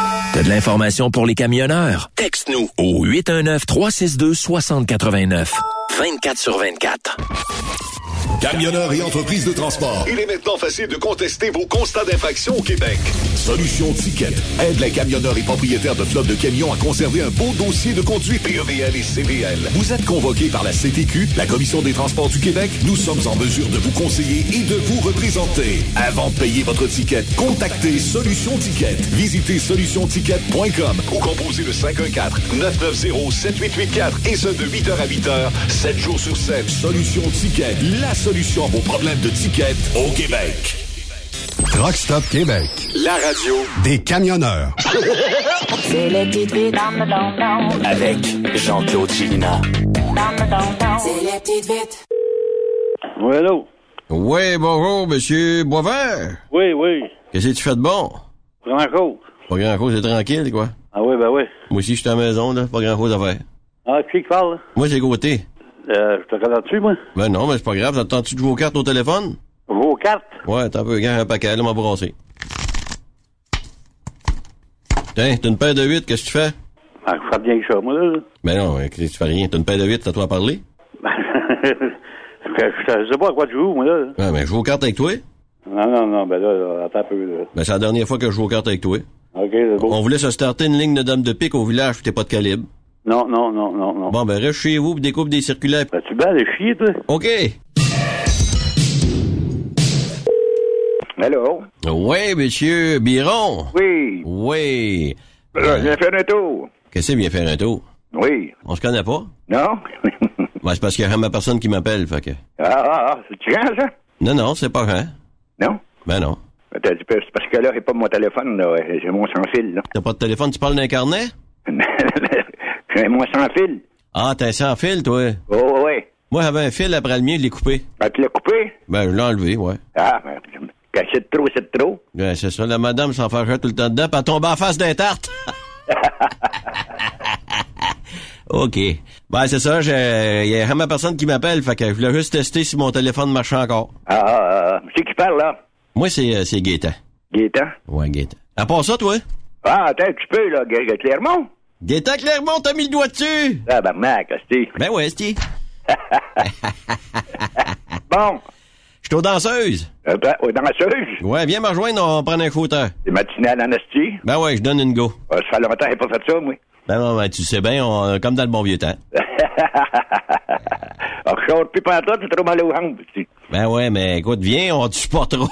T'as de l'information pour les camionneurs? Au 819-362-6089. 24 sur 24. Camionneurs et entreprises de transport. Il est maintenant facile de contester vos constats d'infraction au Québec. Solution Ticket aide les camionneurs et propriétaires de flottes de camions à conserver un beau dossier de conduite PEVL et CVL. Vous êtes convoqué par la CTQ, la Commission des transports du Québec. Nous sommes en mesure de vous conseiller et de vous représenter. Avant de payer votre ticket, contactez Solution Ticket. Visitez solutionticket.com ou composez le 514-990-7884 et ce de 8h à 8h, 7 jours sur 7. Solution Ticket, la solution à vos problèmes de ticket au Québec. Truck Stop Québec, la radio des camionneurs. C'est les petites vites dans le. Avec Jean-Claude Chilina. Le. C'est les petites vites. Oui, allô? Oui, bonjour, monsieur Boisvert. Oui, oui. Qu'est-ce que tu fais de bon? Grand cause. Pas grand chose, c'est tranquille, quoi. Ah oui, ben oui. Moi aussi, je suis à la maison, là. Pas grand chose à faire. Ah, qui qui parle? là? Moi, c'est côté. Euh, je te connais dessus, moi? Ben non, mais c'est pas grave. T'attends-tu de aux cartes au téléphone? Vos cartes? Ouais, t'as un peu, gars, un paquet, là, m'a brassé. Tiens, t'as une paire de 8, qu'est-ce que tu fais? Ah, je fais bien que ça, moi, là. Ben non, tu fais rien. T'as une paire de 8, t'as toi à parler? je sais pas à quoi tu joues, moi, là. Ben, je joue aux cartes avec toi. Non, non, non, ben là, attends un peu, là. Ben, c'est la dernière fois que je joue aux cartes avec toi. OK, c'est beau. On voulait se starter une ligne de dames de pique au village, pis t'es pas de calibre. Non, non, non, non, non. Bon, ben, reste chez vous pis découpe des circulaires. Ben, tu bats les chier, toi? OK. Allô? Oui, monsieur Biron. Oui. Oui. Euh, viens faire un tour. Qu'est-ce que vient faire un tour? Oui. On se connaît pas? Non? Ben, c'est parce qu'il y a ma personne qui m'appelle, fait que... Ah, ah, ah, c'est grand, ça? Non, non, c'est pas vrai. Non? Ben non. T'as dit, c'est parce que là, j'ai pas mon téléphone, là. J'ai mon sans-fil, là. T'as pas de téléphone, tu parles d'un carnet? j'ai mon sans-fil. Ah, t'as un sans fil, toi? Oh, ouais. Moi, j'avais un fil après le mien, je l'ai coupé. Ben, tu l'as coupé? Ben, je l'ai enlevé, ouais. Ah, ben, quand c'est de trop, c'est de trop. Ben, c'est ça, la madame s'en fait tout le temps dedans, puis elle tombe en face d'un tarte. OK. Ben, c'est ça, il y a vraiment personne qui m'appelle, fait que je voulais juste tester si mon téléphone marchait encore. Ah, ah, ah. C'est qui parle, là? Moi, c'est, euh, c'est Gaétan. Gaétan? Ouais, Gaétan. À part ça, toi? Ah, attends un petit peu, là. Gu- Clermont? Gaétan Clermont, t'as mis le doigt dessus! Ah, ben, mec, hostie. Ben ouais, Sti. Bon. Je suis aux danseuses. Euh, ben, aux danseuses? Ouais, viens me rejoindre, on prend un fauteuil. C'est matinal en hostie? Ben ouais, je donne une go. Ah, ça fait longtemps que j'ai pas fait ça, moi. Ben non, ben tu sais bien, on- comme dans le bon vieux temps. Ah, je sors plus toi, c'est trop mal aux hostie. Ben ouais, mais écoute, viens, on te supportera.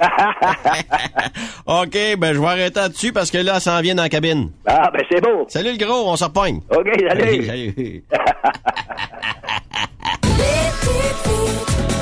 OK, ben je vais arrêter là-dessus parce que là, ça en vient dans la cabine. Ah, ben c'est beau. Salut le gros, on se repogne. OK, salut. Salut.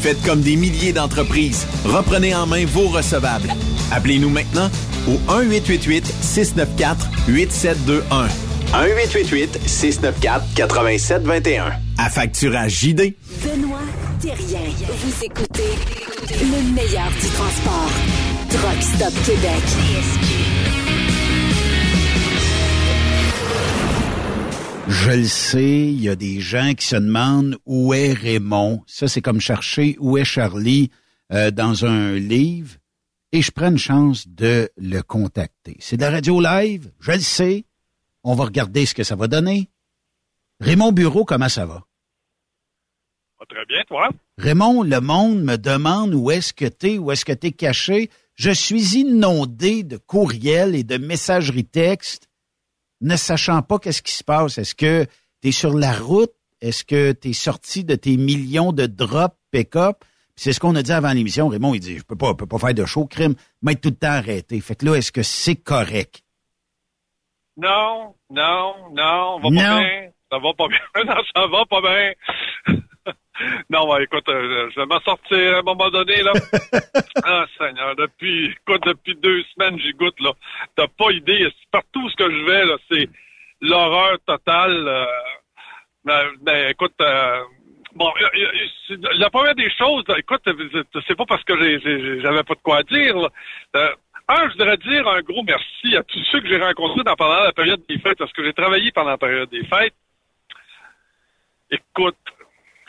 Faites comme des milliers d'entreprises. Reprenez en main vos recevables. Appelez-nous maintenant au 1-888-694-8721. 1-888-694-8721. À facturage JD. Benoît Thérien. Vous écoutez le meilleur du transport. Truck Stop Québec. Je le sais, il y a des gens qui se demandent où est Raymond. Ça, c'est comme chercher où est Charlie euh, dans un livre. Et je prends une chance de le contacter. C'est de la radio live, je le sais. On va regarder ce que ça va donner. Raymond Bureau, comment ça va? Très bien, toi? Raymond, le monde me demande où est-ce que t'es, où est-ce que t'es caché. Je suis inondé de courriels et de messageries textes, ne sachant pas qu'est-ce qui se passe. Est-ce que t'es sur la route? Est-ce que t'es sorti de tes millions de drops pick-up? C'est ce qu'on a dit avant l'émission. Raymond, il dit, je peux pas, je peux pas faire de show crime, mais tout le temps arrêté. Fait que là, est-ce que c'est correct? Non, non, non, va Non. pas bien. Ça va pas bien. non, ça va pas bien. non, écoute, euh, je vais m'en sortir à un moment donné, là. ah, Seigneur, depuis, écoute, depuis deux semaines, j'y goûte, là. T'as pas idée. Partout ce que je vais, là, c'est l'horreur totale. euh, ben, ben, écoute, euh, bon, euh, euh, la première des choses, là, écoute, euh, c'est pas parce que j'avais pas de quoi dire, là. Euh, un, je voudrais dire un gros merci à tous ceux que j'ai rencontrés dans, pendant la période des fêtes, parce que j'ai travaillé pendant la période des fêtes. Écoute,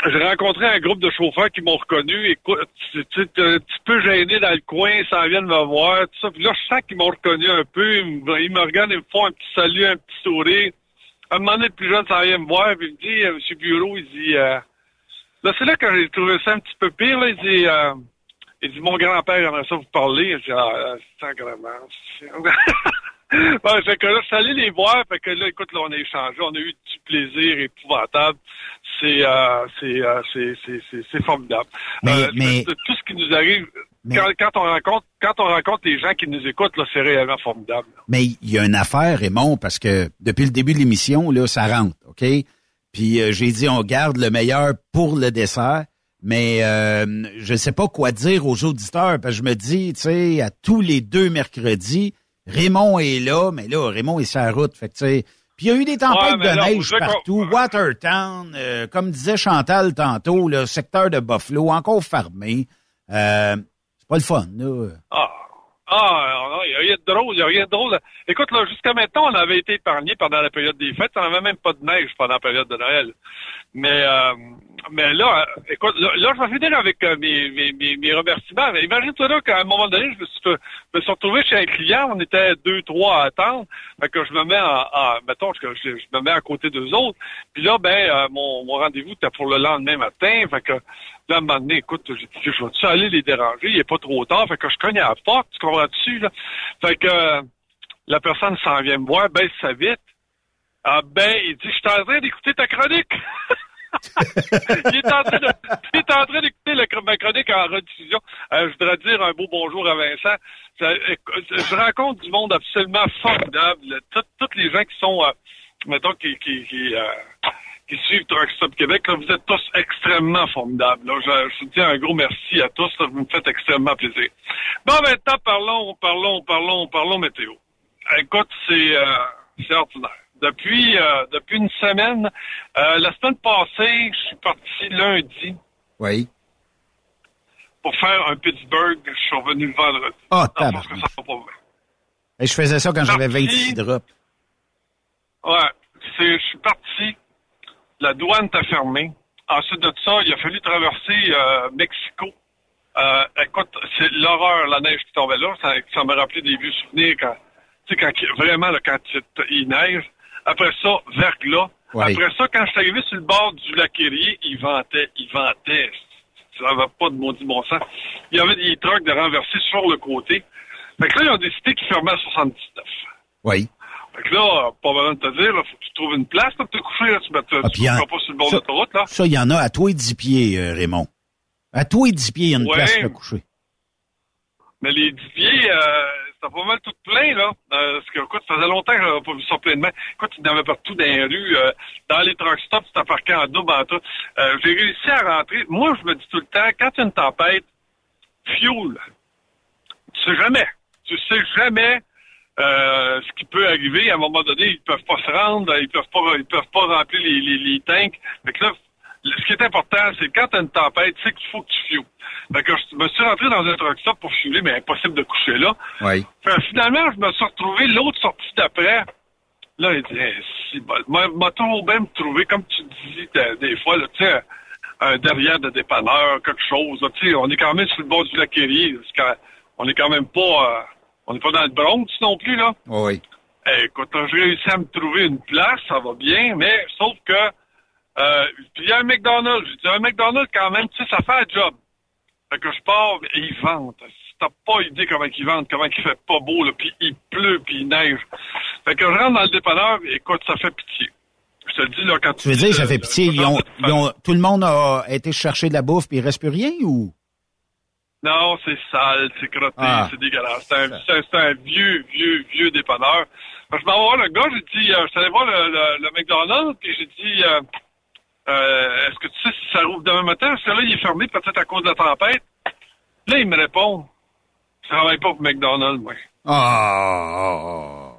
j'ai rencontré un groupe de chauffeurs qui m'ont reconnu. Écoute, tu un petit peu gêné dans le coin, ils s'en viennent me voir, tout ça. Puis là, je sens qu'ils m'ont reconnu un peu. Ils me, regardent, ils me font un petit salut, un petit sourire. À un moment donné, le plus jeune s'en vient me voir, puis il me dit, euh, Monsieur Bureau, il dit, euh, là, c'est là que j'ai trouvé ça un petit peu pire, là. Il dit, euh, il dit, mon grand-père aimerait ça vous parler. Je dis, ah, euh, sacrément. Ouais, fait que là, je suis allé les voir, fait que là, écoute, là, on a échangé, on a eu du plaisir épouvantable. C'est, euh, c'est, euh, c'est, c'est, c'est, formidable. Mais- Euh, mais- tout ce qui nous arrive, quand, quand on rencontre, quand on rencontre les gens qui nous écoutent, là, c'est réellement formidable. Mais il y a une affaire, Raymond, parce que depuis le début de l'émission, là, ça rentre, OK? Puis euh, j'ai dit, on garde le meilleur pour le dessert. Mais euh, je ne sais pas quoi dire aux auditeurs, parce que je me dis, tu sais, à tous les deux mercredis, Raymond est là, mais là, Raymond est sur la route. Fait que, puis il y a eu des tempêtes Ouais, de là, neige partout. Watertown, euh, comme disait Chantal tantôt, le secteur de Buffalo, encore fermé. Euh, c'est pas le fun, là. Ah, ah, il n'y a rien de drôle, il n'y a rien de drôle. Écoute, là, jusqu'à maintenant, on avait été épargné pendant la période des fêtes. On n'avait même pas de neige pendant la période de Noël. Mais, euh, mais là, écoute, là, là, je vais finir avec euh, mes, mes, mes, remerciements. Mais Imagine-toi là qu'à un moment donné, je me suis, me suis retrouvé chez un client, on était deux, trois à attendre. Fait que je me mets en mettons, je, je, je me mets à côté d'eux autres. Puis là, ben, euh, mon, mon rendez-vous était pour le lendemain matin. Fait que là, à un moment donné, écoute, j'ai dit, je vais-tu aller les déranger? Il est pas trop tard. Fait que je cogne à la porte, tu comprends-tu, là? Fait que euh, la personne s'en vient me voir, baisse sa vite. Ah ben, il dit, je suis en train d'écouter ta chronique. il est en train d'écouter ma chronique en rediffusion. Euh, je voudrais dire un beau bonjour à Vincent. Je rencontre du monde absolument formidable. Tout- Tous les gens qui sont, euh, mettons, qui, qui, qui, euh, suivent Truck Stop Québec, vous êtes tous extrêmement formidables. Je, vous dis un gros merci à tous. là. vous me faites extrêmement plaisir. Bon, maintenant, parlons, parlons, parlons, parlons météo. Écoute, c'est euh, c'est ordinaire. Depuis euh, depuis une semaine, euh, la semaine passée, je suis parti lundi Oui. pour faire un Pittsburgh. Je suis revenu le vendredi. Ah, Non, parce que ça va pas. Et je faisais ça quand j'avais Parti. 26 drops. Ouais, je suis parti. La douane était fermée. Ensuite de ça, il a fallu traverser euh, Mexico. Euh, écoute, c'est l'horreur, la neige qui tombait là. Ça, ça m'a rappelé des vieux souvenirs quand, tu sais, quand vraiment là, quand il neige. Après ça, verglas. Ouais. Après ça, quand je suis arrivé sur le bord du lac Erie, il ventait, il ventait. Ça n'avait pas de maudit bon sens. Il y avait des trucks de renversés sur le côté. Fait que là, ils ont décidé qu'ils fermaient à 79. Oui. Fait que là, pas besoin de te dire, là, faut que tu trouves une place pour te coucher, là, tu ne Ah, y en- pas sur le bord ça- de l'autoroute, là. Ça, il y en a à toi et 10 pieds, euh, Raymond. À toi et 10 pieds, il y a une Ouais. place pour coucher. Mais les 10 pieds, euh, pas mal tout plein, là. Euh, parce que, ça faisait longtemps que j'avais pas vu ça plein de main. Écoute, il y en avait partout dans les rues, euh, dans les truck stops, c'était parqué en double, en tout. Euh, j'ai réussi à rentrer. Moi, je me dis tout le temps, quand il y a une tempête, fuel. Tu sais jamais. Tu sais jamais ce qui peut arriver. À un moment donné, ils peuvent pas se rendre, ils peuvent pas, ils peuvent pas remplir les, les, tanks. Fait que là, ce qui est important, c'est quand t'as une tempête, c'est qu'il faut que tu fuels. Fait que je me suis rentré dans un truck stop pour fueler, mais impossible de coucher là. Oui. Fait finalement, je me suis retrouvé l'autre sortie d'après. Là, il dit, Eh, si bon, m'a m'a toujours bien me trouver, comme tu dis des fois, là, tu sais, un derrière de dépanneur, quelque chose. là, tu sais, on est quand même sur le bord du lac Erie, on est quand même pas, euh, on n'est pas dans le Bronx non plus, là. Oui. Eh, écoute, j'ai réussi à me trouver une place, ça va bien, mais sauf que euh, puis il y a un McDonald's. J'ai dit un McDonald's quand même, tu sais, ça fait un job. Fait que je pars et ils vendent. T'as pas idée comment ils vendent, comment il fait pas beau, là, puis il pleut, puis il neige. Fait que je rentre dans le dépanneur, et écoute, ça fait pitié. Je te le dis, là, quand Tu veux dis, dire, ça fait pitié. Ils ont, ils ont- tout le monde a été chercher de la bouffe puis il reste plus rien ou? Non, c'est sale, c'est crotté, Ah. c'est dégueulasse. C'est un, vieux, vieux, vieux dépanneur. Je m'en vais voir le gars, j'ai dit, euh, je suis allé voir le, le, le McDonald's, puis j'ai dit, euh, euh, est-ce que tu sais si ça rouvre demain matin? Parce que là, il est fermé peut-être à cause de la tempête. Là, il me répond, je travaille pas pour McDonald's, moi. Ah!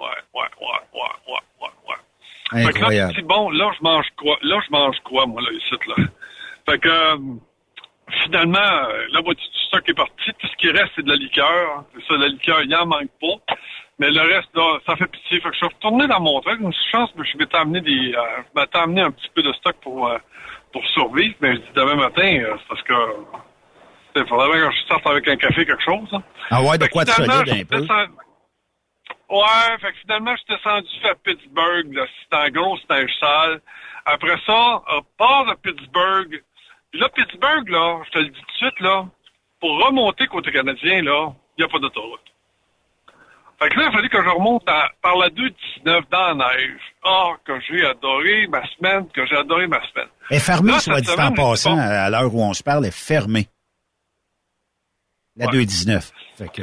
Ouais, ouais, ouais, ouais, ouais, ouais, ouais. Fait que là, Incroyable. bon, là, je mange quoi? Là, je mange quoi, moi, là, ici, là? Fait que, euh, finalement, euh, la moitié du stock est parti. Tout ce qui reste, c'est de la liqueur. C'est ça, la liqueur, il en manque pas. Mais le reste, là, ça fait pitié. Fait que je suis retourné dans mon truc. Une chance, mais je m'étais amené des, euh, je m'étais amené un petit peu de stock pour, euh, pour survivre. Mais je dis demain matin, euh, c'est parce que, il faudrait bien que je sorte avec un café, quelque chose, hein. Ah ouais, de Fait quoi finalement, solide un peu? Ouais, fait que finalement, je suis descendu à Pittsburgh. C'était en gros, c'était un sale. Après ça, à part de Pittsburgh. Puis là, Pittsburgh, là, je te le dis tout de suite, là, pour remonter côté canadien, là, il n'y a pas d'autoroute. Fait que là, il fallait que je remonte à- par la 219 dans la neige. Ah, que j'ai adoré ma semaine, que j'ai adoré ma semaine. Elle est fermée, soit dit en passant, à l'heure où on se parle, est fermée. La Ouais. 219. Fait que.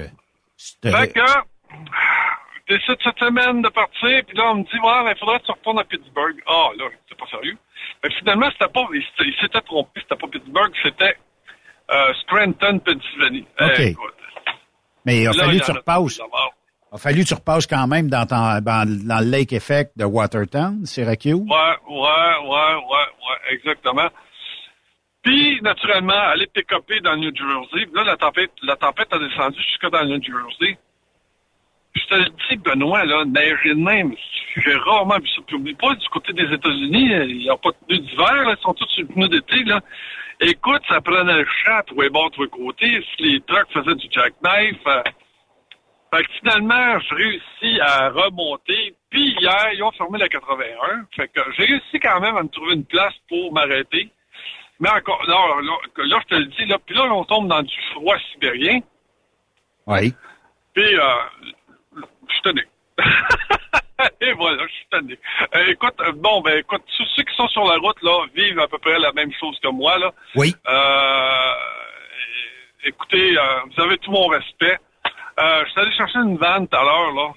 c'était- Fait que, je décide cette semaine de partir, puis là, on me dit, ouais, mais il faudrait que tu retournes à Pittsburgh. Ah, là, c'est pas sérieux. Mais finalement, c'était pas, il s'était- trompé, c'était pas Pittsburgh, c'était euh, Scranton, Pennsylvanie. OK. Eh, Mais il a fallu que tu repasses. A fallu que tu repasses quand même dans, le Lake Effect de Watertown, Syracuse? Ouais, ouais, ouais, ouais, ouais, exactement. Puis, naturellement, aller pick-upper dans le New Jersey. Là, la tempête, la tempête a descendu jusque dans le New Jersey. je te le dis, Benoît, là, neiger de même, j'ai rarement vu ça. Puis oublie pas, du côté des États-Unis, il n'y a pas de pneus d'hiver, ils sont tous sur le pneu d'été, là. Écoute, ça prenait le chat, tous les bords, tous les côtés. Si les trucks faisaient du jackknife, euh, fait que finalement, j'ai réussi à remonter. Puis hier, ils ont fermé la 81. Fait que j'ai réussi quand même à me trouver une place pour m'arrêter. Mais encore, là, là, là, je te le dis, là, puis là, on tombe dans du froid sibérien. Oui. Puis, euh, je suis tanné. Et voilà, je suis tanné. Euh, écoute, euh, bon, ben, écoute, tous ceux qui sont sur la route, là, vivent à peu près la même chose que moi, là. Oui. Euh, écoutez, euh, vous avez tout mon respect. Euh, je suis allé chercher une vanne tout à l'heure, là.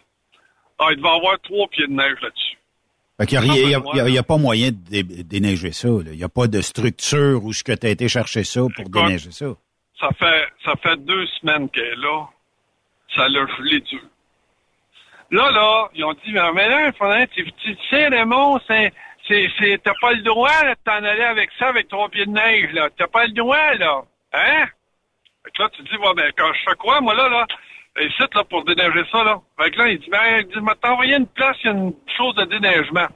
Ah, il devait y avoir trois pieds de neige là-dessus. Fait qu'il n'y a, a, pas moyen de dé- déneiger ça. là. Il n'y a pas de structure où ce que tu as été chercher ça pour déneiger ça. Ça fait, ça fait deux semaines qu'elle est là. Ça l'a gelé dur. Là, là, ils ont dit, mais, là, il faudrait, tu, tu sais, Raymond, c'est, c'est, t'as pas le droit, là, de t'en aller avec ça, avec trois pieds de neige, là. T'as pas le droit, là. Hein? Fait que là, tu dis, ouais, ben, quand je fais quoi, moi, là, là? Ici, là, pour déneiger ça, là. Fait que là, il dit, ben, il dit, m'a t'envoyé une place, il y a une chose de déneigement.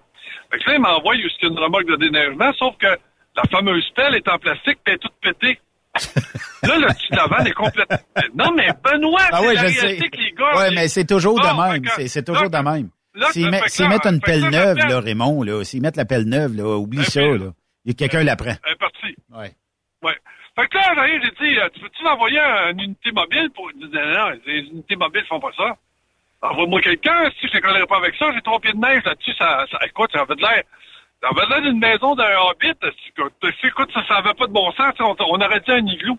Fait que là, il m'envoie jusqu'à une remorque de déneigement, sauf que la fameuse pelle est en plastique, puis elle est toute pétée. là, le la vanne est complètement... Non, mais Benoît, Ah c'est la je sais. que les gars... Les- mais c'est toujours Bon, de fait même. C'est toujours de même. S'ils met- mettent une pelle là, neuve, là, Raymond, là, s'ils mettent la pelle neuve, là, oublie ça, là. Il y a quelqu'un l'apprend. Elle est partie. Ouais. Ouais. Fait que là, j'arrive, j'ai dit, euh, tu peux-tu m'envoyer un- une unité mobile pour... Il dit, non, non, les unités mobiles font pas ça. Envoie-moi quelqu'un, si je ne connais pas avec ça, j'ai trois pieds de neige là-dessus, ça, ça, écoute, ça avait de l'air... Ça avait l'air d'une maison d'un hobbit. Écoute, ça, ça avait pas de bon sens. On, on aurait dit un igloo.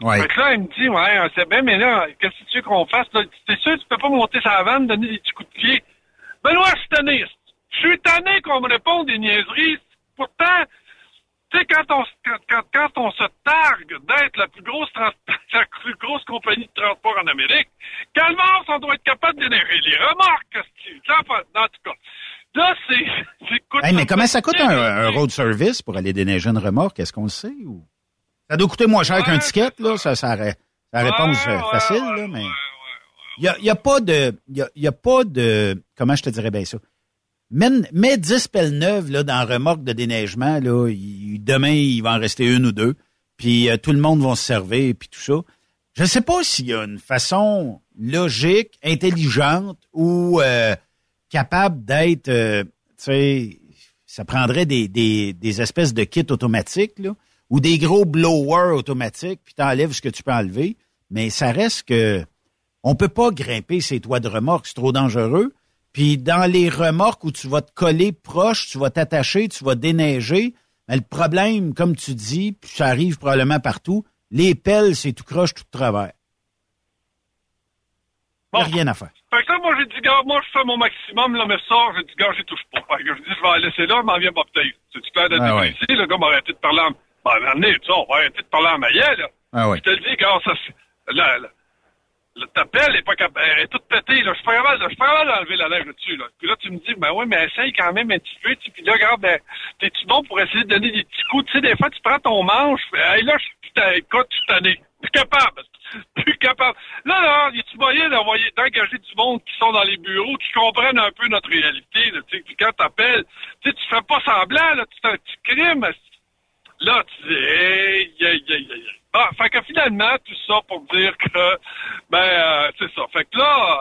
Ouais. Fait que là, il me dit, ouais, sait bien, mais là, qu'est-ce que tu veux qu'on fasse? T'es sûr que tu peux pas monter sa vanne, donner des petits coups de pied? Benoît, je suis tanné. Je suis tanné qu'on me réponde des niaiseries. Pourtant, tu sais, quand on, quand, quand, quand on se targue d'être la plus grosse trans- la plus grosse compagnie de transport en Amérique, calmement, on doit être capable d'énerver les remorques. En tout cas, là, c'est... Hey, mais me comment ça coûte un, road service pour aller déneiger une remorque? Est-ce qu'on le sait? Ou... Ça doit coûter moins cher qu'un ticket, là. Ça, ça, ça réponse euh, facile, là, mais. Il n'y a, y a pas de. Il y a, il y a pas de. Comment je te dirais bien ça? Mets, mets 10 pelles neuves là, dans la remorque de déneigement. Là, demain, il va en rester une ou deux. Puis euh, tout le monde va se servir, puis tout ça. Je ne sais pas s'il y a une façon logique, intelligente ou euh, capable d'être, euh, tu sais, ça prendrait des, des, des espèces de kits automatiques, là, ou des gros blowers automatiques, puis t'enlèves ce que tu peux enlever. Mais ça reste que on peut pas grimper ces toits de remorque, c'est trop dangereux. Puis dans les remorques où tu vas te coller proche, tu vas t'attacher, tu vas déneiger, mais le problème, comme tu dis, puis ça arrive probablement partout, les pelles, c'est tout croche, tout de travers. A rien à faire. Fait que là, moi, j'ai dit, gars, moi, je fais mon maximum, là, mais ça, j'ai dit, gars, j'y touche pas. Fait que je dis, je vais la laisser là, je m'en viens pas peut-être. C'est-tu clair de Ah ouais. ici? Le gars m'a arrêté de parler en, ben, donné, tu sais, on va arrêter de parler en maillet, là. Ah ouais. Je te le dis, gars, ça, là, là, ta pelle est pas capable, est toute pétée, là. Je suis pas capable, je suis pas capable d'enlever la neige là-dessus, là. Puis là, tu me dis, ben ouais, mais essaye quand même un petit peu, tu. Puis là, regarde, ben, t'es-tu bon pour essayer de donner des petits coups? Tu sais, des fois, tu prends ton manche, hey, là, je écoute, je suis tanné. Plus capable. Plus capable. Là, là, y a-tu moyen d'engager du monde qui sont dans les bureaux, qui comprennent un peu notre réalité, là, tu sais? Quand t'appelles, tu sais, tu fais pas semblant, là, tu fais un petit crime, Là, tu dis, hey, hey, hey, hey, Bon, fait que finalement, tout ça pour dire que, ben, euh, c'est ça. Fait que là,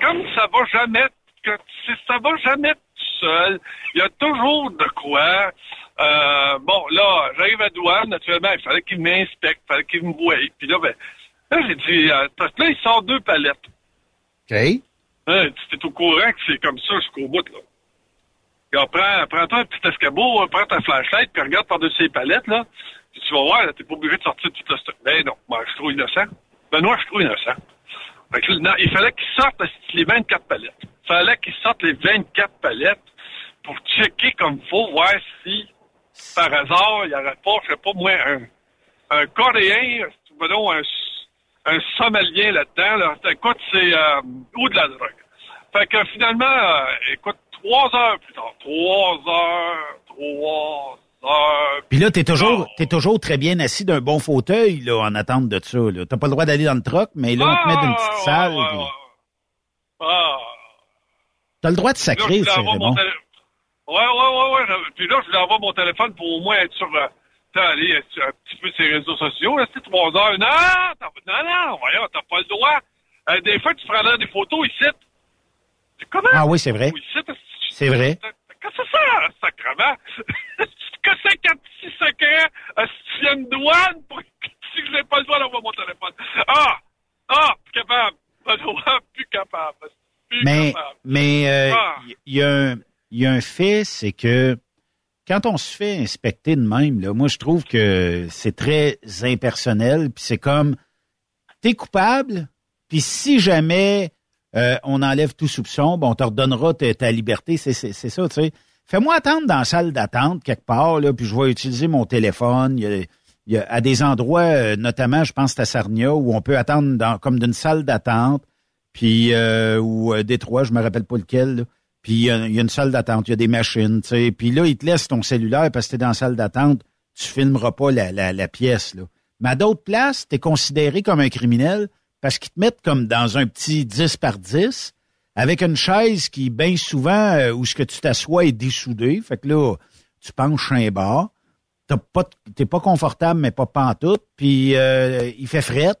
comme ça va jamais, que ça va jamais tout seul, il y a toujours de quoi. Euh, bon, là, j'arrive à douane, naturellement, il fallait qu'il m'inspecte, il fallait qu'il me voie. Puis là, ben, là, j'ai dit, euh, parce que là, il sort deux palettes. OK. Hein, tu es au courant que c'est comme ça jusqu'au bout, là. Regarde, prends, prends-toi un petit escabeau, prends ta flashlight, puis regarde par-dessus les palettes, là. Tu vas voir, t'es pas obligé de sortir tout le stock. Ben non, moi, je suis trop innocent. Benoît, je suis trop innocent. Non, il fallait qu'il sorte les 24 palettes. Il fallait qu'il sorte les 24 palettes pour checker comme faut, voir si, par hasard, il n'y aurait pas, je sais pas moi, un, un Coréen, ben un, Somalien là-dedans, là. Écoute, c'est, euh, ou de la drogue. Fait que finalement, euh, écoute, trois heures plus tard, trois heures, trois Puis là, t'es toujours, t'es toujours très bien assis d'un bon fauteuil, là, en attente de ça, là. T'as pas le droit d'aller dans le troc, mais là, on te met dans une petite salle. puis- Ah. T'as le droit de Là, sacrer, c'est télé- Ouais, ouais, ouais, ouais. Puis là, je voulais avoir mon téléphone pour au moins être sur, euh, aller euh, sur un petit peu sur les réseaux sociaux. Là, c'est trois heures. Non, non, non, voyons, t'as pas le droit. Euh, des fois, tu prendrais des photos ici. Comment? Ah oui, c'est vrai. C'est vrai. Qu'est-ce que c'est ça, sacrement? Que c'est qu'un petit secret? A une douane pour si je n'ai pas le droit d'avoir mon téléphone? Ah! Ah! Plus capable. Pas droit, plus capable. Plus Mais, capable. mais euh, Ah. il y, a un- il y a un fait, c'est que quand on se fait inspecter de même, là, moi je trouve que c'est très impersonnel, puis c'est comme t'es coupable, puis si jamais euh, on enlève tout soupçon, bon, on te redonnera ta, ta liberté, c'est c'est- c'est ça, tu sais. Fais-moi attendre dans la salle d'attente quelque part, là, puis je vais utiliser mon téléphone. Il y a, à des endroits, euh, notamment, je pense à Sarnia, où on peut attendre dans, comme d'une salle d'attente, puis euh, ou euh, Détroit, je me rappelle pas lequel. Puis il y, a il y a une salle d'attente, il y a des machines, tu. Puis là, ils te laissent ton cellulaire parce que t'es dans la salle d'attente, tu filmeras pas la pièce. Là. Mais à d'autres places, t'es considéré comme un criminel parce qu'ils te mettent comme dans un petit 10 par 10 avec une chaise qui, bien souvent, euh, où ce que tu t'assois est dessoudé. Fait que là, tu penches un bar. T'as pas, t'es pas confortable, mais pas pantoute. Puis euh, il fait fret.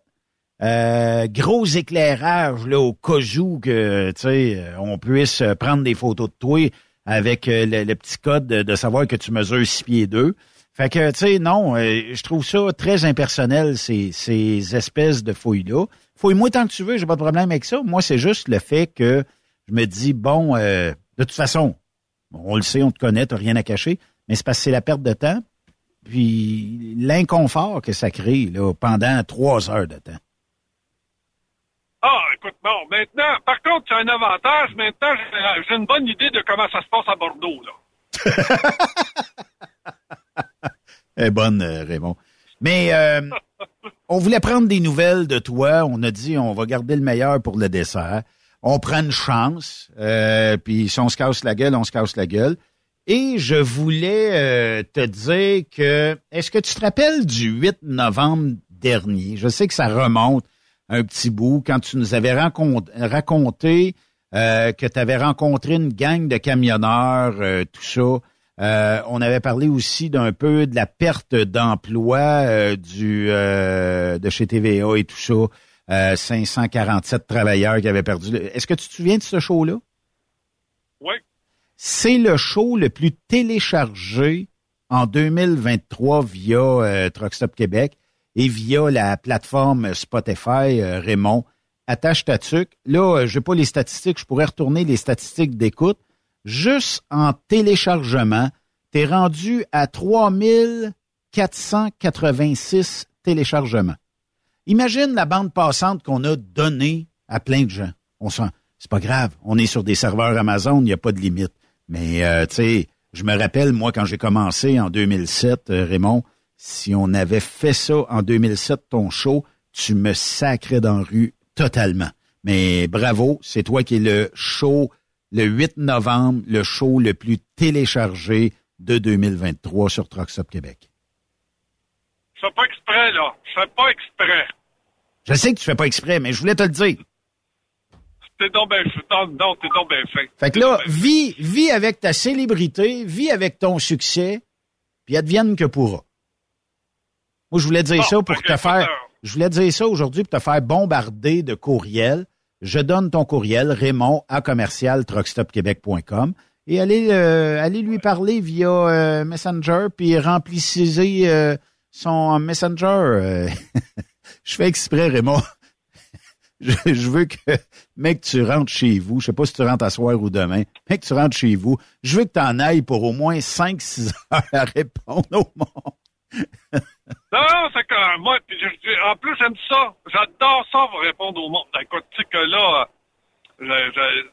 Euh, gros éclairage là au cas où que tu sais euh, on puisse prendre des photos de toi avec euh, le, petit code de, de savoir que tu mesures 6 pieds 2. Fait que tu sais non, euh, je trouve ça très impersonnel ces, ces espèces de fouilles là. Fouille-moi tant que tu veux, j'ai pas de problème avec ça. Moi c'est juste le fait que je me dis bon euh, de toute façon on le sait, on te connaît, t'as rien à cacher, mais c'est parce que c'est la perte de temps puis l'inconfort que ça crée là pendant trois heures de temps. Ah, écoute, bon, maintenant, par contre, tu as un avantage. Maintenant, j'ai- j'ai une bonne idée de comment ça se passe à Bordeaux, là. Est bonne, euh, Raymond. Mais euh, on voulait prendre des nouvelles de toi. On a dit on va garder le meilleur pour le dessert. On prend une chance. euh, puis si on se casse la gueule, on se casse la gueule. Et je voulais euh, te dire que est-ce que tu te rappelles du 8 novembre dernier? Je sais que ça remonte un petit bout quand tu nous avais raconté que tu avais rencontré une gang de camionneurs, tout ça. Euh, on avait parlé aussi d'un peu de la perte d'emploi euh, du euh, de chez TVA et tout ça. Euh, 547 travailleurs qui avaient perdu. le- Est-ce que tu te souviens de ce show-là? Oui. C'est le show le plus téléchargé en 2023 via Truck Stop Québec et via la plateforme Spotify, Raymond. Attache ta tuque. Là, je n'ai pas les statistiques, je pourrais retourner les statistiques d'écoute. Juste en téléchargement, tu es rendu à 3486 téléchargements. Imagine la bande passante qu'on a donnée à plein de gens. On sent, c'est pas grave, on est sur des serveurs Amazon, il n'y a pas de limite. Mais, euh, tu sais, je me rappelle, moi, quand j'ai commencé en 2007, euh, Raymond, si on avait fait ça en 2007, ton show, tu me sacrais dans la rue totalement. Mais bravo, c'est toi qui es le show, le 8 novembre, le show le plus téléchargé de 2023 sur Truck Stop Québec. Je fais pas exprès, là. Je fais pas exprès. Je sais que tu fais pas exprès, mais je voulais te le dire. T'es donc ben, non, non, t'es donc bien fin. Fait que là, vis, vis avec ta célébrité, vis avec ton succès, puis advienne que pourra. Moi, je voulais dire ça pour te faire, je voulais dire ça aujourd'hui pour te faire bombarder de courriels. Je donne ton courriel, Raymond, à commercial truckstopquebec.com et allez, euh, allez lui parler via euh, Messenger, puis remplissez euh, son Messenger. je fais exprès, Raymond. je, je veux que, mec, tu rentres chez vous. Je sais pas si tu rentres à soir ou demain. Mec, tu rentres chez vous. Je veux que tu en ailles pour au moins 5-6 heures à répondre au monde. Non, non, c'est que moi, puis en plus, j'aime ça. J'adore ça, vous répondre au monde. Écoute, tu sais que là, je- je-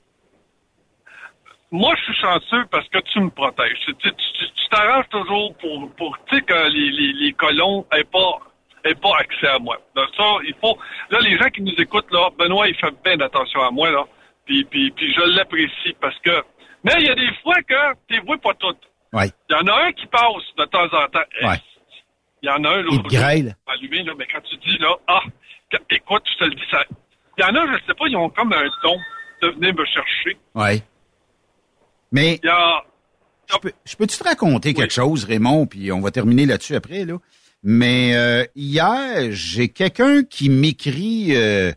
moi, je suis chanceux parce que tu me protèges. Tu t'arranges toujours pour, pour tu sais, que les, les, les colons aient pas, aient pas accès à moi. Donc ça, il faut... Là, les gens qui nous écoutent, là, Benoît, il fait bien attention à moi, là. Puis, puis, puis je l'apprécie parce que... Mais il y a des fois que tu vois pas toutes. Ouais. Il y en a un qui passe de temps en temps. Ouais. Il y en a un, Il allumé, là, mais quand tu dis, là, ah, écoute, je te le dis, ça. Il y en a, je sais pas, ils ont comme un don. de venir me chercher. Ouais. Mais. Il y a... Je peux- peux-tu te raconter quelque chose, Raymond, puis on va terminer là-dessus après, là. Mais euh, hier, j'ai quelqu'un qui m'écrit euh,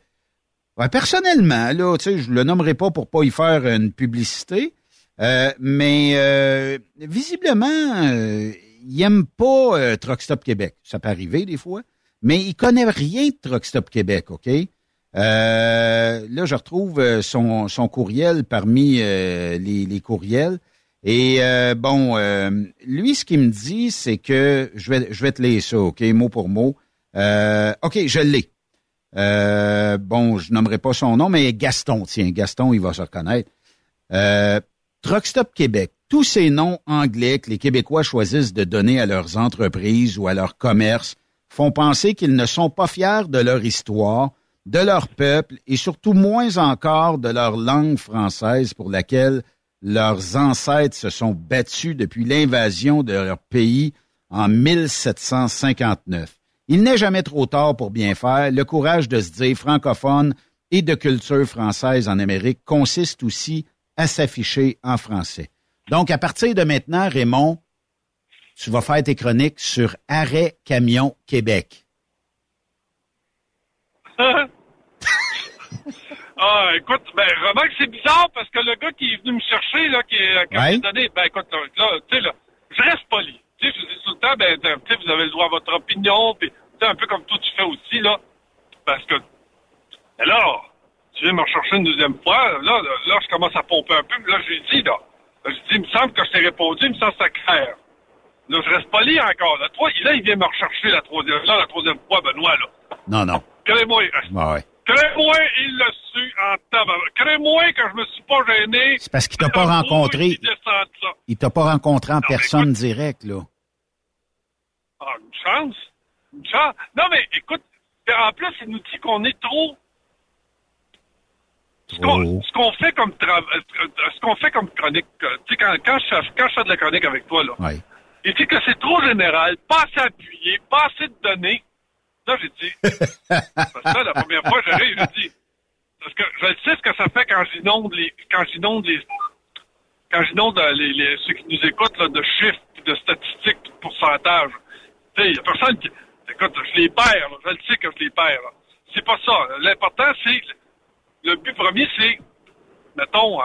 ouais, personnellement, là, tu sais, je le nommerai pas pour pas y faire une publicité, euh, mais euh, visiblement, euh, il aime pas euh, Truck Stop Québec. Ça peut arriver des fois, mais il connaît rien de Truck Stop Québec, OK? Euh, là, je retrouve euh, son, son courriel parmi euh, les, les courriels. Et euh, bon, lui, ce qu'il me dit, c'est que je vais, je vais te lire ça, OK, mot pour mot. OK, je l'ai. Bon, je nommerai pas son nom, mais Gaston, tiens, Gaston, il va se reconnaître. Truck Stop Québec, tous ces noms anglais que les Québécois choisissent de donner à leurs entreprises ou à leur commerce font penser qu'ils ne sont pas fiers de leur histoire, de leur peuple et surtout moins encore de leur langue française pour laquelle leurs ancêtres se sont battus depuis l'invasion de leur pays en 1759. Il n'est jamais trop tard pour bien faire. Le courage de se dire francophone et de culture française en Amérique consiste aussi à s'afficher en français. Donc, à partir de maintenant, Raymond, tu vas faire tes chroniques sur Arrêt Camion Québec. ah, écoute, ben, remarque, c'est bizarre parce que le gars qui est venu me chercher, là, qui est, qui Ouais. donné, ben, écoute, là, tu sais, là, je reste poli. Tu sais, je dis tout le temps, ben, tu sais, vous avez le droit à votre opinion, puis, tu sais, un peu comme toi, tu fais aussi, là. Parce que, ben là, tu viens me rechercher une deuxième fois, là, là, là, je commence à pomper un peu, puis là, j'ai dit, là, je dis, il me semble que je t'ai répondu, il me semble que c'est clair. Là, je reste poli encore, là. Toi, là, il vient me rechercher la troisième, là, la troisième fois, Benoît, là. Non, non. Crée-moi, Ouais, ouais. crée-moi, il l'a su en tabac. Crée-moi que je me suis pas gêné. C'est parce qu'il t'a pas rencontré. Il t'a pas rencontré en personne directe, là. Ah, une chance. Une chance. Non, mais écoute, en plus, il nous dit qu'on est trop. Ce qu'on, ce qu'on fait comme tra- euh, ce qu'on fait comme chronique, euh, tu sais, quand, quand, je, fais- quand je fais de la chronique avec toi, là, il dit que c'est trop général, pas assez appuyé, pas assez de données. Là, j'ai dit, parce que là, la première fois, j'arrive, j'ai dit, parce que je le sais ce que ça fait quand j'inonde les, quand j'inonde les, quand j'inonde euh, les, les, ceux qui nous écoutent, là, de chiffres, de statistiques, de pourcentages. Tu sais, il y a personne qui, écoute, je les perds, là, je le sais que je les perds, là. C'est pas ça. L'important, c'est, le but premier, c'est, mettons, euh,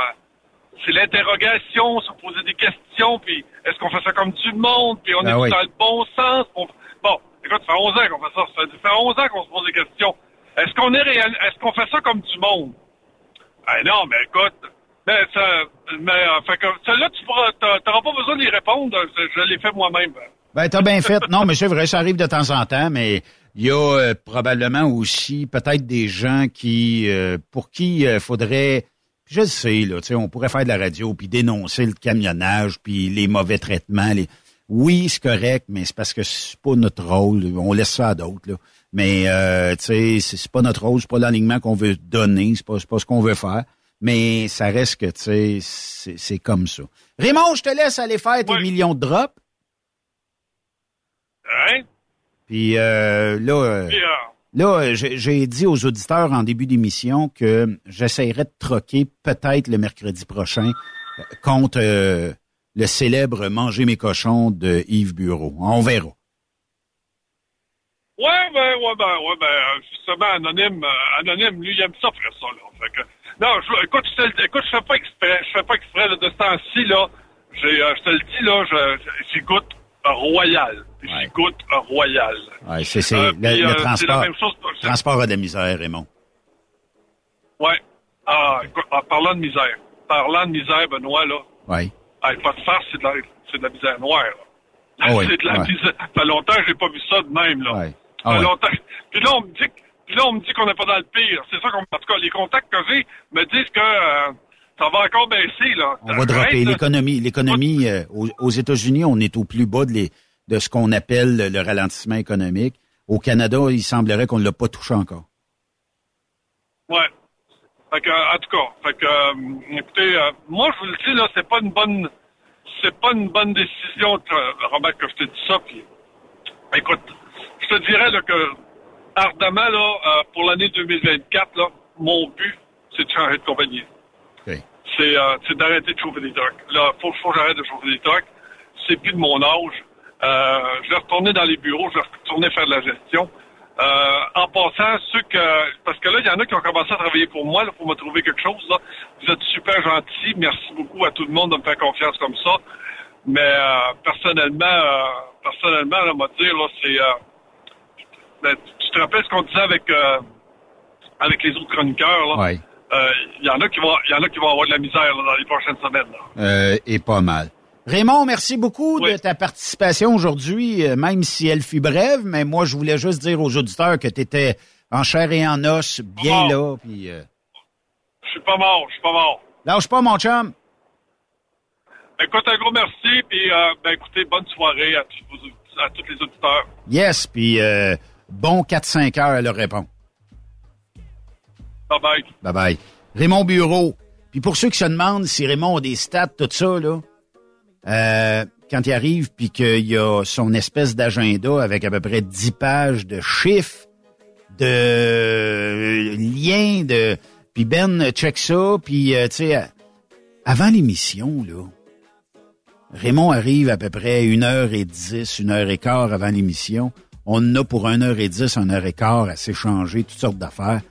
c'est l'interrogation, se poser des questions, puis est-ce qu'on fait ça comme du monde, puis on Ben est oui. dans le bon sens? on- Bon, écoute, ça fait 11 ans qu'on fait ça. Ça fait 11 ans qu'on se pose des questions. Est-ce qu'on est réel, est-ce qu'on fait ça comme du monde? Ben non, mais écoute, mais ça, mais, euh, fait que, celle-là, tu t'auras pas besoin d'y répondre, je, je l'ai fait moi-même. Ben, t'as bien fait. Non, mais c'est vrai, ça arrive de temps en temps, mais il y a euh, probablement aussi peut-être des gens qui, euh, pour qui il faudrait, je le sais, là, tu sais, on pourrait faire de la radio puis dénoncer le camionnage puis les mauvais traitements. Les... Oui, c'est correct, mais c'est parce que c'est pas notre rôle. On laisse ça à d'autres, là. Mais, euh, tu sais, c'est pas notre rôle, c'est pas l'alignement qu'on veut donner, c'est pas, c'est pas ce qu'on veut faire. Mais ça reste que, tu sais, c'est c'est comme ça. Raymond, je te laisse aller faire tes millions de drops. Hein? Puis euh, là, euh, là, euh, j'ai dit aux auditeurs en début d'émission que j'essaierais de troquer peut-être le mercredi prochain euh, contre euh, le célèbre Manger mes cochons de Yves Bureau. On verra. Ouais, ben, ouais, ben, ouais, ben, justement, Anonyme, euh, Anonyme, lui, il aime ça faire ça, là. Fait que, non, je, écoute, je te le- écoute, je fais pas exprès, je fais pas exprès, là, de ce temps-ci, là. J'ai, euh, je te le dis, là, j'écoute Royal. J'écoute euh, Royal. Ouais, c'est c'est Euh, le, puis, le euh, c'est transport. la même chose transport a de la misère, Raymond. Ouais. Ah, en parlant de misère. Parlant de misère, Benoît, là. Oui. Ah, pas de farce, c'est de la, c'est de la misère noire, là. Ah oui, c'est de la ouais. misère. Ça fait longtemps que j'ai pas vu ça de même, là. Ouais. Ça Ah fait ouais. longtemps. Puis là, on me dit puis là, on me dit qu'on n'est pas dans le pire. C'est ça qu'on, en tout cas, les contacts que j'ai me disent que, euh, ça va encore baisser, là. On va dropper l'économie. L'économie euh, aux, aux États-Unis, on est au plus bas de, les, de ce qu'on appelle le, le ralentissement économique. Au Canada, il semblerait qu'on ne l'a pas touché encore. Ouais. Fait que, en tout cas, fait que, euh, écoutez, euh, moi, je vous le dis, là, c'est pas une bonne, c'est pas une bonne décision, euh, Robert, que je te dis ça, puis, écoute, je te dirais, là, que, ardemment, là, pour l'année 2024, là, mon but, c'est de changer de compagnie. C'est euh, d'arrêter de chauffer des trucks. Là, faut, faut j'arrête de chauffer des trucks. C'est plus de mon âge. Euh, je vais retourner dans les bureaux, je vais retourner faire de la gestion. Euh, en passant, ceux que... Parce que là, il y en a qui ont commencé à travailler pour moi, là, pour me trouver quelque chose. Là. Vous êtes super gentils. Merci beaucoup à tout le monde de me faire confiance comme ça. Mais euh, personnellement, euh, personnellement, là, on va dire, là, c'est... Euh, ben, tu te rappelles ce qu'on disait avec avec les autres chroniqueurs, là? Euh, Il y en a qui vont, y en a qui vont avoir de la misère là, dans les prochaines semaines. Là. Euh, et pas mal. Raymond, merci beaucoup de ta participation aujourd'hui, euh, même si elle fut brève, mais moi, je voulais juste dire aux auditeurs que tu étais en chair et en os, bien là, puis... Euh... Je suis pas mort, je suis pas mort. Lâche pas, mon chum. Écoute, un gros merci, puis euh, ben écoutez, bonne soirée à tous, vos- à tous les auditeurs. Yes, puis euh, bon 4-5 heures à leur répondre. Bye bye. Bye bye. Raymond Bureau. Puis pour ceux qui se demandent si Raymond a des stats, tout ça, là, euh, quand il arrive puis qu'il a son espèce d'agenda avec à peu près 10 pages de chiffres, de liens, de... Puis Ben check ça, puis euh, tu sais, euh, avant l'émission, là, Raymond arrive à peu près une heure et dix, une heure et quart avant l'émission. On a pour une heure et dix, une heure et quart à s'échanger toutes sortes d'affaires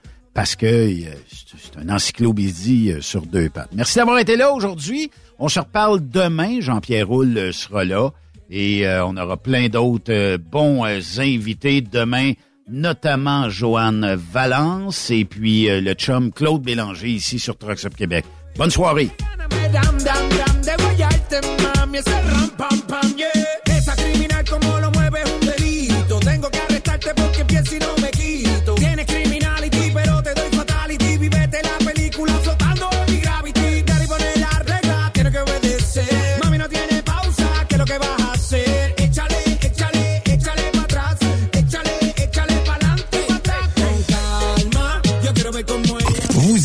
parce que euh, c'est c'est un encyclopédie euh, sur deux pattes. Merci d'avoir été là aujourd'hui. On se reparle demain. Jean-Pierre Roule euh, sera là et euh, on aura plein d'autres euh, bons euh, invités demain, notamment Joanne Valence et puis euh, le chum Claude Bélanger ici sur Trucks Up Québec. Bonne soirée.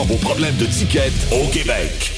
à vos problèmes de ticket au Québec.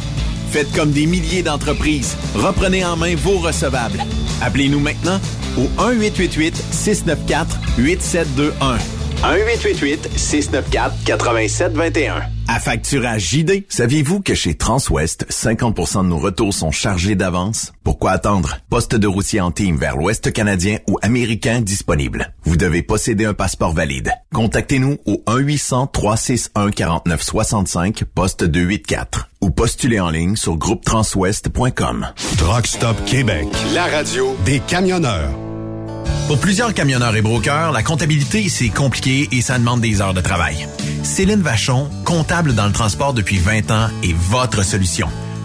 Faites comme des milliers d'entreprises. Reprenez en main vos recevables. Appelez-nous maintenant au 1-888-694-8721. 1-888-694-8721. À facturage JD. Saviez-vous que chez Transwest, 50% de nos retours sont chargés d'avance? Pourquoi attendre? Poste de routier en team vers l'Ouest canadien ou américain disponible. Vous devez posséder un passeport valide. Contactez-nous au 1-800-361-4965, poste 284 ou postulez en ligne sur groupetranswest.com. Truck Stop Québec. La radio des camionneurs. Pour plusieurs camionneurs et brokers, la comptabilité, c'est compliqué et ça demande des heures de travail. Céline Vachon, comptable dans le transport depuis 20 ans, est votre solution.